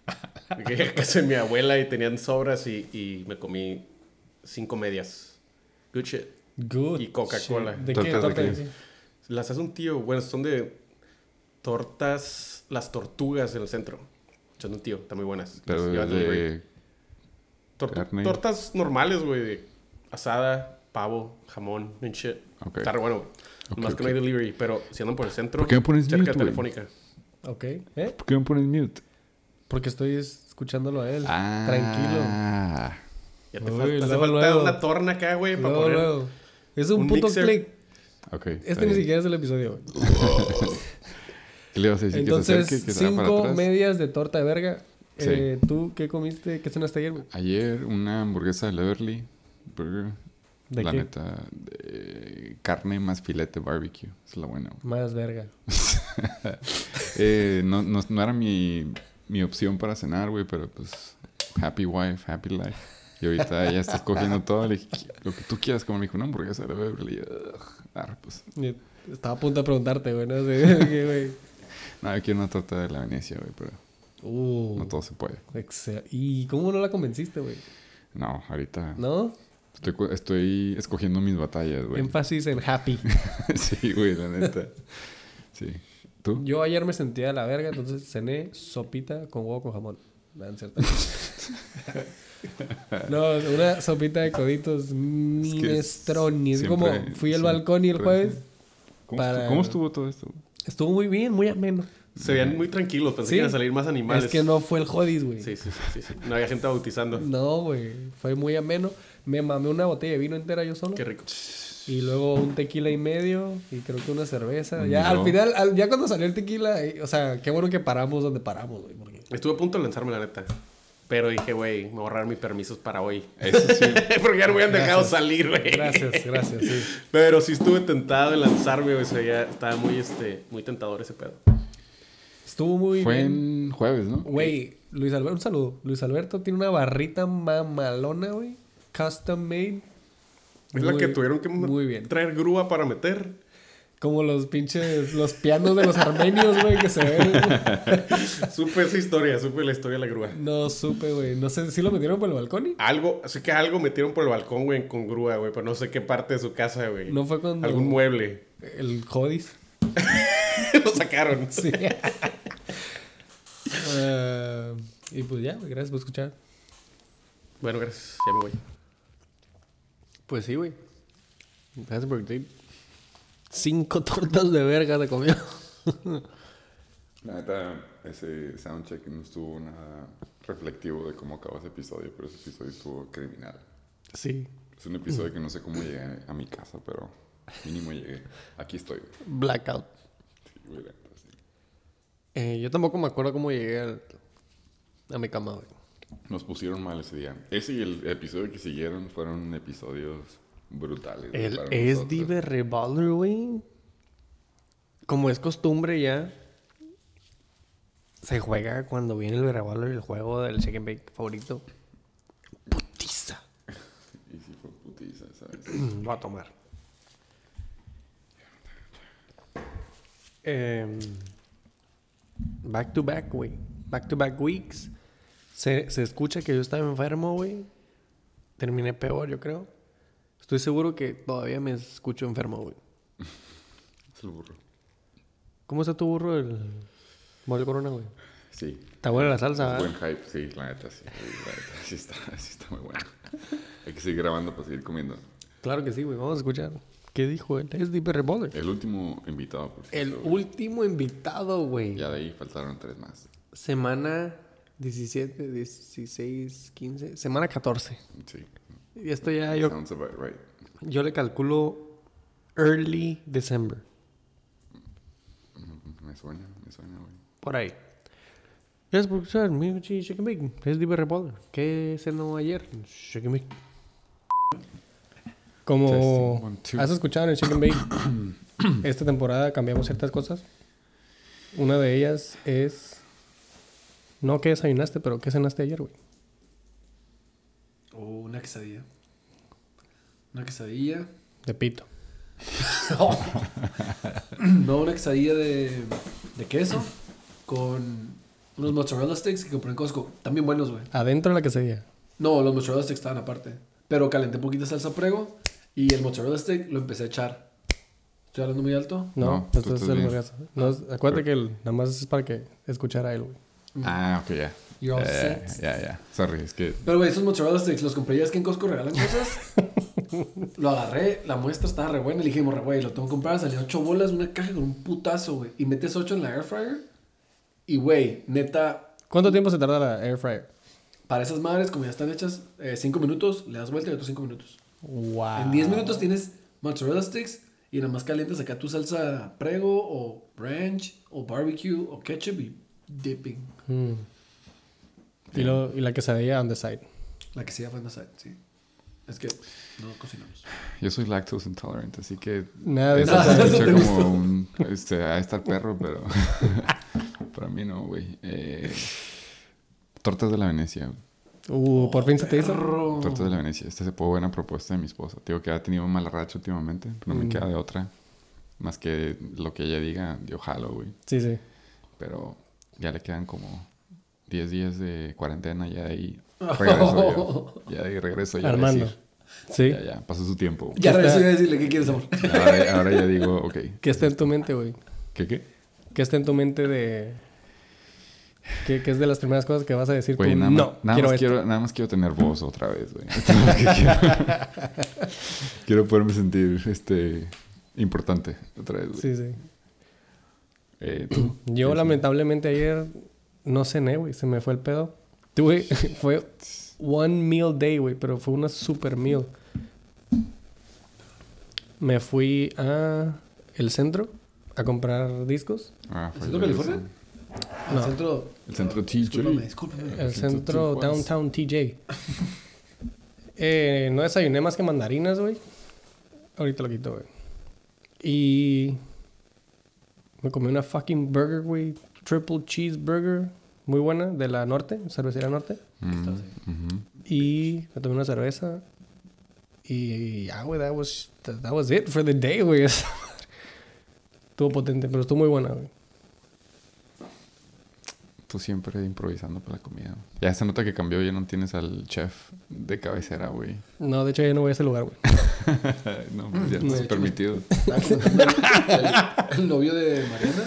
A casa de mi abuela y tenían sobras y, y me comí cinco medias. Good shit. Good. Y Coca-Cola. ¿De qué? ¿Tortas de. Las hace un tío. Bueno, son de tortas, las tortugas en el centro. Son de un tío, están muy buenas. Pero delivery. de... Tor- carne. Tortas normales, güey. de Asada, pavo, jamón, and shit. Ok. Está re bueno. Ok, Más que ok. no hay delivery, pero si andan por el centro, ¿Por qué me pones cerca mute, de? Telefónica. Ok. ¿Eh? ¿Por qué me pones mute? Porque estoy escuchándolo a él. Ah. Tranquilo. Ya te Uy, falta, hace luego, falta luego. una torna acá, güey, para poner. luego. Es un, un puto mixer. click. Ok. Este ni siquiera es el episodio, güey. ¿Qué le ibas a decir? Entonces, que se acerque, que se va para cinco medias de torta de verga. Sí. Eh, ¿Tú qué comiste? ¿Qué cenaste ayer, güey? Ayer una hamburguesa de Leverly Burger. ¿De la qué? neta, de carne más filete barbecue. Es la buena. güey. Más verga. Eh, no, no, no era mi, mi opción para cenar, güey, pero pues happy wife, happy life. Y ahorita ella está escogiendo todo. Le dije, lo que tú quieras, como me dijo, una hamburguesa de Beverly. "Ugh". Pues, Estaba a punto de preguntarte, güey. No sé güey. No, yo quiero una torta de la Venecia, güey, pero Uh, no todo se puede. excel- ¿Y cómo no la convenciste, güey? No, ahorita ¿No? estoy, estoy escogiendo mis batallas, güey. Énfasis en happy. sí, güey, la neta. Sí. ¿Tú? Yo ayer me sentía de la verga, entonces cené sopita con huevo con jamón. No, una sopita de coditos minestroni. Es como siempre- fui al balcón y el jueves ¿Cómo, para- estuvo, cómo estuvo todo esto? Estuvo muy bien, muy ameno. Se veían muy tranquilos, pensé Sí. que iban a salir más animales. Es que no fue el jodis, güey. Sí, sí, sí. No había gente bautizando. No, güey. Fue muy ameno. Me mamé una botella de vino entera yo solo. Qué rico. Y luego un tequila y medio. Y creo que una cerveza. Ya al final, al- ya cuando salió el tequila, eh, o sea, qué bueno que paramos donde paramos, güey. Porque Estuve a punto de lanzarme, la neta. Pero dije, güey, me voy a ahorrar mis permisos para hoy. Eso sí. Porque ya no me han dejado Gracias. salir, güey. Gracias, gracias, sí. Pero sí estuve tentado de lanzarme, güey. O sea, ya estaba muy, este, muy tentador ese pedo. Estuvo muy Fue bien. en jueves, ¿no? Güey, Luis Alberto, un saludo. Luis Alberto tiene una barrita mamalona, güey. Custom made. Es la que tuvieron que Muy bien. traer grúa para meter. Como los pinches, los pianos de los armenios, güey, que se ven. Supe esa historia, supe la historia de la grúa. No supe, güey. No sé si lo metieron por el balcón. y- Algo, sé que algo metieron por el balcón, güey, con grúa, güey, pero no sé qué parte de su casa, güey. No fue cuando. Algún mueble. El Jodis. Lo sacaron. Sí. Eh, y pues ya, güey, gracias por escuchar. Bueno, gracias. Ya me voy. Pues sí, güey. Gracias por te- Cinco tortas de verga te comió. La neta, ese soundcheck no estuvo nada reflectivo de cómo acabó ese episodio, pero ese episodio estuvo criminal. Sí. Es un episodio que no sé cómo llegué a mi casa, pero mínimo llegué. Aquí estoy. Blackout. Sí, güey, la neta, sí. Eh, yo tampoco me acuerdo cómo llegué al- a mi cama, güey. Nos pusieron mal ese día. Ese y el episodio que siguieron fueron episodios brutales. El nosotros. de Revolver, güey. Como es costumbre ya. Se juega cuando viene el Revolver, el juego del Chicken Bake favorito. Putiza. Y sí fue putiza, ¿sabes? Voy a tomar. Em, back to back, güey. Back to back weeks. Se, se escucha que yo estaba enfermo, güey. Terminé peor, yo creo. Estoy seguro que todavía me escucho enfermo, güey. Es el burro. ¿Cómo está tu burro el mole corona, güey? Sí. Está buena la salsa, Buen ¿verdad? hype, sí, la neta, sí. La neta, sí está, sí está muy bueno. Hay que seguir grabando para seguir comiendo. Claro que sí, güey. Vamos a escuchar. ¿Qué dijo el SD Revolver? El último invitado, por cierto, El güey. último invitado, güey. Ya de ahí faltaron tres más. Semana 17, 16, 15. Semana 14. Sí. Y esto ya yo, Sounds about right. yo le calculo early December. Mm, Me suena, me suena, güey. Por ahí. Gracias por escuchar. Mi chi- Chicken Bacon. Es Diver Revolver. ¿Qué cenó ayer? Chicken Bacon. Como Testing, one, has escuchado en el Chicken Bacon, esta temporada cambiamos ciertas cosas. Una de ellas es. No que desayunaste, pero ¿qué cenaste ayer, güey? O una quesadilla. Una quesadilla. De pito. No, una quesadilla de, de queso con unos mozzarella sticks que compré en Costco. También buenos, güey. Adentro de la quesadilla. No, los mozzarella sticks estaban aparte. Pero calenté un poquito de salsa prego y el mozzarella stick lo empecé a echar. ¿Estoy hablando muy alto? No, No, esto es el vergazo. No, acuérdate que el- nada más es para que escuchara a él, güey. Ah, ok, ya. You're all Eh, set. Ya, ya. Sorry, es que Pero, güey, esos mozzarella sticks los compré ya es que en Costco regalan cosas. lo agarré, la muestra estaba re buena. Le dije, morra, güey, lo tengo que comprar. Salía 8 bolas, una caja con un putazo, güey. Y metes 8 en la air fryer. Y, güey, neta, ¿Cuánto tiempo se tarda la air fryer? Para esas madres, como ya están hechas, 5 minutos, le das vuelta y otros 5 minutos. Wow. En 10 minutos tienes mozzarella sticks y nada más calientas acá tu salsa prego o ranch o barbecue o ketchup y dipping. Mm. Y, lo, y la quesadilla on the side. La que sea fue en la side, sí. Es que no cocinamos. Yo soy lactose intolerant, así que Nada de eso. Escucha te como un... Este, a estar perro, pero... para mí no, güey. Eh, tortas de la Venecia. Uh, por fin se te hizo. Tortas de la Venecia. Esta se fue buena propuesta de mi esposa. Digo que ha tenido un mal racho últimamente, pero no me Mm. queda de otra. Más que lo que ella diga, yo jalo, güey. Sí, sí. Pero ya le quedan como 10 días de cuarentena, ya de ahí regreso yo. Ya de ahí regreso yo a Armando. decir, Sí. Ya, ya, pasó su tiempo. Ya está- regresé a decirle, ¿qué quieres, amor? Ahora, ahora ya digo, ok. ¿Qué está en tu mente, güey? ¿Qué qué? ¿Qué está en tu mente de... ¿Qué, qué es de las primeras cosas que vas a decir Güey, tú? nada, no, más, nada, quiero más esto. quiero, nada más quiero tener voz otra vez, güey. Esto es lo que quiero. quiero poderme sentir este, importante otra vez, güey. Sí, sí. Eh, ¿tú? Yo lamentablemente ayer no cené, güey. Se me fue el pedo. Tuve... fue one meal day, güey. Pero fue una super meal. Me fui a el centro a comprar discos. Ah, fue ¿Centro California? No. centro. El centro TJ. Discúlpame, discúlpame. El centro. Downtown TJ. Eh, no desayuné más que mandarinas, güey. Ahorita lo quito, güey. Y me comí una fucking burger, güey. Triple cheeseburger. Muy buena, de la Norte, cervecería Norte. Mm. Y me tomé una cerveza. Y ya, güey, that was, that was it for the day, güey. Estuvo potente, pero estuvo muy buena, güey. Tú siempre improvisando para la comida. Ya se nota que cambió, ya no tienes al chef de cabecera, güey. No, de hecho, ya no voy a ese lugar, güey. no, pues ya no es permitido. El novio de Mariana,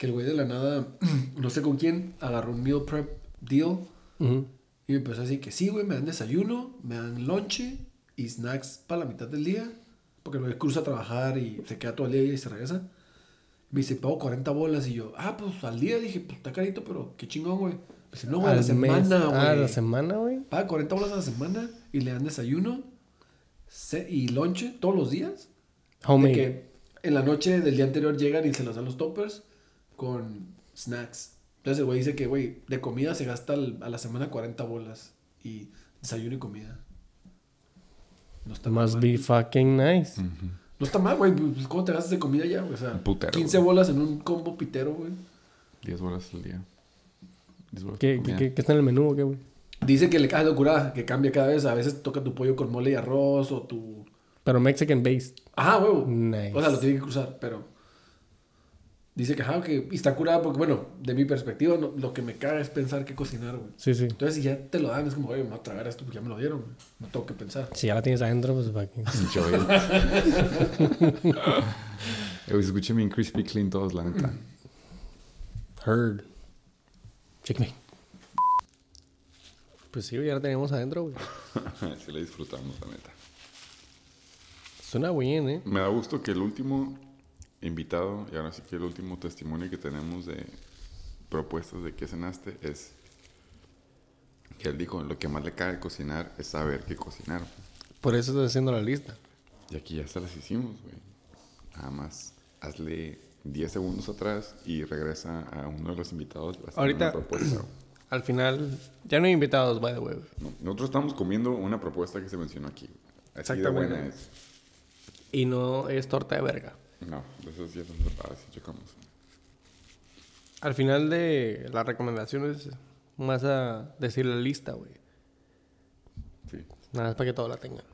que el güey de la nada, no sé con quién, agarró un meal prep deal Ujú. y me empezó a decir que sí, güey, me dan desayuno, me dan lonche y snacks para la mitad del día, porque el güey cruza a trabajar y se queda todo el día y se regresa. Me dice, pago 40 bolas y yo, ah, pues al día dije, pues está carito, pero qué chingón, güey. Me dice, no, güey, a la semana, güey. Ah, a la semana, güey. Paga 40 bolas a la semana y le dan desayuno y lonche todos los días. De Homemade. que en la noche del día anterior llegan y se los dan los toppers con snacks. Entonces el güey dice que, güey, de comida se gasta al- a la semana 40 bolas y desayuno y comida. No está Must mal. be fucking nice. Ujú. No está mal, güey. Pues, ¿Cómo te gastas de comida ya, güey? O sea, putero, 15 güey. bolas en un combo pitero, güey. 10 horas al día. 10 horas ¿Qué, qué, qué- qué está en el menú o qué, güey? Dice que le cae locura, que cambia cada vez. A veces toca tu pollo con mole y arroz o tu... Pero Mexican based. Ajá, huevo. Nice. O sea, lo tiene que cruzar, pero... Dice que, ajá, que y está curada porque, bueno, de mi perspectiva, no- lo que me caga es pensar qué cocinar, güey. Sí, sí. Entonces, si ya te lo dan, es como, oye, me voy a tragar esto porque ya me lo dieron, güey. No tengo que pensar. Si ya la tienes adentro, pues. Enjoy it. Eh, escucha bien crispy clean todos, la neta. Heard. Checkmate. Pues sí, güey, ya la tenemos adentro, güey. sí la disfrutamos, la neta. Suena bien, ¿eh? Me da gusto que el último invitado, y ahora sí que el último testimonio que tenemos de propuestas de qué cenaste es que él dijo, lo que más le cae cocinar es saber qué cocinar. Por eso estoy haciendo la lista. Y aquí ya se las hicimos, güey. Nada más hazle 10 segundos atrás y regresa a uno de los invitados. Ahorita- una propuesta. Al final, ya no hay invitados, by the way. No, nosotros estamos comiendo una propuesta que se mencionó aquí. de Exactamente. buena es. Y no es torta de verga. No, de esas ya son separadas y checamos. Al final de las recomendaciones, vas a decir la lista, güey. Sí, Nada más para que todos la tengan.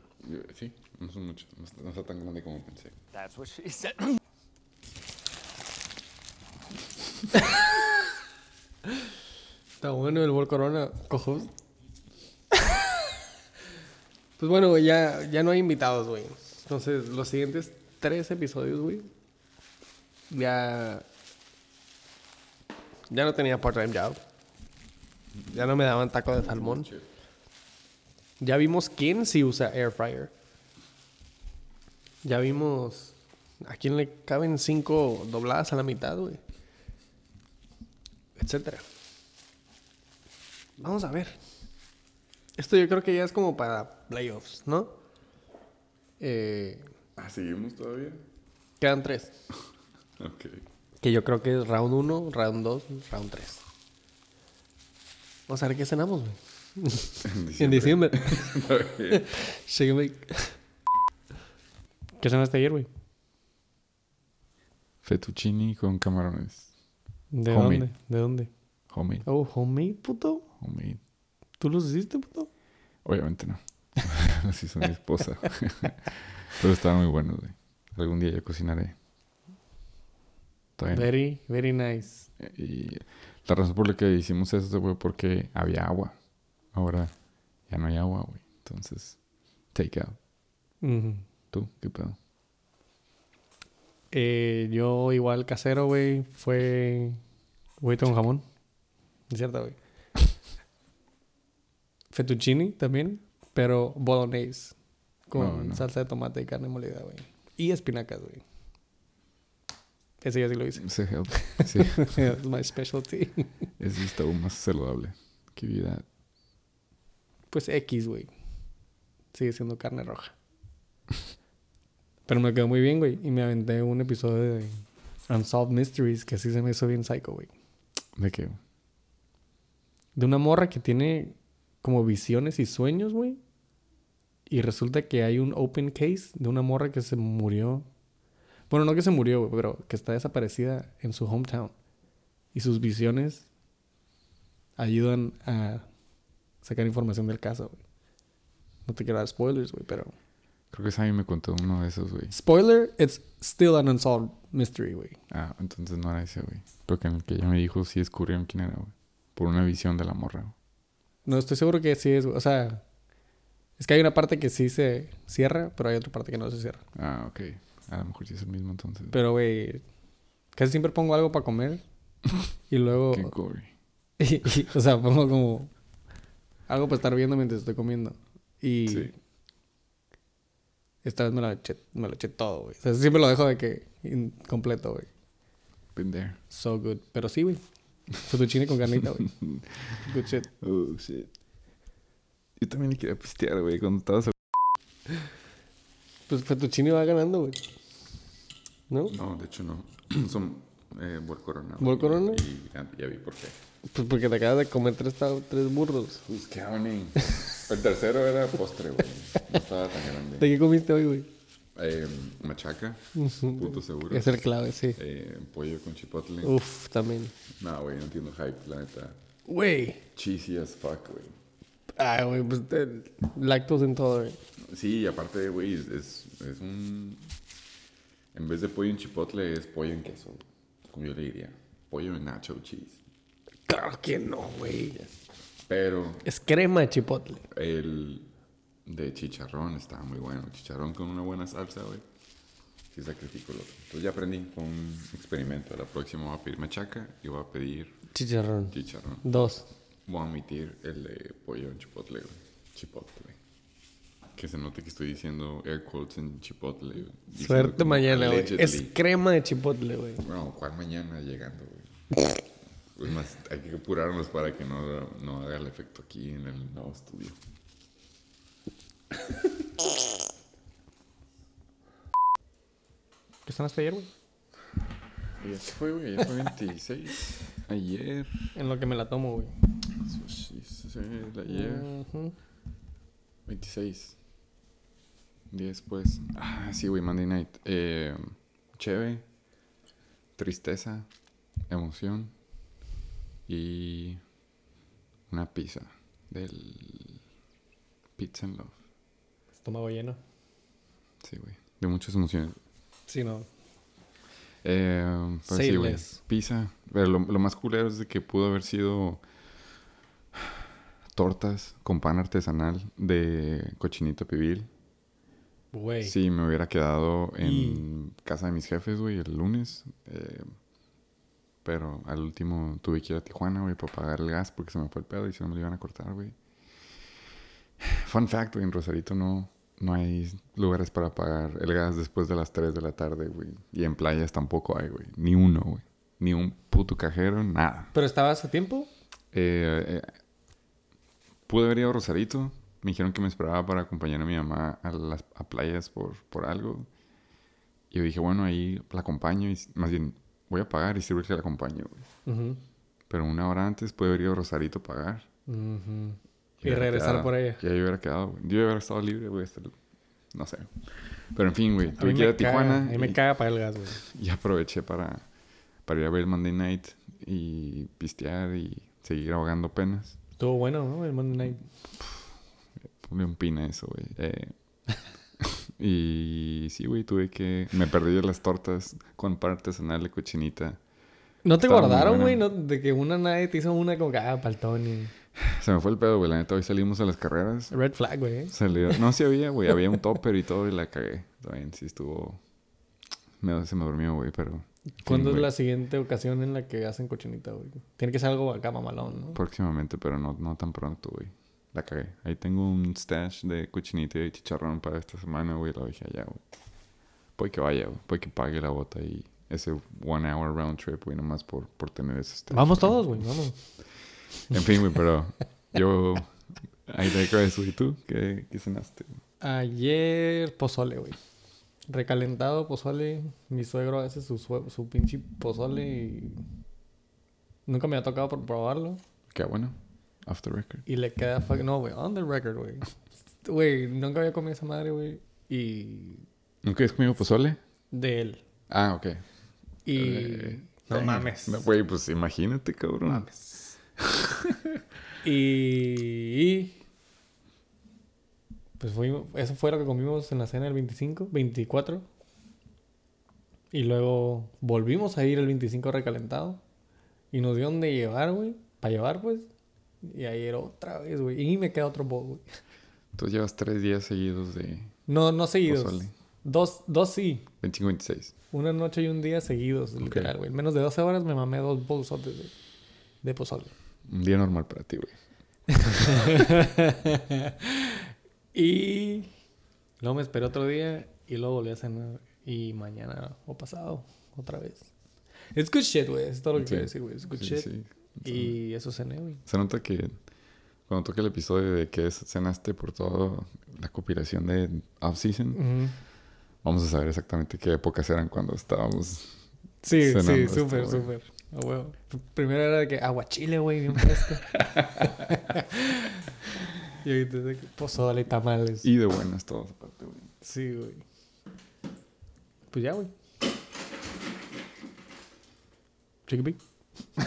Sí, no son muchos. No está, no está tan grande como pensé. That's what she said. Está bueno el Bol Corona, cojos. pues bueno, güey, ya, ya no hay invitados, güey. Entonces, los siguientes tres episodios, güey. Ya. Ya no tenía part-time job. Ya no me daban taco de salmón. Ya vimos quién sí usa air fryer. Ya vimos a quién le caben cinco dobladas a la mitad, güey. Etcétera. Vamos a ver. Esto yo creo que ya es como para playoffs, ¿no? Eh, Ah, ¿seguimos todavía? quedan tres. Ok. Que yo creo que es round 1, round 2, round 3. Vamos a ver qué cenamos, güey. En diciembre. Bake. ¿Qué cenaste ayer, güey? Fettuccini con camarones. ¿De Homemade. dónde? ¿De dónde? Homemade. Oh, homemade, puto. Homemade. ¿Tú los hiciste, puto? Obviamente no. Los hizo mi esposa. Pero estaban muy buenos, güey. Algún día yo cocinaré. Very, very nice. Y la razón por la que hicimos eso fue porque había agua. Ahora ya no hay agua, güey. Entonces, take out. ¿Tú? ¿Qué pedo? Eh, yo igual casero, güey, fue huevito con jamón. Es cierto, güey. Fettuccine también, pero bolognese. Con No, no. salsa de tomate y carne molida, güey. Y espinacas, güey. Ese yo sí lo hice. Help. Sí. It's my specialty. Ese está aún más saludable. Qué vida. Pues X, güey. Sigue siendo carne roja. Pero me quedó muy bien, güey. Y me aventé un episodio de Unsolved Mysteries que sí se me hizo bien psycho, güey. ¿De qué? De una morra que tiene como visiones y sueños, güey. Y resulta que hay un open case de una morra que se murió. Bueno, no que se murió, pero que está desaparecida en su hometown. Y sus visiones ayudan a sacar información del caso, güey. No te quiero dar spoilers, güey, pero... Creo que Sammy me contó uno de esos, güey. Spoiler, it's still an unsolved mystery, güey. Ah, entonces no era ese, güey. Lo que en el que ella me dijo sí descubrieron quién era, güey. Por una visión de la morra, güey. No estoy seguro que sí es, güey. O sea, es que hay una parte que sí se cierra, pero hay otra parte que no se cierra. Ah, ok. A lo mejor sí es el mismo entonces. Pero, güey, casi siempre pongo algo para comer. y luego, Qué gory. y- y- o sea, pongo como algo para estar viendo mientras estoy comiendo. Y Sí. esta vez me lo eché, me lo eché todo, güey. O sea, siempre lo dejo de que incompleto, güey. Been there. So good. Pero sí, güey. Fettuccine con carnita, güey. Good shit. Oh, shit. Yo también le quería pistear, güey, cuando estabas... Pues fettuccine va ganando, güey. ¿No? No, de hecho no. Son eh, Bol Corona. ¿Bol Corona? Y ya, ya vi por qué. Pues porque te acabas de comer tres, tres burros. Who's counting? El tercero era postre, güey. No estaba tan grande. ¿De qué comiste hoy, güey? Eh, machaca, punto seguro. Es el clave, sí. Eh, pollo con chipotle. Uf, también. No, güey, no entiendo hype, la neta. Güey. Cheesy as fuck, güey. Ah, güey, pues lactos en todo, güey. Sí, y aparte, güey, es, es, un... En vez de pollo en chipotle, es pollo en queso. Como yo le diría. Pollo en nacho cheese. Claro que no, güey. Pero Es crema de chipotle. el de chicharrón estaba muy bueno. Chicharrón con una buena salsa, güey. Sí sacrifico lo Entonces ya aprendí con un experimento. La próxima voy a pedir machaca y voy a pedir Chicharrón. chicharrón. Dos. Voy a omitir el de pollo en chipotle, güey. Chipotle. Que se note que estoy diciendo air quotes en chipotle. güey. Diciendo Suerte como mañana, güey. allegedly. Es crema de chipotle, güey. Bueno, ¿cuál mañana llegando, güey? Es más, hay que apurarnos para que no, no haga el efecto aquí en el nuevo estudio. ¿Qué cenaste ayer, güey? ¿Ya se fue, güey? Ya fue 26. Ayer. En lo que me la tomo, güey. Ayer. Ujú. 26. Un día después. Ah, sí, güey, Monday night. Eh, cheve. Tristeza. Emoción. Y. Una pizza. Del. Pizza and Love. Estómago lleno. Sí, güey. De muchas emociones. Sí, no. Eh, pues sí, güey. Pizza. Pero lo, lo más culero es de que pudo haber sido tortas con pan artesanal de cochinito pibil. Güey. Sí, me hubiera quedado en casa de mis jefes, güey, el lunes. eh, pero al último tuve que ir a Tijuana, güey, para pagar el gas porque se me fue el pedo y si no me lo iban a cortar, güey. Fun fact, güey, en Rosarito no, no hay lugares para pagar el gas después de las 3 de la tarde, güey. Y en playas tampoco hay, güey. Ni uno, güey. Ni un puto cajero, nada. ¿Pero estabas a tiempo? Eh, eh, pude haber ido a Rosarito. Me dijeron que me esperaba para acompañar a mi mamá a las a playas por, por algo. Y yo dije, bueno, ahí la acompaño. Y, más bien, voy a pagar y sirve que la acompaño. güey. Pero una hora antes pude haber ido a Rosarito a pagar. Y regresar quedado. por ella. Y ahí hubiera quedado, güey. Yo hubiera estado libre, güey. No sé. Pero en fin, güey. A Tuve que ir a Tijuana. a mí me caga para el gas, güey. y aproveché para, para ir a ver el Monday Night y pistear y seguir ahogando penas. Estuvo bueno, ¿no? El Monday Night. Me opina eso, güey. Eh, y sí, güey, tuve que... Me perdí de las tortas con pan artesanal de cochinita. ¿No te Estaba guardaron, güey? ¿No? De que una nadie te hizo una con ah, pa'l Tony. Se me fue el pedo, güey. La neta, hoy salimos a las carreras. Red flag, güey. Salió... No, sí había, güey. Había un topper y todo y la cagué. También sí estuvo... Me, se me durmió, güey, pero... ¿Cuándo es güey. la siguiente ocasión en la que hacen cochinita, güey? Tiene que ser algo acá mamalón, ¿no? Próximamente, pero no, no tan pronto, güey. La cagué. Ahí tengo un stash de cochinita y chicharrón para esta semana, güey. Lo dejé allá, güey. Puede que vaya, güey. Puede que pague la bota y ese one hour round trip, güey, nomás por, por tener ese stash. Vamos güey. todos, güey, vamos. En fin, güey, pero yo... Ahí te ¿Y tú? ¿Qué, qué cenaste? Ayer pozole, güey. Recalentado pozole. Mi suegro hace su, su pinche pozole y... Nunca me ha tocado por probarlo. Qué bueno. Off the record. Y le queda... fuck- No, güey, on the record, güey. Güey, nunca había comido esa madre, güey. Y... ¿Nunca has comido pozole? De él. Ah, ok. Y... Eh, no eh, mames. Güey, pues imagínate, cabrón. mames. y, Pues fuimos... Eso fue lo que comimos en la cena del 25, 24. Y luego volvimos a ir el 25 recalentado. Y nos dieron de llevar, güey. Para llevar, pues. Y ayer otra vez, güey. Y me queda otro bowl, güey. Tú llevas tres días seguidos de No, no seguidos. pozole. Dos, dos sí. 25-26. Una noche y un día seguidos, literal, güey. En menos de 12 horas me mamé dos bolsotes de, de pozole. Un día normal para ti, güey. y luego me esperé otro día y luego volví a cenar. Y mañana o pasado, otra vez. It's good shit, güey. Es todo lo que Sí. quiero decir, güey. It's good Sí, shit. sí. Y eso cené, güey. Se nota que cuando toque el episodio de que es- cenaste por toda la compilación de off-season, vamos a saber exactamente qué épocas eran cuando estábamos. Sí, sí, súper, súper. A huevo. P- Primero era de que aguachile, güey, bien fresco. y ahorita es de que pozole y tamales. Y de buenas todas, aparte, güey. Sí, güey. Pues ya, güey. Chiquipi.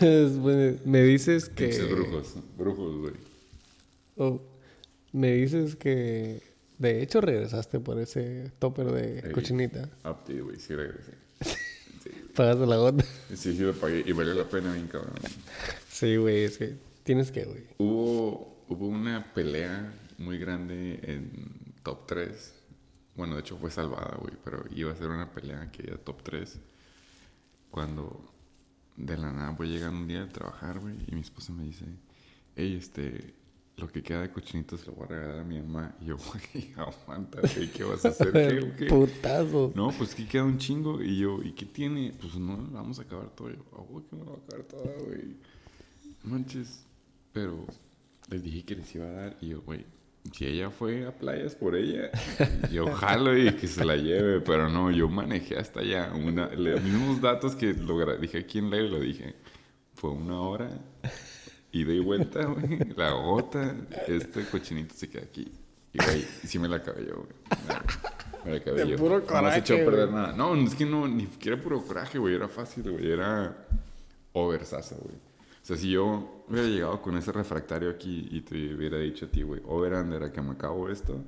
Es bueno, me dices que... Pinches brujos. Brujos, güey. Oh, me dices que... De hecho, regresaste por ese topper de Ey. cochinita. Update, güey. Sí, regresé. Pagaste la gota. Sí, sí, lo pagué. Y valió la pena, bien cabrón. Sí, güey, es que tienes que, güey. Hubo, hubo una pelea muy grande en top 3. Bueno, de hecho fue salvada, güey, pero iba a ser una pelea que era top 3. Cuando de la nada voy llegando un día a trabajar, güey, y mi esposa me dice, hey, este, lo que queda de cochinito se lo voy a regalar a mi mamá. Y yo, güey, aguanta, güey, ¿qué vas a hacer? ¿Qué, qué? Putazo. No, pues que queda un chingo. Y yo, ¿y qué tiene? Pues no, vamos a acabar todo. Yo, ah, güey, que me la voy a acabar toda, güey. Manches. Pero les dije que les iba a dar. Y yo, güey, si ella fue a playas por ella, yo jalo y que se la lleve. Pero no, yo manejé hasta allá. Una, los mismos datos que lo dije aquí en live, lo dije. Fue una hora. Y vuelta, güey. La gota. Este cochinito se queda aquí. Y, güey, sí me la acabé yo, güey. Me la acabé De yo. puro No me has coraje, hecho perder nada. No, es que no, ni siquiera puro coraje, güey. Era fácil, güey. Era oversasa, güey. O sea, si yo hubiera llegado con ese refractario aquí y te hubiera dicho a ti, güey, over under a que me acabo esto,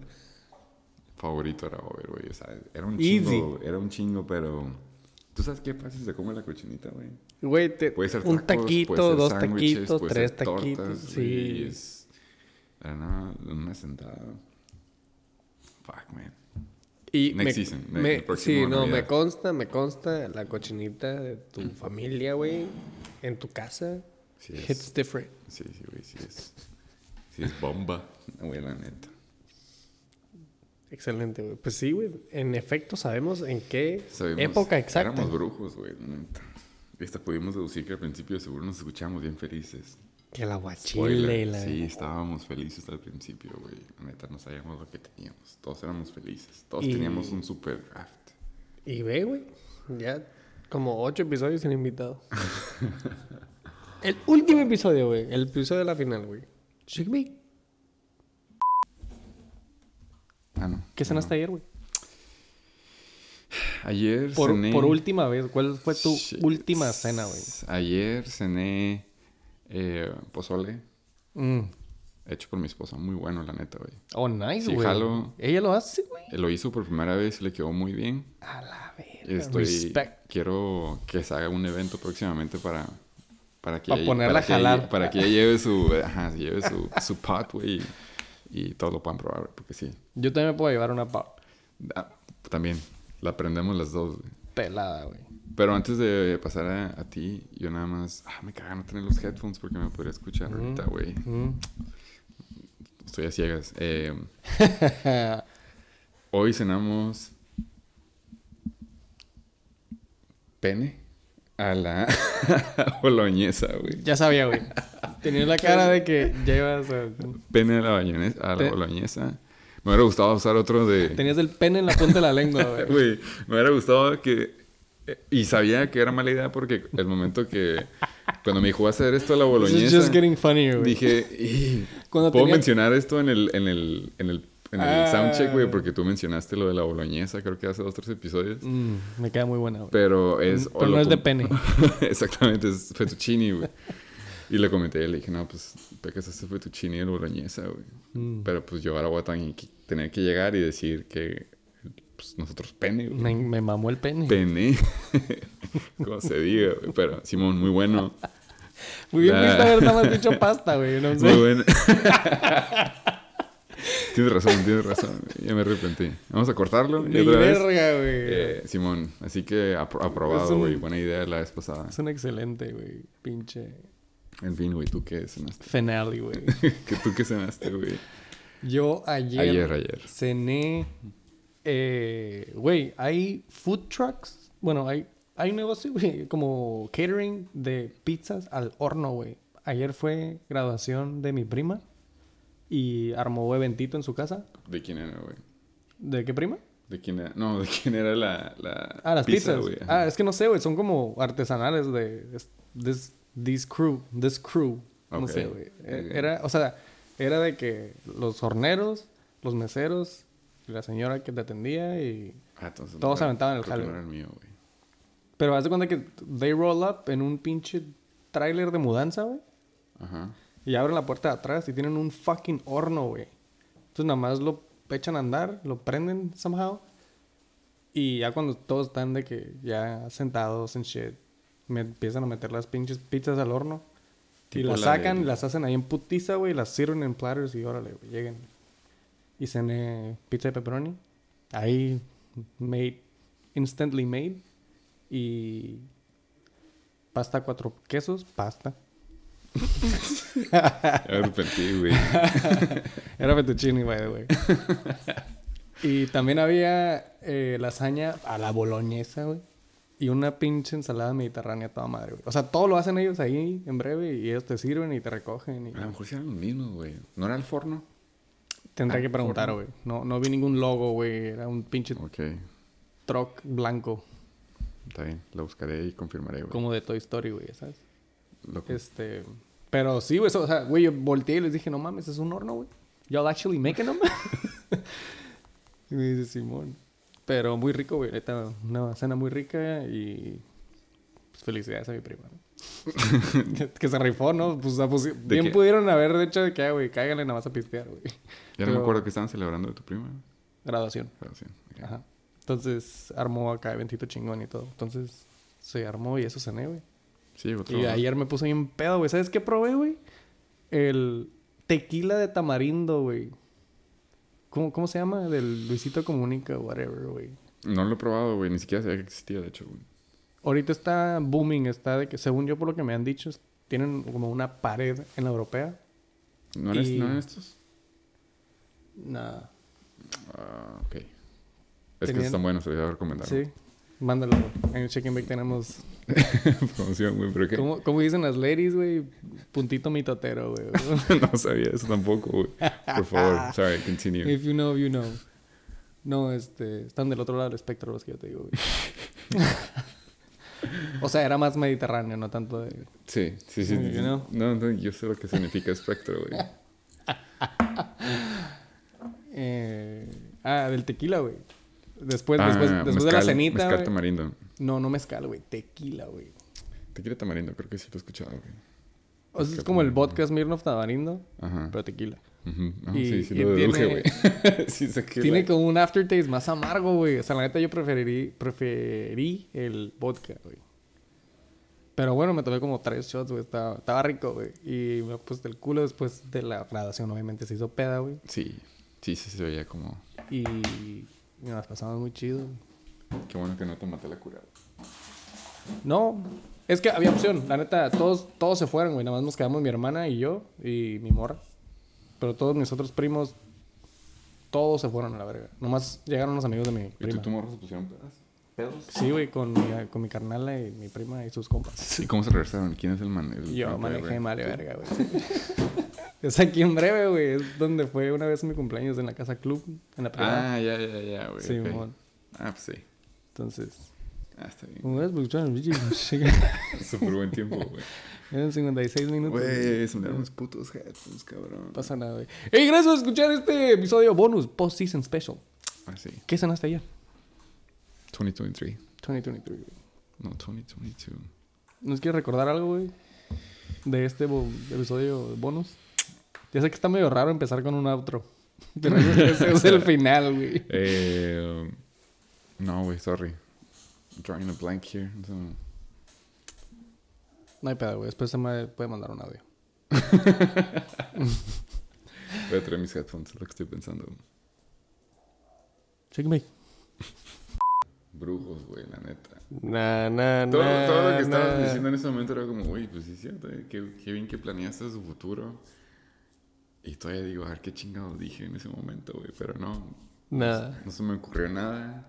favorito era over, güey. O sea, era un Easy. chingo, era un chingo, pero... ¿Tú sabes qué fácil se come la cochinita, güey? Güey, te- Puede ser un tacos, taquito, puede ser dos taquitos, puede tres ser tortas, taquitos. Sí. es- Era nada, una sentada. Fuck, man. Y Next me, season, me- el sí, no, Navidad. me consta, me consta la cochinita de tu familia, güey, en tu casa. Sí es. Hits different. Sí, sí, güey, sí es. Sí es bomba, güey, la neta. Excelente, güey. Pues sí, güey. En efecto, sabemos en qué Sabemos- época exacta. Éramos brujos, güey, hasta pudimos deducir que al principio seguro nos escuchábamos bien felices. Que la guachile Spoiler. y la... Sí, estábamos felices al principio, güey. La neta, no sabíamos lo que teníamos. Todos éramos felices. Todos Y- teníamos un super draft. Y ve, güey. Ya como ocho episodios sin invitado. el último episodio, güey. El episodio de la final, güey. Shake no. ¿Qué cenaste ayer, güey? Ayer Por, cené... por última vez. ¿Cuál fue tu Shit. última cena, güey? Ayer cené eh, pozole Mm. hecho por mi esposa. Muy bueno, la neta, güey. Oh, nice, Sí, güey. jalo. Ella lo hace, güey. Lo hizo por primera vez y le quedó muy bien. A la verga. Estoy, Respect. quiero que se haga un evento próximamente para para que Pa ella- ponerla para que a ella- jalar. para que ella lleve su ajá, lleve su, su pot, güey, y, todos lo puedan probar, porque sí. Yo también me puedo llevar una pa- Ah, también la aprendemos las dos, güey. pelada, güey. Pero antes de pasar a, a ti, yo nada más, ah, me caga no tener los headphones porque me podría escuchar ahorita, güey. Mm. Estoy a ciegas. Eh, hoy cenamos pene a la boloñesa, güey. Ya sabía, güey. Tenías la cara de que ya ibas a... Pene a la, Te- boloñesa. Me hubiera gustado usar otro de... Tenías el pene en la punta de la lengua, güey. Me hubiera gustado que... eh, Y sabía que era mala idea porque el momento que... Cuando me dijo, "Voy a hacer esto a la boloñesa... just getting güey. Dije, "Y, Cuando ¿puedo tenía- mencionar esto en el, en el, en el, en el Ah. soundcheck, güey? Porque tú mencionaste lo de la boloñesa, creo que hace dos, tres episodios. Mm, me queda muy buena, güey. Pero es... Pero no es de pene. Exactamente, es fettuccini, güey. Y le comenté, le dije, no, pues, pecas este fettuccini de la boloñesa, güey. Mm. Pero pues yo ahora voy a tener que, tener que llegar y decir que pues, nosotros pene, güey. Me, me mamó el pene. Pene. Como se diga, güey. Pero Simón, muy bueno. Muy bien, pudiste haber nada más dicho pasta, güey. No sé. Muy bueno. tienes razón, tienes razón. Ya me arrepentí. Vamos a cortarlo. y otra verga, güey. Eh, Simón, así que apro- aprobado, güey. Buena idea la vez pasada. Es un excelente, güey. Pinche En fin, güey, ¿tú qué cenaste? finale, güey. ¿Qué, ¿Tú qué cenaste, güey? Yo ayer, Ayer, ayer. cené. eh, Güey, hay food trucks. Bueno, hay, hay un negocio, güey, como catering de pizzas al horno, güey. Ayer fue graduación de mi prima y armó eventito en su casa. ¿De quién era, güey? ¿De qué prima? ¿De quién era? No, ¿de quién era la, la Ah, las pizza, pizzas. güey? Ah, es que no sé, güey. Son como artesanales de this, crew. This crew. No Ok. sé, güey. E-. Era, o sea, era de que los horneros, los meseros, la señora que te atendía y... Ah, entonces todos no se aventaban el jale. No mío, güey. Pero haz de cuenta que they roll up en un pinche tráiler de mudanza, güey. Ajá. Y abren la puerta de atrás y tienen un fucking horno, güey. Entonces nada más lo echan a andar, lo prenden somehow. Y ya cuando todos están de que ya sentados en shit, me empiezan a meter las pinches pizzas al horno. y las la sacan, del- las hacen ahí en putiza, güey, las sirven en platters y órale, güey, lleguen. Y cené pizza de pepperoni. Ahí made, instantly made. Y pasta cuatro quesos, pasta. Arrepentí, güey. Era fettuccine, by the way. y también había eh, lasaña a la boloñesa, güey. Y una pinche ensalada mediterránea toda madre, güey. O sea, todo lo hacen ellos ahí en breve y ellos te sirven y te recogen. Y... A lo mejor sí eran los mismos, güey. ¿No era el forno? Tendré Ah, que preguntar, güey. No, no vi ningún logo, güey. Era un pinche Ok. truck blanco, Está bien. Lo buscaré y confirmaré, güey. como de Toy Story, güey, ¿sabes? Loco. Este... Pero sí, güey, o sea, güey, yo volteé y les dije, no mames, es un horno, güey. Y'all actually making them? y me dice Simón. Pero muy rico, güey. Neta, una cena muy rica y... Pues felicidades a mi prima, ¿no? que, que se rifó, ¿no? Pues, pues, bien qué? pudieron haber hecho de que, ah, güey, cáigale nada más a pistear, güey. Ya no me pero- acuerdo que estaban celebrando de tu prima. Graduación. Pero sí. ok. Ajá. Entonces, armó acá eventito chingón y todo. Entonces, se armó y eso cené, güey. Sí, otro. Y ayer me puse bien pedo, güey. ¿Sabes qué probé, güey? El tequila de tamarindo, güey. ¿Cómo, ¿Cómo se llama? Del Luisito Comunica, whatever, güey. No lo he probado, güey. Ni siquiera sabía que existía, de hecho, güey. Ahorita está booming, está de que, según yo por lo que me han dicho, tienen como una pared en la europea. ¿No eran, Y- ¿no eran estos? Nada. Ah, ok. Es que Tenían- están buenos, se los voy a recomendar. Sí. Mándalo, güey. En Chicken Bake tenemos... Promoción, güey, pero qué. ¿Cómo, cómo dicen las ladies, güey? Puntito mitotero, güey. no sabía eso tampoco, güey. Por favor, sorry, continue. If you know, you know. No, este... Están del otro lado del espectro los que yo te digo, güey. o sea, era más mediterráneo, no tanto de... Sí, sí, sí. You know? No, no, yo sé lo que significa espectro, güey. Eh, ah, del tequila, güey. Después, Ah, después, después de la cenita, Mezcal tamarindo. No, no mezcal, güey. Tequila, güey. Tequila tamarindo, creo que sí lo he escuchado, güey. O sea, es como el vodka Smirnoff tamarindo, Ajá. pero tequila. Ujú. Ah, Y- sí, sí lo deduje, tiene- güey. sí, Tiene como un aftertaste más amargo, güey. O sea, la neta yo preferí, preferí el vodka, güey. Pero bueno, me tomé como tres shots, güey. Estaba, estaba rico, güey. Y me puse el culo después de la graduación. Obviamente se hizo peda, güey. Sí, sí, sí se veía como... Y nos las pasamos muy chido. Qué bueno que no te maté la cura. No, es que había opción. La neta, todos, todos se fueron, güey. Nada más nos quedamos mi hermana y yo y mi morra. Pero todos mis otros primos, todos se fueron a la verga. Nomás llegaron los amigos de mi ¿Y tú prima. y tu morro se pusieron pedas? ¿Pedos? Sí, güey, con mi, con mi carnala y mi prima y sus compas. ¿Y cómo se regresaron? ¿Quién es el man? El- Yo el- manejé mal de verga, güey. es aquí en breve, güey. Es donde fue una vez mi cumpleaños en la casa club, en la privada. Ah, ya, ya, ya, güey. sí, ok. mon. Ah, pues sí. Entonces, Ah, está bien. ¿cómo ves? Súper buen tiempo, güey. Eran 56 minutos. Güey, se me dieron unos putos headphones, cabrón. Pasa nada, güey. Hey, gracias por escuchar este episodio bonus, post-season special. Ah, sí. ¿Qué cenaste ayer? 2023. 2023, güey. No, 2022. ¿Nos quieres recordar algo, güey? De este bo- episodio bonus. Ya sé que está medio raro empezar con un outro. Pero ese, es el final, güey. Eh, um, no, güey, sorry. Drawing a blank here. So, No hay pedo, güey. Después se me puede mandar un audio. voy a traer mis headphones, es lo que estoy pensando. Checkmate. Brujos, güey, la neta. Na, na, Todo, na, todo lo que estabas diciendo en ese momento era como, güey, pues sí cierto, eh, qué, qué bien que planeaste su futuro. Y todavía digo, a ver qué chingados dije en ese momento, güey, pero no. Nada. No se me ocurrió nada.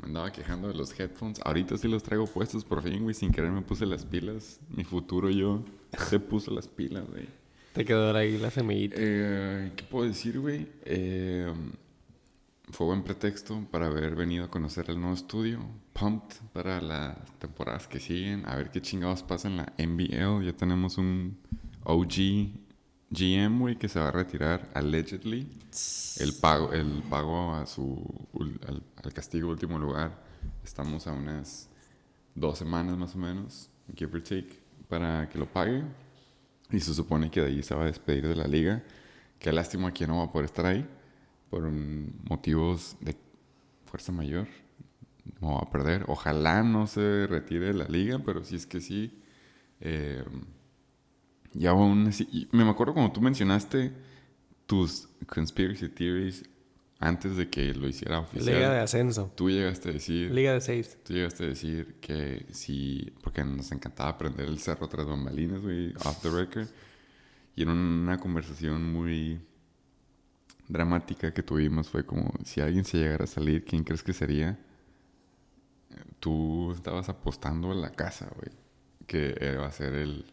Me andaba quejando de los headphones. Ahorita sí los traigo puestos por fin, güey. Sin querer me puse las pilas. Mi futuro yo se puso las pilas, güey. Te quedó ahí la semillita. Eh, ¿Qué puedo decir, güey? Eh, fue buen pretexto para haber venido a conocer el nuevo estudio. Pumped para las temporadas que siguen. A ver qué chingados pasa en la NBL. Ya tenemos un OG GM, güey, que se va a retirar allegedly. El pago, el pago a su, al castigo último lugar. Estamos a unas dos semanas más o menos, give or take, para que lo pague. Y se supone que de ahí se va a despedir de la liga. Qué lástima que no va a poder estar ahí por motivos de fuerza mayor. No va a perder. Ojalá no se retire de la liga, pero si es que sí. eh, y aún así. me acuerdo cuando tú mencionaste tus conspiracy theories antes de que lo hiciera oficial. Liga de ascenso. Tú llegaste a decir. Liga de seis. Tú llegaste a decir que sí, porque nos encantaba aprender el cerro tras bambalinas, güey, off the record. Y en una conversación muy dramática que tuvimos fue como, si alguien se llegara a salir, ¿quién crees que sería? Tú estabas apostando a la casa, güey, que va a ser el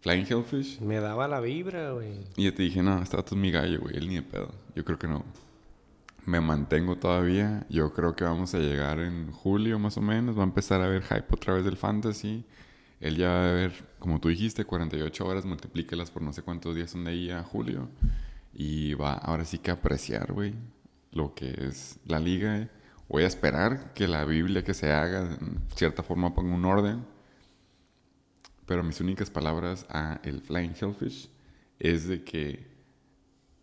Flying Hellfish. Me daba la vibra, güey. Y yo te dije, no, este vato es mi gallo, güey, él ni de pedo. Yo creo que no. Me mantengo todavía. Yo creo que vamos a llegar en julio más o menos. Va a empezar a haber hype otra vez del fantasy. Él ya va a ver, como tú dijiste, 48 horas, multiplícalas por no sé cuántos días son de ahí a julio. Y va ahora sí que apreciar, güey, lo que es la liga. Voy a esperar que la Biblia que se haga, en cierta forma, ponga un orden. Pero mis únicas palabras a el Flying Hellfish es de que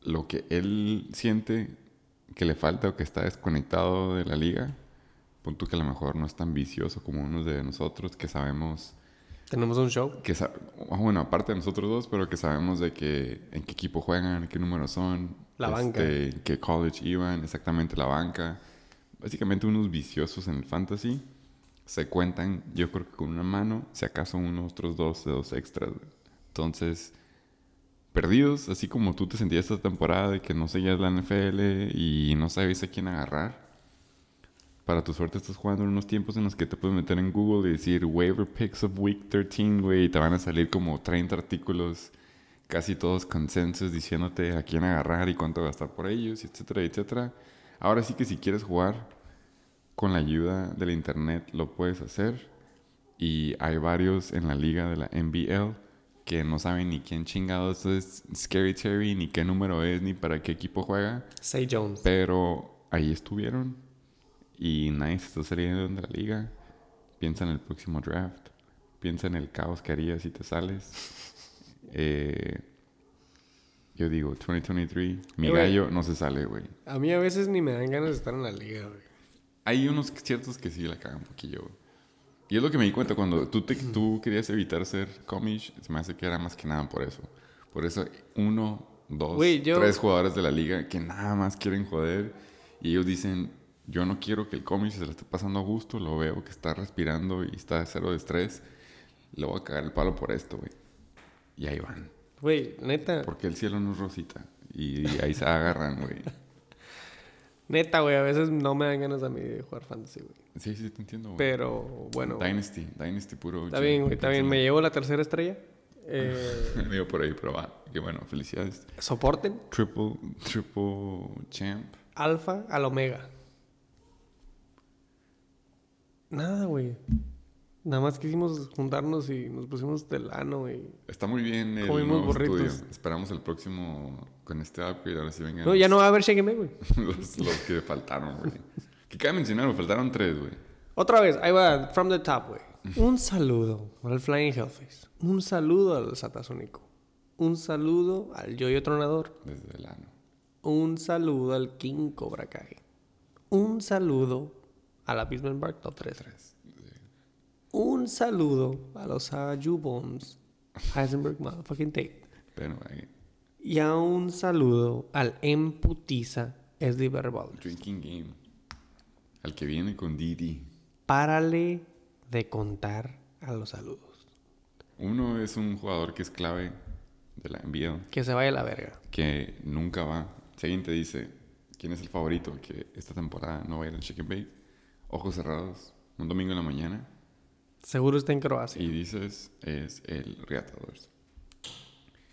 lo que él siente que le falta o que está desconectado de la liga, punto que a lo mejor no es tan vicioso como unos de nosotros que sabemos Tenemos un show. que ah, bueno, aparte de nosotros dos, pero que sabemos de que en qué equipo juegan, qué números son, La banca. este, en qué college iban, exactamente la banca. Básicamente unos viciosos en el fantasy se cuentan, yo creo que con una mano, si acaso unos otros dos dedos extras. Entonces, perdidos, así como tú te sentías esta temporada de que no seguías la NFL y no sabías a quién agarrar. Para tu suerte estás jugando en unos tiempos en los que te puedes meter en Google y decir waiver picks of week 13, güey, y te van a salir como 30 artículos, casi todos consensos diciéndote a quién agarrar y cuánto gastar por ellos, etcétera, etcétera. Ahora sí que si quieres jugar con la ayuda del internet lo puedes hacer y hay varios en la liga de la NBL que no saben ni quién chingados es Scary Terry, ni qué número es, ni para qué equipo juega. Say Jones. Pero ahí estuvieron y nadie se está saliendo de la liga. Piensa en el próximo draft. Piensa en el caos que harías si te sales. Eh, yo digo, 2023, mi Eh, gallo no se sale, güey. A mí a veces ni me dan ganas de estar en la liga, güey. Hay unos ciertos que sí la cagan un poquillo, güey. Y es lo que me di cuenta cuando tú, te- tú querías evitar ser comish, se me hace que era más que nada por eso. Por eso uno, dos, Güey, yo- tres jugadores de la liga que nada más quieren joder y ellos dicen, yo no quiero que el comish se le esté pasando a gusto, lo veo que está respirando y está a cero de estrés, le voy a cagar el palo por esto, güey. Y ahí van. Güey, neta. Porque el cielo no es rosita. Y ahí se agarran, güey. Neta, güey. A veces no me dan ganas a mí de jugar fantasy, güey. Sí, sí, te entiendo, güey. Pero bueno. Dynasty, Dynasty puro. Está bien, güey. Está bien. Me llevo la tercera estrella. Eh, Digo por ahí, pero va. Qué bueno, felicidades. soporten. Triple, triple champ. Alfa al omega. Nada, güey. Nada más quisimos juntarnos y nos pusimos telano y... Está muy bien el Comimos nuevo burritos. estudio. Esperamos el próximo con este upgrade. Ahora sí vengan No, ya no va a haber Bake, güey. los, los que faltaron, güey. Que cabe mencionar, me faltaron tres, güey. Otra vez, ahí va, from the top, güey. Un saludo al Flying Hellface. Un saludo al Satasónico. Un saludo al Yoyo Tronador. Desde el ano. Un saludo al King Cobra Kai. Un saludo a la Bismarck Bar Top 3. Un saludo a los Saju Bombs. Heisenberg Motherfucking Tate. Pero, güey, Y a un saludo al Emputiza SD Verbal. drinking game. Al que viene con Didi. Párale de contar a los saludos. Uno es un jugador que es clave de la NBA. Que se vaya a la verga. que nunca va. Si alguien te dice quién es el favorito que esta temporada no va a ir al Chicken Bake, ojos cerrados, un domingo en la mañana, Seguro está en Croacia. y dices es el Reatadores.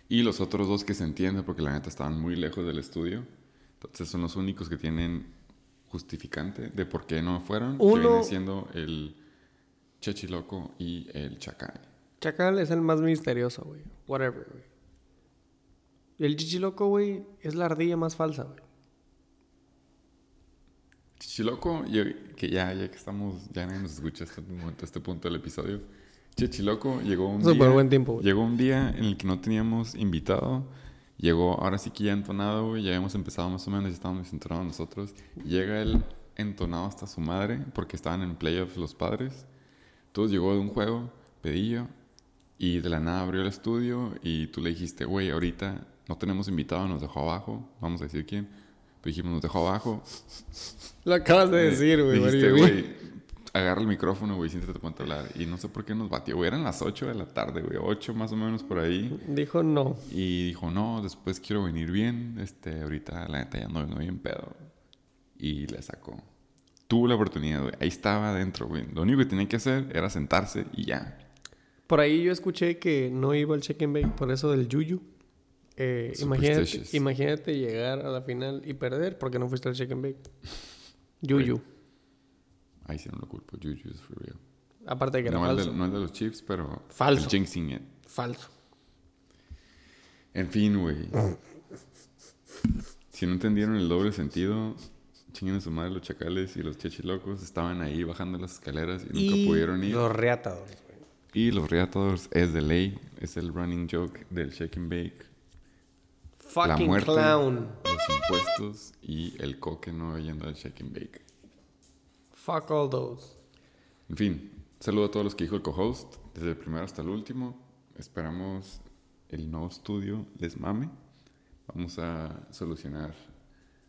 Y los otros dos que se entienden porque la neta estaban muy lejos del estudio, entonces son los únicos que tienen justificante de por qué no fueron, que Uno- viene siendo el Chechiloco y el Chacal. Chacal es el más misterioso, güey. Whatever, güey. El chichiloco, güey, es la ardilla más falsa, güey. Chichiloco, yo- que ya, ya que estamos, ya nadie nos escucha hasta este momento, este punto del episodio. Chichiloco llegó un Súper día. buen tiempo, güey. Llegó un día en el que no teníamos invitado. Llegó, ahora sí que ya entonado, güey. Ya habíamos empezado más o menos, ya estábamos entonados nosotros. Llega él entonado hasta su madre, porque estaban en playoffs los padres. Entonces llegó de un juego, pedillo, y de la nada abrió el estudio. Y tú le dijiste, güey, ahorita no tenemos invitado, nos dejó abajo. Vamos a decir quién. Dijimos, nos dejó abajo. Lo acabas de decir, güey. Dijiste, güey, agarra el micrófono, güey, siéntate, ponte a hablar. Y no sé por qué nos batió, güey. Eran las 8 de la tarde, güey. 8 más o menos por ahí. Dijo no. Y dijo, no, después quiero venir bien. Este, ahorita la neta ya no vengo bien pedo. Y le sacó. Tuvo la oportunidad, güey. Ahí estaba adentro, güey. Lo único que tenía que hacer era sentarse y ya. Por ahí yo escuché que no iba al check and bake por eso del yuyu. Eh, imagínate, llegar a la final y perder porque no fuiste al check and bake. Yuyu. Ahí sí no lo culpo. Juju is for real. Aparte de que era No el, falso. de, no el de los Chiefs, pero... Falso. El jinxing it. Falso. En fin, güey. Si no entendieron el doble sentido, chinguen a su madre los chacales y los chechilocos estaban ahí bajando las escaleras y nunca pudieron ir. Los reatadores, güey. Y los Reatadores es de ley, es el running joke del shake and bake, la Fucking muerte, clown. los impuestos y el coque no yendo al shake and bake. Fuck all those. En fin, saludo a todos los que dijo el co-host, desde el primero hasta el último. Esperamos el nuevo estudio les mame. Vamos a solucionar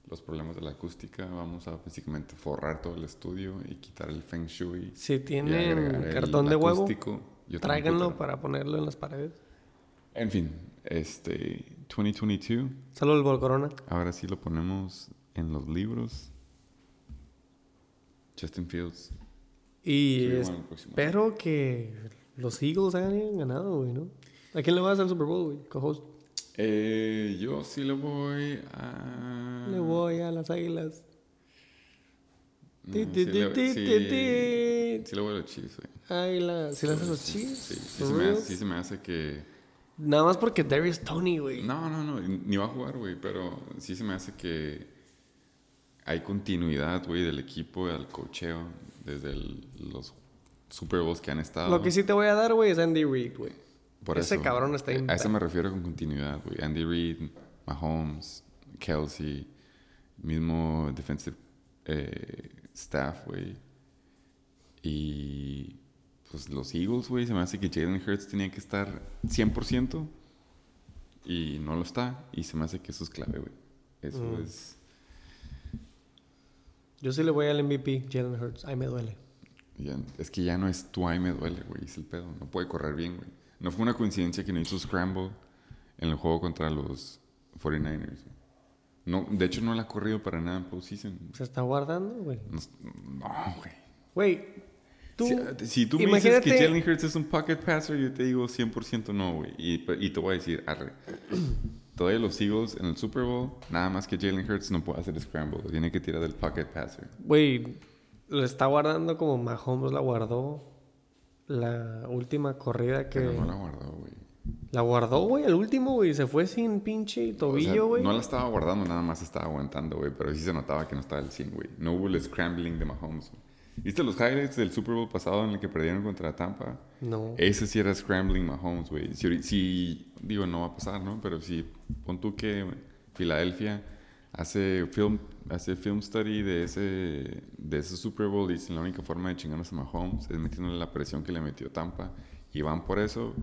los problemas de la acústica. Vamos a básicamente forrar todo el estudio y quitar el feng shui. Si tienen cartón de huevo, acústico otro tráiganlo para ponerlo en las paredes. En fin, este 2022. Solo el Volcorona. Ahora sí lo ponemos en los libros. Justin Fields. Y próximo. espero que los Eagles hayan ganado, güey, ¿no? ¿A quién le vas al Super Bowl, güey? Co-host. Eh, yo sí le voy a. Le voy a las águilas. No, Ti, sí ti, le- ti, sí- ti, ti. sí le voy a los Chiefs, güey. Águilas. ¿Sí le haces a los Chiefs? Sí, sí, ¿For se me real? hace, sí se me hace que. Nada más porque Darius Tony, güey. No, no, no, ni va a jugar, güey, pero sí se me hace que hay continuidad, güey, del equipo, al cocheo, desde el- los Super Bowls que han estado. Lo que sí te voy a dar, güey, es Andy Reid, güey. Por ese eso, cabrón está A en- eso me refiero con continuidad, güey. Andy Reid, Mahomes, Kelsey, mismo defensive eh, staff, güey. Y pues los Eagles, güey, se me hace que Jalen Hurts tenía que estar 100% y no lo está. Y se me hace que eso es clave, güey. Eso Mm. es... Yo sí le voy al MVP, Jalen Hurts. Ay, me duele. ya- es que ya no es tu ay me duele, güey. Es el pedo. No puede correr bien, güey. No fue una coincidencia que no hizo scramble en el juego contra los 49ers. güey. No, de hecho, no la ha corrido para nada en postseason. Se está guardando, güey. No, no, güey. Güey, tú... Si, si tú me dices que Jalen Hurts es un pocket passer, yo te digo 100% no, güey. Y, y te voy a decir, arre. Todavía los Eagles en el Super Bowl, nada más que Jalen Hurts no puede hacer scramble. Tiene que tirar del pocket passer. Güey, lo está guardando como Mahomes la guardó la última corrida que... Pero no la guardó, güey. La guardó, güey, el último, güey. Se fue sin pinche O sea, tobillo, güey. no la estaba guardando, nada más estaba aguantando, güey. Pero sí se notaba que no estaba al 100, güey. No hubo el scrambling de Mahomes. güey. ¿Viste los highlights del Super Bowl pasado en el que perdieron contra Tampa? No. Ese sí era scrambling Mahomes, güey. Si, si- digo, no va a pasar, ¿no? Pero si pon tú que Filadelfia hace film, hace film study de ese, de ese Super Bowl y dicen la única forma de chingarnos a Mahomes es metiéndole la presión que le metió Tampa y van por eso,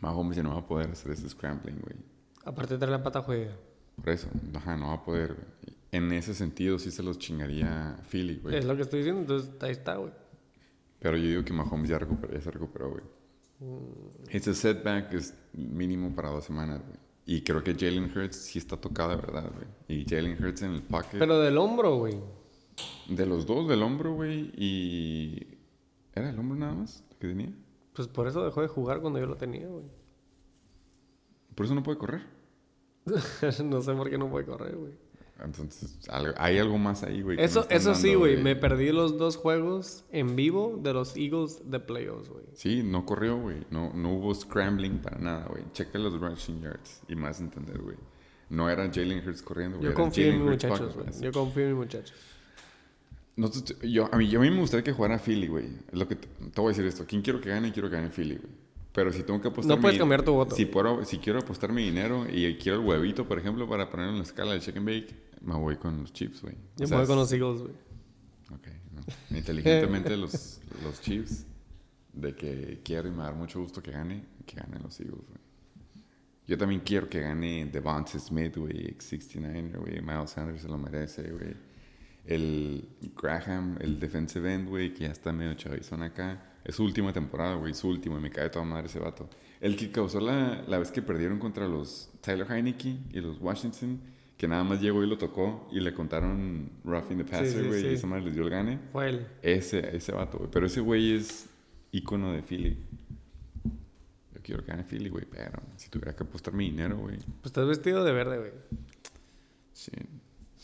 Mahomes ya no va a poder hacer ese scrambling, güey. Aparte de traer la pata juega. Por eso, ajá, no va a poder, güey. En ese sentido sí se los chingaría Philly, güey. Es lo que estoy diciendo, entonces ahí está, güey. Pero yo digo que Mahomes ya, recuperó, ya se recuperó, güey. Ese setback es mínimo para dos semanas, güey. Y creo que Jalen Hurts sí está tocado de verdad, güey. Y Jalen Hurts en el pocket. Pero del hombro, güey. De los dos, del hombro, güey. Y. ¿Era el hombro nada más lo que tenía? Pues por eso dejó de jugar cuando yo lo tenía, güey. Por eso no puede correr. no sé por qué no puede correr, güey. Entonces, hay algo más ahí, güey. Eso, eso sí, güey. Me perdí los dos juegos en vivo de los Eagles de playoffs, güey. Sí, no corrió, güey. No, no hubo scrambling para nada, güey. Checa los rushing yards y más entender, güey. No era Jalen Hurts corriendo, güey. Yo confío en mis muchachos, güey. Yo confío en mis muchachos. Yo, a, mí, yo a mí me gustaría que jugara Philly, güey. Es lo que te, te voy a decir esto. ¿Quién quiero que gane? Quiero que gane Philly, güey. Pero si tengo que apostar... No puedes mi- cambiar tu voto. Si, puedo- si quiero apostar mi dinero y quiero el huevito, por ejemplo, para ponerlo en la escala de check and bake, me voy con los Chiefs, güey. Yo O me voy con los Eagles, güey. Ok, no. Inteligentemente los, los Chiefs, de que quiero y me va a dar mucho gusto que gane, que ganen los Eagles, güey. Yo también quiero que gane Devonta Smith, güey, 69 güey. Miles Sanders se lo merece, güey. El Graham, el defensive end, güey, que ya está medio chavizón acá. Es su última temporada, güey, su última. y Me cae toda madre ese vato. El que causó la, la vez que perdieron contra los Tyler Heineke y los Washington, que nada más llegó y lo tocó y le contaron roughing the passer, sí, güey, sí. y esa madre les dio el gane. Fue él. Ese, ese vato, güey. Pero ese güey es ícono de Philly. Yo quiero que gane Philly, güey, pero si tuviera que apostar mi dinero, güey. Pues estás vestido de verde, güey. Sí.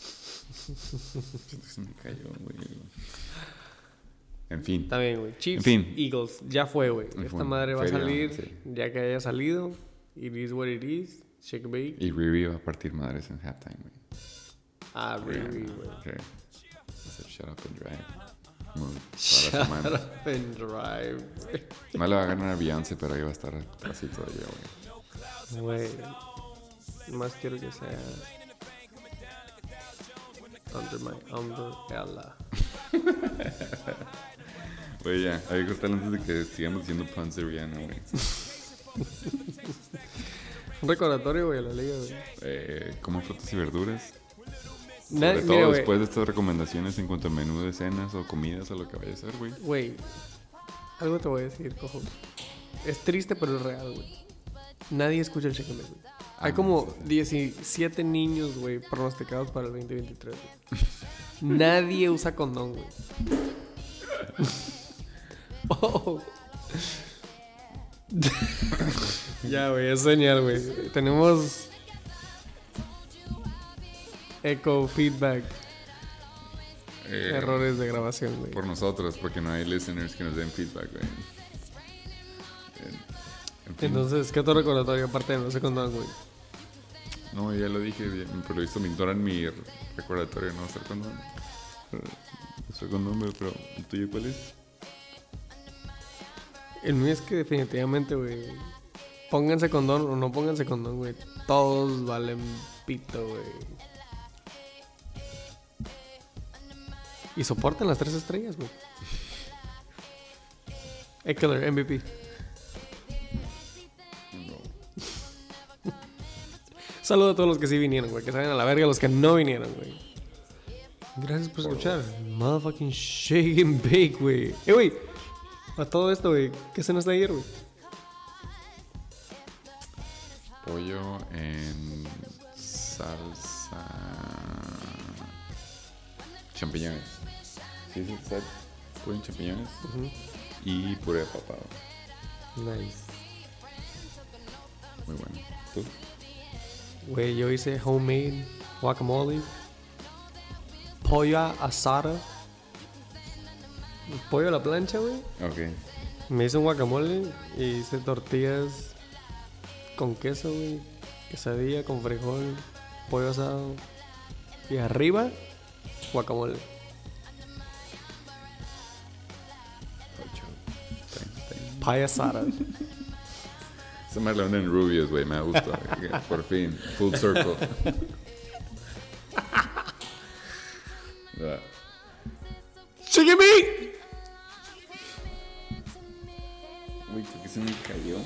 Se me cayó, güey. En fin. Está bien, güey. Chiefs, En fin. Eagles. Ya fue, güey. Esta madre va a salir sí. ya que haya salido. It is what it is. Shake bake. Y Riri va a partir madres en halftime, güey. Ah, really, güey. Ok. Va a ser shut up and drive. La Shut semana. up and drive, güey. No le va a ganar a Beyoncé, pero ahí va a estar así todavía, güey. Güey. Más quiero que sea. Under my umbrella. Güey, ya. Hay que cortar antes de que sigamos diciendo Rihanna, güey. Un recordatorio, güey, a la liga, güey. Eh, como frutas y verduras. Sobre todo güey. después de estas recomendaciones en cuanto a menú de cenas o comidas o lo que vaya a ser, güey. Güey, algo te voy a decir, cojo. Es triste, pero es real, güey. Nadie escucha el Chicken Bake, güey. Hay Ah, como sí. 17 niños, güey, pronosticados para el 2023, güey. Nadie usa condón, güey. Oh. ya, güey, es señal, güey. Tenemos echo feedback, Eh, errores de grabación, güey. Por nosotros, porque no hay listeners que nos den feedback, güey. En- en fin. Entonces, ¿qué otro recordatorio aparte de no sé condón, güey? No, ya lo dije, pero lo visto me ignoran mi recordatorio no usar condón. Pero, Usar condón, pero ¿el tuyo cuál es? El mío es que definitivamente, güey. Pónganse condón o no pónganse condón, güey. Todos valen pito, güey. Y soporten las tres estrellas, güey. Eckler, MVP. Saludo a todos los que sí vinieron, güey. Que salen a la verga los que no vinieron, güey. Gracias por escuchar. Motherfucking shake and bake, güey. Eh, güey. A todo esto, güey. ¿Qué cenaste ayer, güey? Pollo en salsa. Champiñones. Sí, sí, ¿sabes? Pollo en champiñones. Y puré de papado. Nice. Muy bueno. ¿Tú? Güey, yo hice homemade guacamole. Pollo asada. Pollo a la plancha, güey. Ok. Me hice un guacamole y hice tortillas con queso, güey. Quesadilla con frijol, pollo asado. Y arriba, guacamole. Pie asada. Esa me la en rubios, güey. Me gusta. Por fin. Full circle. ¡Chicken meat! Uy, creo que se me cayó.